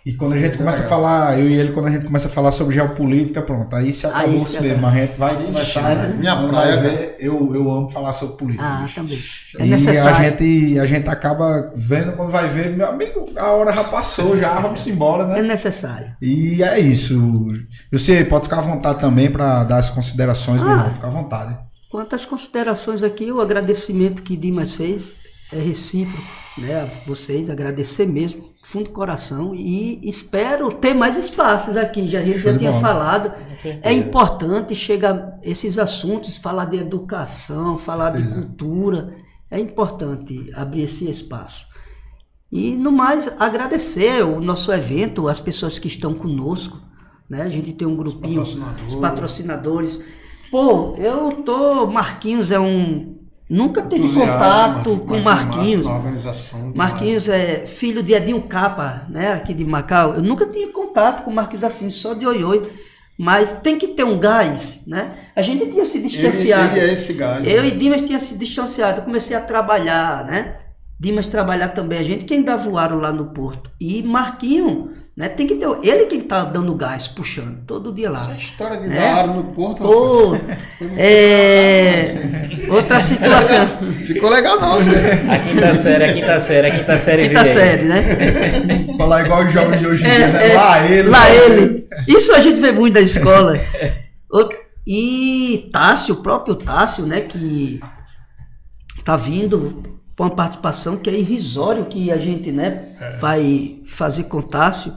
E quando a gente começa a falar, eu e ele, quando a gente começa a falar sobre geopolítica, pronto, aí se acabou o cinema. A gente vai conversar. né? minha praia, ver, eu, eu amo falar sobre política. Ah, bicho. também. É e necessário. a gente, a gente acaba vendo quando vai ver, meu amigo, a hora já passou, já vamos embora, É né? necessário. E é isso. Você pode ficar à vontade também para dar as considerações, meu Ah. irmão. Fica à vontade. Quanto às considerações aqui, o agradecimento que Dimas fez é recíproco, né? A vocês, agradecer mesmo, fundo do coração, e espero ter mais espaços aqui. Já, a gente Show já tinha bola. falado. É importante chegar esses assuntos, falar de educação, falar de cultura. É importante abrir esse espaço. E no mais, agradecer o nosso evento, as pessoas que estão conosco. Né? A gente tem um grupinho, patrocinadores. os patrocinadores. Pô, eu tô. Marquinhos é um. Nunca tive entusiasmo contato com Marquinhos. Organização. Marquinhos é filho de Edinho Capa, né, aqui de Macau. Eu nunca tinha contato com Marquinhos assim, só de oi-oi. Mas tem que ter um gás, né? A gente tinha se Ele, distanciado. ele é esse gás. Eu né? e Dimas tinha se distanciado. Eu comecei a trabalhar, né? Dimas trabalhar também. A gente quem dava o aro lá no porto. E Marquinho, né? Tem que ter. Ele quem tá dando gás, puxando, todo dia lá. Essa história de É. dar aro no Porto. Pô, rapaz, foi muito é. Outra situação. Ficou legal, não, você. A quinta série, a quinta série, a quinta série Quinta aí. série, né? Falar igual os jovens de hoje em É, dia, né? é, Lá ele. Lá ele. Isso a gente vê muito da escola. E Tássio, o próprio Tássio, né, que tá vindo com uma participação que é irrisório que a gente, né, vai fazer com Tássio.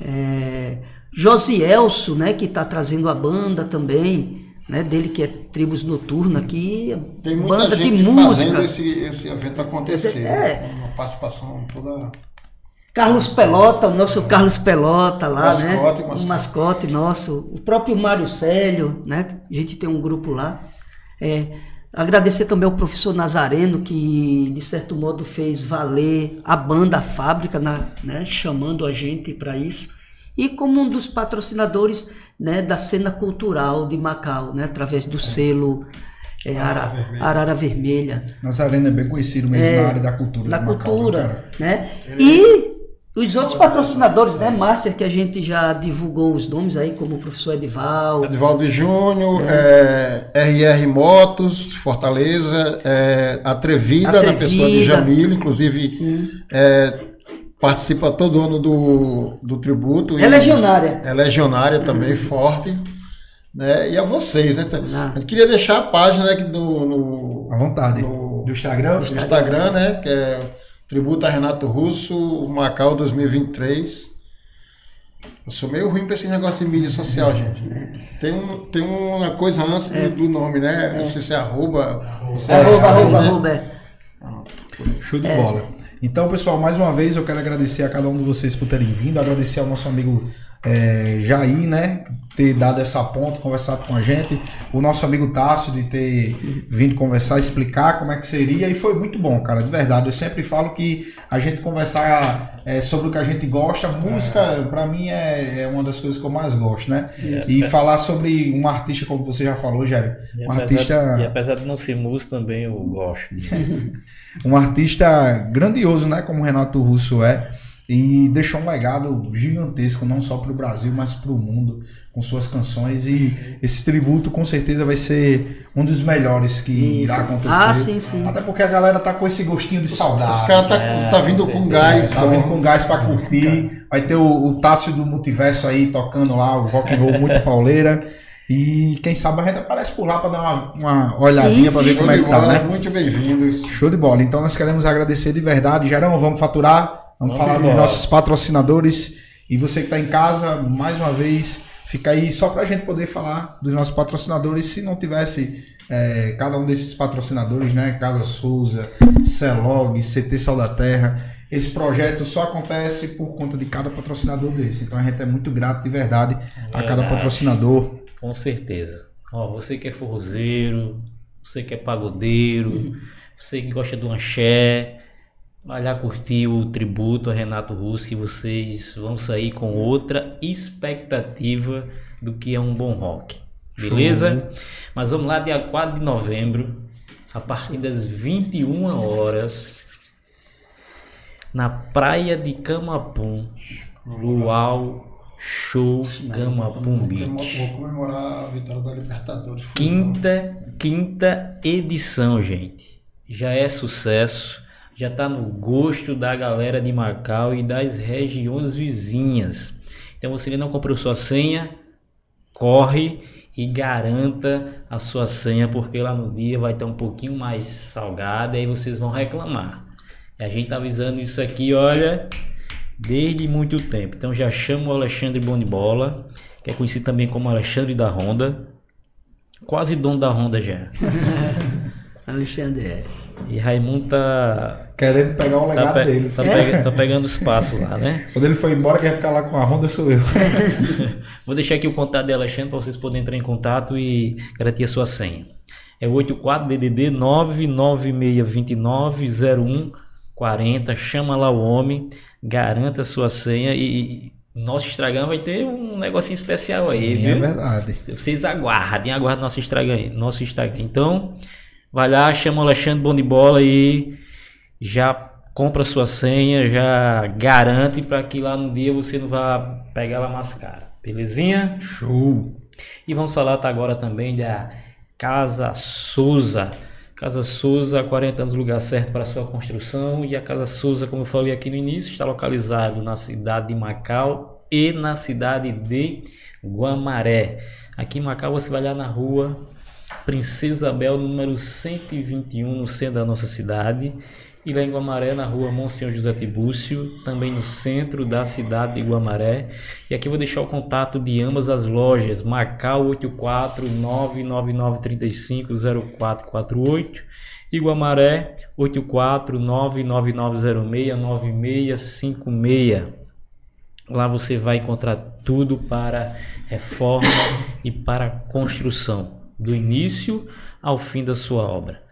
É, Josielso, né, que tá trazendo a banda também, né, dele que é Tribos Noturna aqui, Tem muita banda gente de fazendo música. esse, esse evento acontecer. É. Uma participação toda. Carlos Pelota, o nosso Carlos Pelota lá, Mascote, né? mascote. O mascote nosso. O próprio Mário Célio, né? A gente tem um grupo lá. É, agradecer também ao professor Nazareno, que de certo modo fez valer a banda a Fábrica, na- né? chamando a gente para isso. E como um dos patrocinadores né? da cena cultural de Macau, né? através do selo é, Ara- Vermelha. Arara Vermelha Nazareno é bem conhecido mesmo na área da cultura. da de Macau, né, cultura, né? E os outros patrocinadores, né, Master, que a gente já divulgou os nomes aí, como o professor Edival, Edvaldo Júnior, é, RR Motos, Fortaleza, é, Atrevida, na Atrevida. pessoa de Jamil, inclusive é, participa todo ano do, do tributo. é e- legionária. É legionária também, forte. Né? E a vocês, né? Ah. A gente queria deixar a página né, que do, no, À vontade. No- Do Instagram? no Instagram, né? Que é Tributo a Renato Russo, Macau 2023. Eu sou meio ruim pra esse negócio de mídia social, gente. Tem, um, tem uma coisa antes do, do nome, né? Não sei se é arroba. ou se é Arroba, arroba, né? arroba. é. Show de bola. Então, pessoal, mais uma vez eu quero agradecer a cada um de vocês por terem vindo, agradecer ao nosso amigo é, Jair, né? Ter dado essa ponta, conversado com a gente. O nosso amigo Tássio de ter vindo conversar, explicar como é que seria. E foi muito bom, cara, de verdade. Eu sempre falo que a gente conversar é, sobre o que a gente gosta, música, pra mim, é, é uma das coisas que eu mais gosto, né? E falar sobre um artista, como você já falou, Jair. Um artista. e apesar de não ser músico, também eu gosto um artista grandioso, né, como o Renato Russo é, e deixou um legado gigantesco, não só para o Brasil, mas para o mundo, com suas canções. E esse tributo, com certeza, vai ser um dos melhores que Isso. irá acontecer. Ah, sim, sim. Até porque a galera tá com esse gostinho de saudade. Os caras tá, É, tá vindo com com gás. Tá vindo com gás pra curtir. Vai ter o, o Tássio do Multiverso aí tocando lá o rock and roll muito pauleira. E quem sabe a gente aparece por lá pra dar uma, uma olhadinha sim, ver como é que tá, né? Muito bem-vindos. Show de bola. Então nós queremos agradecer de verdade. Gerão, vamos faturar, vamos, Vamos falar dos nossos patrocinadores. E você que está em casa, mais uma vez, fica aí só para a gente poder falar dos nossos patrocinadores. Se não tivesse é, cada um desses patrocinadores, né? Casa Souza, Celog, CT Sal da Terra. Esse projeto só acontece por conta de cada patrocinador desse. Então a gente é muito grato de verdade a cada Verdade. patrocinador. Com certeza. Ó, você que é forrozeiro, você que é pagodeiro, você que gosta do axé, vai lá curtir o tributo a Renato Russo que vocês vão sair com outra expectativa do que é um bom rock. Beleza? Mas vamos lá, dia 4 de novembro, a partir das 21 horas, na praia de Camapum, Luau Show Camapum Vou Beach. comemorar a vitória da Libertadores. Quinta, quinta edição, gente. Já é sucesso, já tá no gosto da galera de Macau e das regiões vizinhas. Então você ainda não comprou sua senha, corre e garanta a sua senha, porque lá no dia vai estar um pouquinho mais salgada e aí vocês vão reclamar. E a gente tá avisando isso aqui, olha, desde muito tempo. Então já chama o Alexandre Bonibola, que é conhecido também como Alexandre da Honda. Quase dono da Honda já. Alexandre, é. E Raimundo tá. Querendo pegar o Tá, legado pe- dele. tá pega- tá pegando espaço lá, né? Quando ele foi embora, quem ia ficar lá com a Honda sou eu. Vou deixar aqui o contato de Alexandre para vocês poderem entrar em contato e garantir a sua senha. É 84 DDD 996290140. Chama lá o homem, garanta a sua senha e, nosso Instagram vai ter um negocinho especial aí, Sim, viu? é verdade. Vocês aguardem, aguardem nosso Instagram aí, nosso Instagram. Então, vai lá, chama o Alexandre Bom de Bola e já compra sua senha, já garante para que lá no dia você não vá pegar ela mais cara. Belezinha? Show. E vamos falar tá agora também da Casa Souza. Casa Souza, 40 anos, lugar certo para sua construção. E a Casa Souza, como eu falei aqui no início, está localizado na cidade de Macau e na cidade de Guamaré. Aqui em Macau você vai lá na rua Princesa Isabel, número 121, no centro da nossa cidade. E lá em Guamaré, na rua Monsenhor José Tibúcio, também no centro da cidade de Guamaré. E aqui eu vou deixar o contato de ambas as lojas, Macau 84 99935 0448 e Guamaré 84 99906 9656. Lá você vai encontrar tudo para reforma e para construção, do início ao fim da sua obra.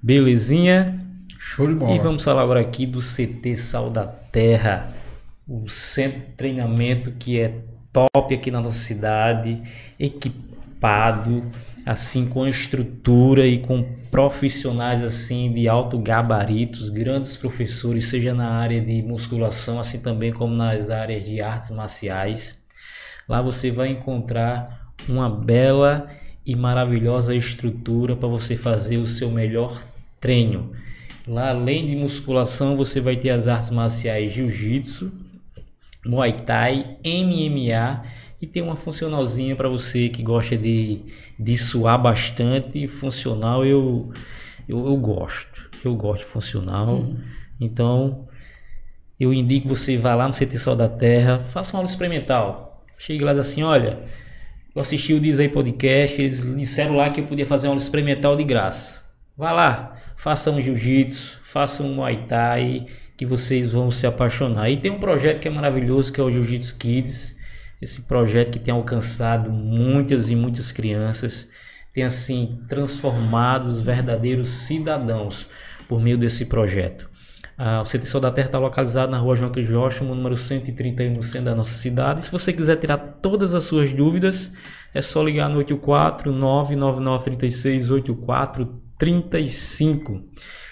Belezinha? Show de bola. E vamos falar agora aqui do CT Sal da Terra, o centro de treinamento que é top aqui na nossa cidade, equipado, assim com estrutura e com profissionais assim de alto gabaritos, grandes professores, seja na área de musculação, assim também como nas áreas de artes marciais. Lá você vai encontrar uma bela e maravilhosa estrutura para você fazer o seu melhor treino. Lá, além de musculação, você vai ter as artes marciais Jiu-Jitsu, Muay Thai, MMA e tem uma funcionalzinha para você que gosta de, de suar bastante. Funcional eu, eu, eu gosto. Eu gosto de funcional. Então, eu indico você vá lá no CT Sol da Terra, faça uma aula experimental. Chegue lá e assim: olha, eu assisti o Diz aí Podcast, eles disseram lá que eu podia fazer uma aula experimental de graça. Vá lá, faça um jiu-jitsu, faça um muay thai, que vocês vão se apaixonar. E tem um projeto que é maravilhoso, que é o Jiu-Jitsu Kids. esse projeto que tem alcançado muitas e muitas crianças, tem assim transformado os verdadeiros cidadãos por meio desse projeto. Ah, o Centro da Terra está localizado na rua João Crisóstomo, número 131, no centro da nossa cidade. E se você quiser tirar todas as suas dúvidas, é só ligar no 84 99936 8435.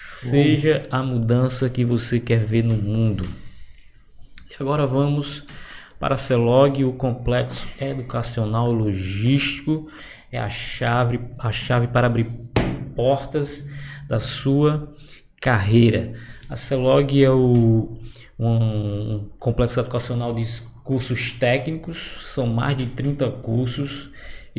Seja a mudança que você quer ver no mundo. E agora vamos para a CELOG, o complexo educacional logístico é a chave, a chave para abrir portas da sua carreira. A CELOG é o, um complexo educacional de cursos técnicos, são mais de 30 cursos.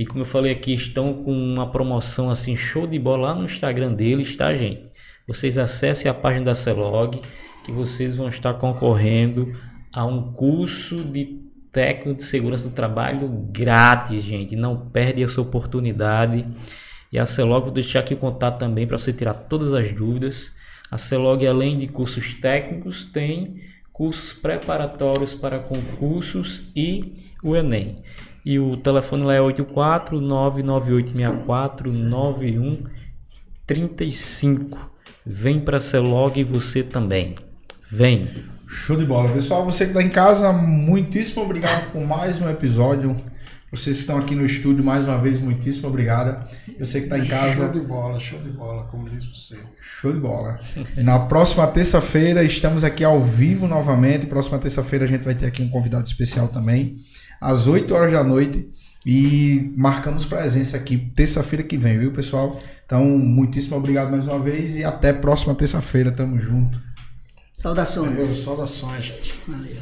E como eu falei aqui, estão com uma promoção assim show de bola lá no Instagram deles, tá, gente? vocês acessem a página da Celog, que vocês vão estar concorrendo a um curso de técnico de segurança do trabalho grátis, gente. Não perde essa oportunidade. E a Celog, vou deixar aqui o contato também para você tirar todas as dúvidas. A Celog, além de cursos técnicos, tem cursos preparatórios para concursos e o Enem. E o telefone lá é 84 99864 9135. Vem para a Celog você também. Vem. Show de bola. Pessoal, você que está em casa, muitíssimo obrigado por mais um episódio. Vocês que estão aqui no estúdio, mais uma vez, muitíssimo obrigado. Eu sei que está em casa. Show de bola, show de bola, como diz você. Show de bola. Na próxima terça-feira, estamos aqui ao vivo novamente. Próxima terça-feira, a gente vai ter aqui um convidado especial também, às 8 horas da noite. E marcamos presença aqui terça-feira que vem, viu, pessoal? Então, muitíssimo obrigado mais uma vez e até próxima terça-feira. Tamo junto. Saudações. Valeu, saudações, gente. Valeu.